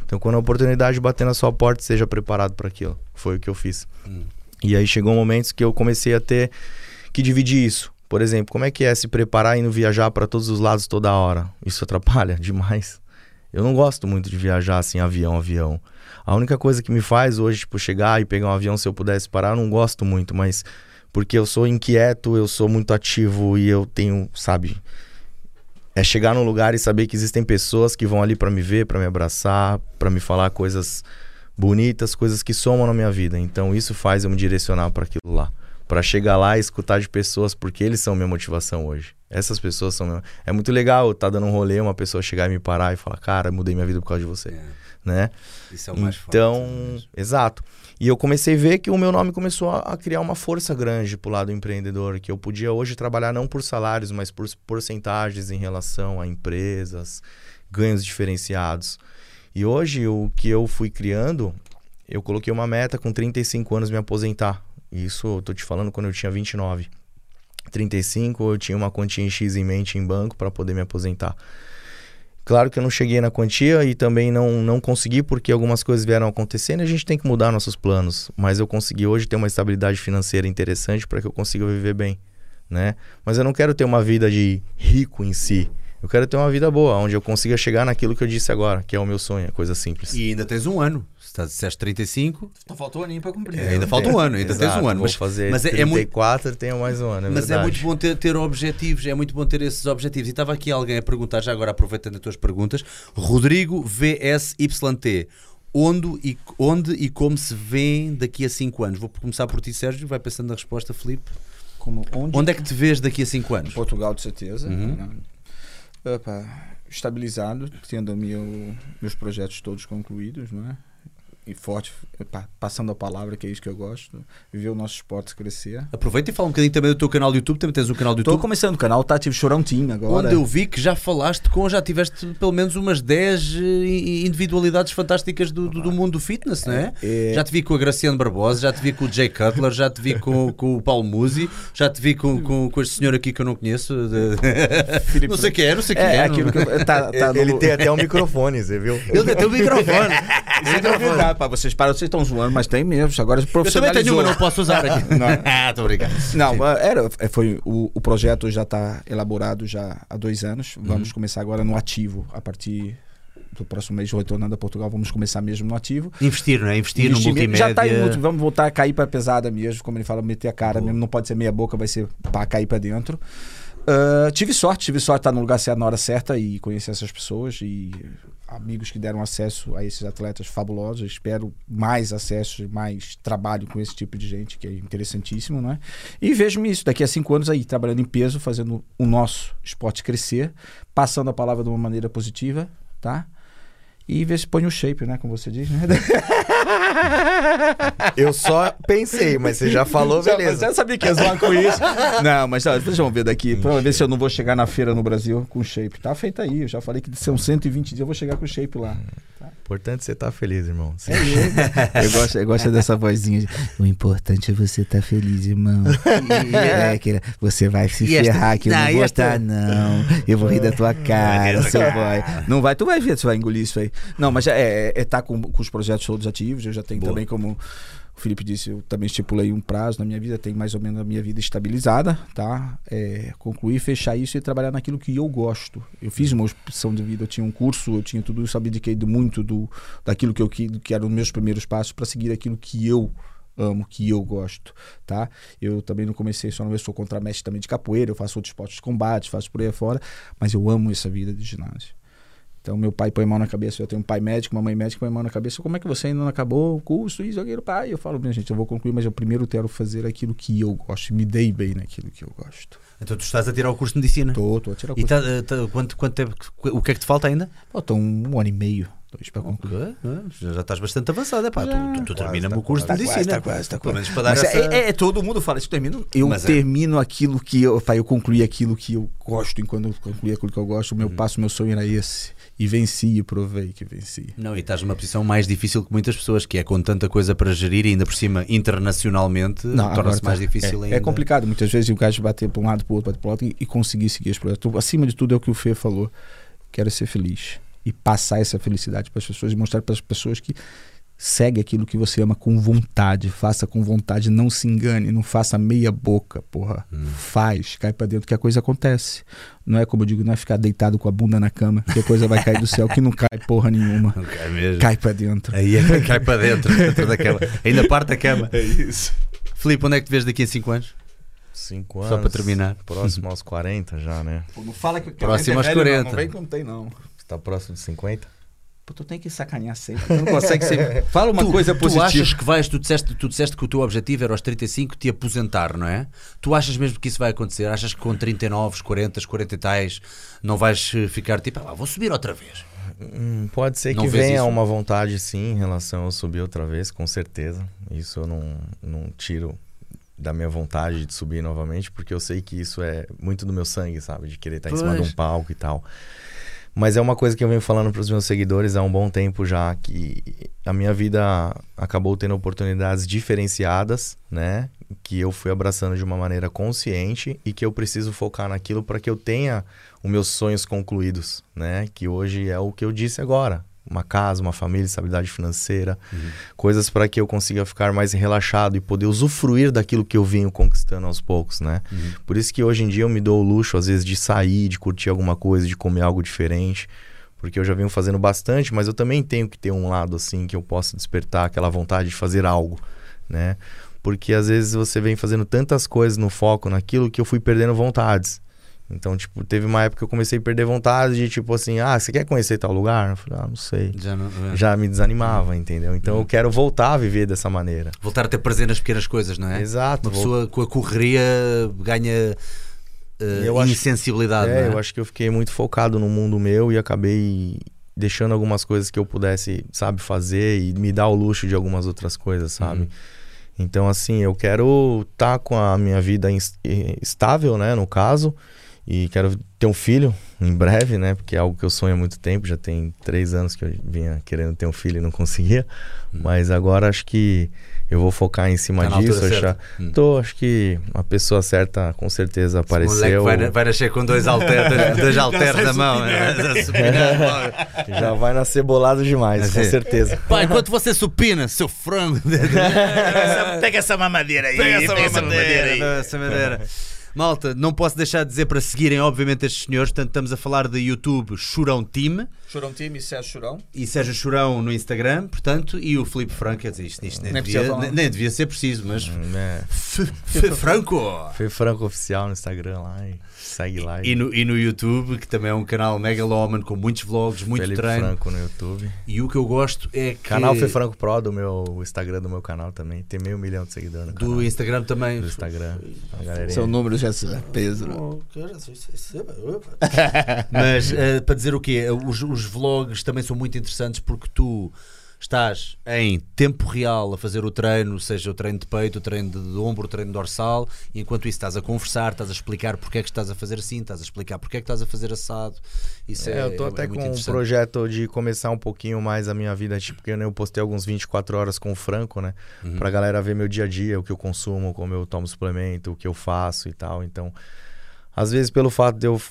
S3: Então, quando a oportunidade bater na sua porta, seja preparado para aquilo. Foi o que eu fiz. Hum. E aí chegou momentos que eu comecei a ter que dividir isso. Por exemplo, como é que é se preparar indo viajar para todos os lados toda hora? Isso atrapalha <laughs> demais. Eu não gosto muito de viajar assim, avião, avião. A única coisa que me faz hoje, tipo, chegar e pegar um avião se eu pudesse parar, eu não gosto muito, mas porque eu sou inquieto, eu sou muito ativo e eu tenho, sabe, é chegar num lugar e saber que existem pessoas que vão ali para me ver, para me abraçar, para me falar coisas bonitas, coisas que somam na minha vida. Então isso faz eu me direcionar para aquilo lá, para chegar lá e escutar de pessoas porque eles são minha motivação hoje. Essas pessoas são minha... é muito legal estar tá dando um rolê, uma pessoa chegar e me parar e falar: "Cara, mudei minha vida por causa de você". É. Né?
S1: Isso é o mais
S3: então, forte. Então, exato. E eu comecei a ver que o meu nome começou a, criar uma força grande pro lado empreendedor, que eu podia hoje trabalhar não por salários, mas por porcentagens em relação a empresas, ganhos diferenciados. E hoje o que eu fui criando, eu coloquei uma meta com 35 anos me aposentar. Isso eu tô te falando quando eu tinha 29. 35 eu tinha uma quantia em X em mente em banco para poder me aposentar. Claro que eu não cheguei na quantia e também não, não consegui porque algumas coisas vieram acontecendo e a gente tem que mudar nossos planos. Mas eu consegui hoje ter uma estabilidade financeira interessante para que eu consiga viver bem, né? Mas eu não quero ter uma vida de rico em si. Eu quero ter uma vida boa, onde eu consiga chegar naquilo que eu disse agora, que é o meu sonho, coisa simples.
S1: E ainda tens um ano. Você disseste 35.
S2: Só falta um aninho para cumprir.
S1: É, ainda falta um ano, ainda Exato, tens um ano.
S3: Vou mas fazer mas 34, é, é muito... tenho mais um ano. É
S1: mas
S3: verdade.
S1: é muito bom ter, ter objetivos, é muito bom ter esses objetivos. E estava aqui alguém a perguntar, já agora aproveitando as tuas perguntas, Rodrigo VSYT. Onde e, onde e como se vê daqui a 5 anos? Vou começar por ti, Sérgio. Vai pensando na resposta, Felipe.
S2: Como, onde?
S1: onde é que te vês daqui a 5 anos?
S2: Portugal, de certeza. Uhum. Opa, estabilizado, tendo meu, meus projetos todos concluídos, não é? E forte, pa- passando a palavra, que é isso que eu gosto, ver o nosso esporte crescer.
S1: Aproveita e fala um bocadinho também do teu canal do YouTube. Também tens um canal do YouTube.
S2: começando o canal, tá? Tive chorão team agora.
S1: Onde eu vi que já falaste com, já tiveste pelo menos umas 10 eh, individualidades fantásticas do, do, do mundo do fitness, não é?
S2: É.
S1: Já te vi com a Graciano Barbosa, já te vi com o Jay Cutler, já te vi com, com o Paulo Musi, já te vi com, com, com este senhor aqui que eu não conheço. de- <laughs> não sei quem é, não sei quem é.
S2: É,
S1: não-
S2: aquilo que eu- tá, tá no-
S3: Ele tem até um microfone, você viu?
S1: Ele tem o <laughs> microfone.
S2: Isso pra vocês. Para, vocês estão zoando, mas tem mesmo. Agora
S1: Eu também
S2: profissionalizou.
S1: tenho uma, não posso usar aqui. <laughs>
S2: Não. <laughs>
S1: ah, tô brincando.
S2: Não, era, é, foi, o, o projeto já está elaborado já há dois anos. Vamos começar agora no ativo. A partir do próximo mês, retornando a Portugal, vamos começar mesmo no ativo.
S1: Investir, não é? Investir, no
S2: Investimento-
S1: multimédia.
S2: Já tá em multi, vamos voltar a cair para pesada mesmo, como ele fala, meter a cara
S1: Boa.
S2: mesmo. Não pode ser meia boca, vai ser para cair para dentro. Ah, tive sorte, tive sorte de estar no lugar certo na hora certa e conhecer essas pessoas e amigos que deram acesso a esses atletas fabulosos. Espero mais acesso, mais trabalho com esse tipo de gente, que é interessantíssimo, não é? E vejo-me isso daqui a cinco anos aí, trabalhando em peso, fazendo o nosso esporte crescer, passando a palavra de uma maneira positiva, tá? E ver se põe o shape, né? Como você diz, né? <laughs>
S3: Eu só pensei, mas você já falou, beleza.
S2: Já sabia que ia zoar com isso. Não, mas ó, deixa eu ver daqui. Pra ver se eu não vou chegar na feira no Brasil com shape. Tá feito aí. Eu já falei que são 120 dias eu vou chegar com shape lá.
S3: Importante você estar feliz, irmão. Sim. <laughs>
S2: Eu gosto, eu gosto dessa vozinha. de, O importante é você estar feliz, irmão. <laughs> É, que você vai se
S1: E esta-
S2: ferrar que eu
S1: não,
S2: não vou
S1: esta-
S2: estar, não. Eu vou rir da tua cara, seu boy. Não vai, tu vai ver, você vai engolir isso aí. Não, mas é, é, é tá com, com os projetos todos ativos. Eu já tenho
S1: Boa.
S2: também como. O Felipe disse, eu também estipulei um prazo na minha vida, tenho mais ou menos a minha vida estabilizada, tá? É, concluir, fechar isso e trabalhar naquilo que eu gosto. Eu fiz uma opção de vida, eu tinha um curso, eu tinha tudo isso, abdiquei muito do, daquilo que eu que, que eram meus primeiros passos para seguir aquilo que eu amo, que eu gosto, tá? Eu também não comecei só, eu sou contramestre também de capoeira, eu faço outros esportes de combate, faço por aí fora, mas eu amo essa vida de ginásio. Então, meu pai põe mão na cabeça, eu tenho um pai médico, uma mãe médica põe mão na cabeça. Como é que você ainda não acabou o curso, isso, aquilo, pai? Eu falo, minha gente, eu vou concluir, mas eu primeiro quero fazer aquilo que eu gosto, me dei bem naquilo que eu gosto.
S1: Então tu estás a tirar o curso de medicina.
S2: Tô, tô a tirar o
S1: E
S2: curso.
S1: tá, eh, tá- quanto, quanto tempo, o que é que te falta ainda?
S2: Falta um ano e meio, dois para concluir.
S1: Já já estás bastante avançado, é pá.
S2: Já.
S1: Tu, tu, tu
S3: Quase,
S1: termina-me
S3: tá
S1: o curso de
S2: quase,
S1: medicina.
S2: tá quase, tá
S1: Pelo
S2: quase.
S1: para dar
S2: Mas
S1: essa...
S2: é, é, todo mundo fala isso, termino, eu
S1: é.
S2: termino aquilo que eu, pai, eu concluí aquilo que eu gosto, e quando eu concluí aquilo que eu gosto, o meu
S1: Uhum.
S2: passo, meu sonho era esse. E venci e provei que venci.
S1: Não, e estás numa posição mais difícil que muitas pessoas, que é com tanta coisa para gerir e ainda por cima internacionalmente, torna-se
S2: tá-
S1: mais difícil
S2: é,
S1: ainda.
S2: É complicado, muitas vezes o gajo bater para um lado, para o outro, bater para o outro e, e conseguir seguir esse projeto. Acima de tudo é o que o Fê falou. Quero ser feliz. E passar essa felicidade para as pessoas e mostrar para as pessoas que segue aquilo que você ama com vontade. Faça com vontade, não se engane, não faça meia boca, porra.
S1: Hum.
S2: Faz, cai para dentro que a coisa acontece. Não é como eu digo, não é ficar deitado com a bunda na cama, que a coisa vai cair do céu, que não cai porra nenhuma.
S1: Não cai mesmo.
S2: Cai para dentro.
S1: Aí é cai para dentro, dentro da cama. Ainda parte a cama.
S2: É isso.
S1: Filipe, onde é que te vês daqui a 5 anos?
S3: Cinco
S1: Só
S3: anos.
S1: para terminar.
S3: Próximo aos 40 já, né?
S2: Pô, não fala que que
S1: Próximo
S2: gente
S1: aos
S2: é velho,
S1: 40.
S2: Não, não vem que não tem, não.
S3: Você tá próximo de 50?
S2: Pô, tu tem que sacanear sempre. Tu não consegue ser. <laughs> Fala uma
S1: tu,
S2: coisa
S1: tu
S2: positiva.
S1: achas que vais, tu disseste, tu disseste que o teu objetivo era aos 35 te aposentar, não é? Tu achas mesmo que isso vai acontecer? Achas que com 39, 40, 40 e tais não vais eh, ficar tipo, ah, vou subir outra vez?
S3: Hum, pode ser
S1: Não
S3: que venha
S1: isso?
S3: uma vontade, sim, em relação a eu subir outra vez, com certeza. Isso eu não, não tiro da minha vontade de subir novamente, porque eu sei que isso é muito do meu sangue, sabe? De querer estar em cima de
S1: Pois.
S3: um palco e tal. Mas é uma coisa que eu venho falando para os meus seguidores há um bom tempo já, que a minha vida acabou tendo oportunidades diferenciadas, né? Que eu fui abraçando de uma maneira consciente e que eu preciso focar naquilo para que eu tenha os meus sonhos concluídos, né? Que hoje é o que eu disse agora. Uma casa, uma família, estabilidade financeira, coisas para que eu consiga ficar mais relaxado e poder usufruir daquilo que eu venho conquistando aos poucos, né? Por isso que hoje em dia eu me dou o luxo, às vezes, de sair, de curtir alguma coisa, de comer algo diferente. Porque eu já venho fazendo bastante, mas eu também tenho que ter um lado assim que eu possa despertar aquela vontade de fazer algo, né? Porque às vezes você vem fazendo tantas coisas no foco naquilo que eu fui perdendo vontades. Então, tipo, teve uma época que eu comecei a perder vontade de tipo assim, ah, você quer conhecer tal lugar? Eu falei, ah, não sei.
S1: Já não, é.
S3: Já me desanimava, entendeu? Então eu quero voltar a viver dessa maneira.
S1: Voltar a ter prazer nas pequenas coisas, não é?
S3: Exato.
S1: Uma pessoa com a correria ganha eh,
S3: Eu acho-
S1: insensibilidade.
S3: É,
S1: é?
S3: eu acho que eu fiquei muito focado no mundo meu e acabei deixando algumas coisas que eu pudesse, sabe, fazer e me dar o luxo de algumas outras coisas, sabe?
S1: Uhum.
S3: Então, assim, eu quero estar com a minha vida eh, estável, né, no caso, e quero ter um filho em breve, né, porque é algo que eu sonho há muito tempo, já tem três anos que eu vinha querendo ter um filho e não conseguia, mas agora acho que eu vou focar em cima.
S1: Tá
S3: disso, achar...
S1: Hum.
S3: Tô, acho que a pessoa certa com certeza
S1: moleque
S3: apareceu.
S1: vai, vai nascer com dois halteres, dois <laughs> halteres na mão. né? Supinando logo. <laughs>
S3: Já vai nascer bolado demais, com certeza.
S1: Pai, enquanto você supina, seu frango. <laughs>
S4: Pega essa mamadeira aí.
S1: Pega essa mamadeira, essa madeira. Malta, não posso deixar de dizer para seguirem, obviamente, estes senhores. Portanto, estamos a falar de YouTube Churão Team
S2: Churão time, Sérgio Churão.
S1: e Sérgio Churão no Instagram, portanto, e o Filipe Franco. Quer dizer, isto, isto nem,
S2: Nem
S1: devia, nem, nem devia ser preciso, mas.
S3: É,
S1: F- F- Franco!
S3: foi Franco Oficial no Instagram lá e segue lá.
S1: E no, e no YouTube, que também é um canal megaloman com muitos vlogs, muito
S3: Felipe
S1: treino.
S3: Franco no YouTube.
S1: E o que eu gosto é que.
S3: Canal Fê Franco Pro do meu o Instagram do meu canal também. Tem meio milhão de seguidores no canal.
S1: Do Instagram também.
S3: do Instagram. A galerinha.
S2: Seu número já se peso. né? <laughs>
S1: Mas eh, para dizer o quê? Os, os vlogs também são muito interessantes porque tu estás em tempo real a fazer o treino, seja o treino de peito, o treino de, ombro, o treino dorsal, e enquanto isso estás a conversar, estás a explicar porque é que estás a fazer assim, estás a explicar porque é que estás a fazer assado. Isso é,
S3: É, eu tô
S1: é-
S3: até
S1: é
S3: com um projeto de começar um pouquinho mais a minha vida, tipo, porque eu postei alguns 24 horas com o Franco, né?
S1: Uhum.
S3: Pra galera ver meu dia a dia, o que eu consumo, como eu tomo suplemento, o que eu faço e tal. Então, às vezes, pelo fato de eu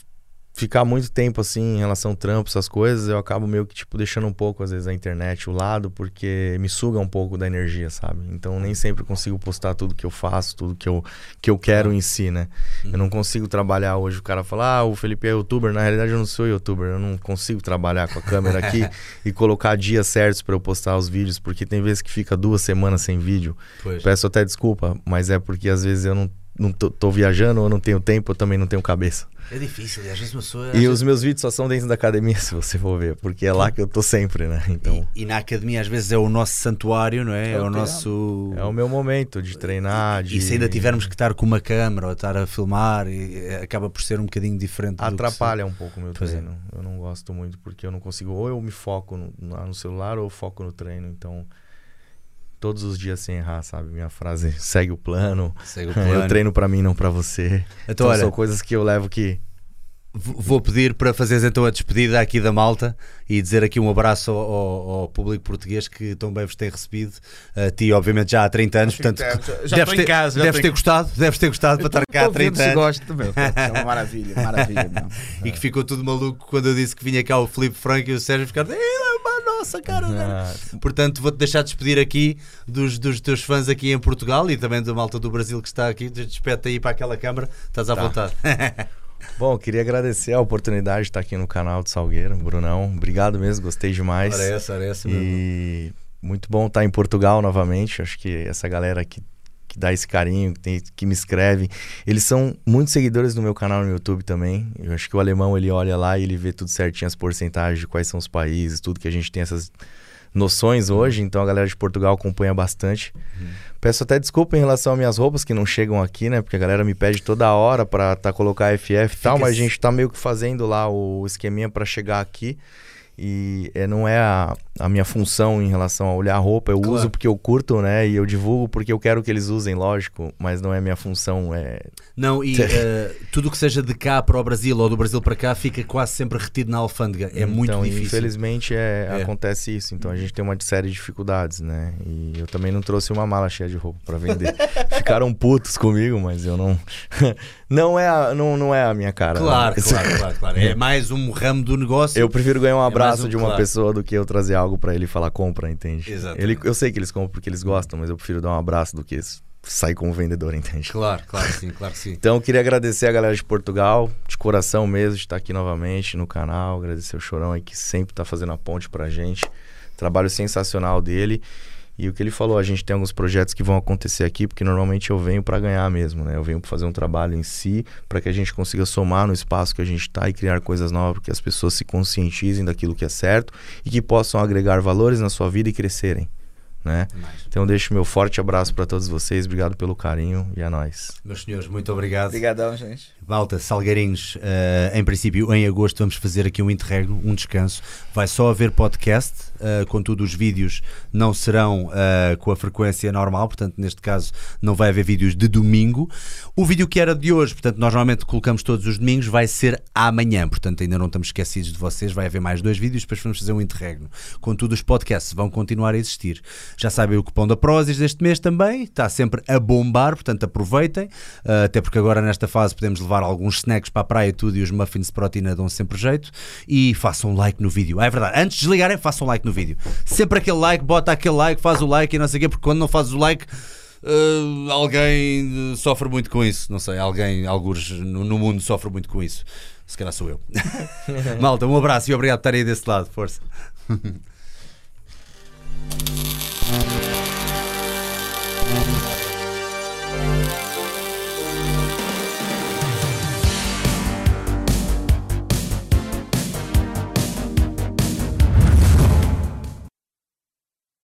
S3: ficar muito tempo assim em relação ao trampo, essas coisas, eu acabo meio que, tipo, deixando um pouco, às vezes, a internet o lado, porque me suga um pouco da energia, sabe? Então, nem sempre consigo postar tudo que eu faço, tudo que eu, que eu quero em si, né? Eu não consigo trabalhar hoje. O cara fala, ah, o Felipe é youtuber. Na realidade, eu não sou youtuber. Eu não consigo trabalhar com a câmera aqui <laughs> e colocar dias certos pra eu postar os vídeos, porque tem vezes que fica duas semanas sem vídeo.
S1: Pois.
S3: Peço até desculpa, mas é porque às vezes eu não, não tô, tô viajando ou não tenho tempo, eu também não tenho cabeça.
S1: É difícil, e às vezes pessoa. às
S3: E
S1: vezes-
S3: os meus vídeos só são dentro da academia, <laughs> se você for ver, porque é lá que eu tô sempre, né? Então.
S1: E, e na academia às vezes é o nosso santuário, não é? É,
S2: É o
S1: nosso.
S3: É o meu momento de treinar, de...
S1: E se ainda tivermos que estar com uma câmera ou estar a filmar, e- e acaba por ser um bocadinho diferente. se-
S3: Atrapalha um pouco o meu
S1: Pois é.
S3: treino. Eu não gosto muito porque eu não consigo. Ou eu me foco no, no- no celular ou eu foco no treino. Então, todos os dias sem errar, sabe? Minha frase segue o plano.
S1: Segue o <laughs> plano.
S3: Eu treino pra mim, não pra você.
S1: Então,
S3: Então,
S1: olha,
S3: são coisas que eu levo que.
S1: Vou pedir para fazeres então a despedida aqui da malta e dizer aqui um abraço ao, ao- ao público português que tão bem vos tem recebido. A ti, obviamente, já há 30 anos, portanto,
S2: Já-
S1: deves, ter,
S2: casa, já
S1: deves ter gostado, deves ter gostado para estar cá há 30 anos.
S2: gosto também. É uma maravilha, maravilha. mesmo. <laughs>
S1: E que ficou tudo maluco quando eu disse que vinha cá o Filipe Franco e o Sérgio ficaram. "Ei, é nossa cara!
S3: Ah,
S1: Portanto, vou-te deixar despedir aqui dos, dos teus fãs aqui em Portugal e também da malta do Brasil que está aqui. Despete aí para aquela câmara, estás à
S3: Tá.
S1: vontade. <laughs>
S3: Bom, queria agradecer a oportunidade de estar aqui no canal do Salgueiro, Brunão. Obrigado mesmo, gostei demais.
S1: Essa, ora essa mesmo.
S3: E muito bom estar em Portugal novamente. Acho que essa galera que, que dá esse carinho, que, tem- que me escreve, eles são muitos seguidores no meu canal no YouTube também. Eu acho que o alemão ele olha lá e ele vê tudo certinho, as porcentagens de quais são os países, tudo que a gente tem essas noções hoje. Então a galera de Portugal acompanha bastante. Peço até desculpa em relação às minhas roupas que não chegam aqui, né? Porque a galera me pede toda hora pra tá, colocar FF e tal, mas a gente tá meio que fazendo lá o esqueminha pra chegar aqui. E é, não é a, a minha função em relação a olhar a roupa. Eu
S1: Claro.
S3: uso porque eu curto, né? E eu divulgo porque eu quero que eles usem, lógico. Mas não é minha função. É...
S1: Não, e <laughs> eh, tudo que seja de cá para o Brasil ou do Brasil para cá fica quase sempre retido na alfândega. É muito
S3: então,
S1: difícil.
S3: Infelizmente é,
S1: É.
S3: acontece isso. Então a gente tem uma série de dificuldades, né? E eu também não trouxe uma mala cheia de roupa pra vender. <laughs> Ficaram putos comigo, mas eu não. <laughs> não, é a, não, não é a minha cara.
S1: Claro,
S3: né?
S1: claro, claro, claro. É mais um ramo do negócio.
S3: Eu prefiro ganhar um
S1: mais
S3: abraço
S1: um,
S3: de uma
S1: claro.
S3: pessoa do que eu trazer algo pra ele e falar compra, entende?
S1: Exatamente.
S3: Ele, eu sei que eles compram porque eles gostam, mas eu prefiro dar um abraço do que sair como vendedor, entende?
S1: Claro, claro sim, claro sim.
S3: Então eu queria agradecer a galera de Portugal, de coração mesmo, de estar aqui novamente no canal. Agradecer o Chorão aí que sempre tá fazendo a ponte pra gente. Trabalho sensacional dele. E o que ele falou, a gente tem alguns projetos que vão acontecer aqui, porque normalmente eu venho pra ganhar mesmo, né? Eu venho pra fazer um trabalho em si, pra que a gente consiga somar no espaço que a gente tá e criar coisas novas, para que as pessoas se conscientizem daquilo que é certo e que possam agregar valores na sua vida e crescerem. né? Então deixo meu forte abraço para todos vocês, obrigado pelo carinho e é nóis.
S1: Meus senhores, muito obrigado.
S2: Obrigadão, gente.
S1: Malta, Salgueirinhos, eh, em princípio, em agosto vamos fazer aqui um interregno, um descanso. Vai só haver podcast, eh, contudo, os vídeos não serão eh, com a frequência normal, portanto, neste caso, não vai haver vídeos de domingo. O vídeo que era de hoje, portanto, nós normalmente colocamos todos os domingos, vai ser amanhã, portanto, ainda não estamos esquecidos de vocês. Vai haver mais dois vídeos, depois vamos fazer um interregno. Contudo, os podcasts vão continuar a existir. Já sabem o cupom da Prozis deste mês também, está sempre a bombar, portanto, aproveitem, até porque agora nesta fase podemos levar levar alguns snacks para a praia e tudo e os muffins de proteína dão sempre jeito. E façam um like no vídeo. É verdade, antes de desligarem, façam um like no vídeo. Sempre aquele like, bota aquele like, faz o like e não sei o quê, porque quando não fazes o like. Uh, alguém sofre muito com isso, não sei, alguém, alguns no, no mundo sofre muito com isso. Se calhar sou eu. <laughs> Malta, um abraço e obrigado por estarem aí desse lado. Força. <laughs>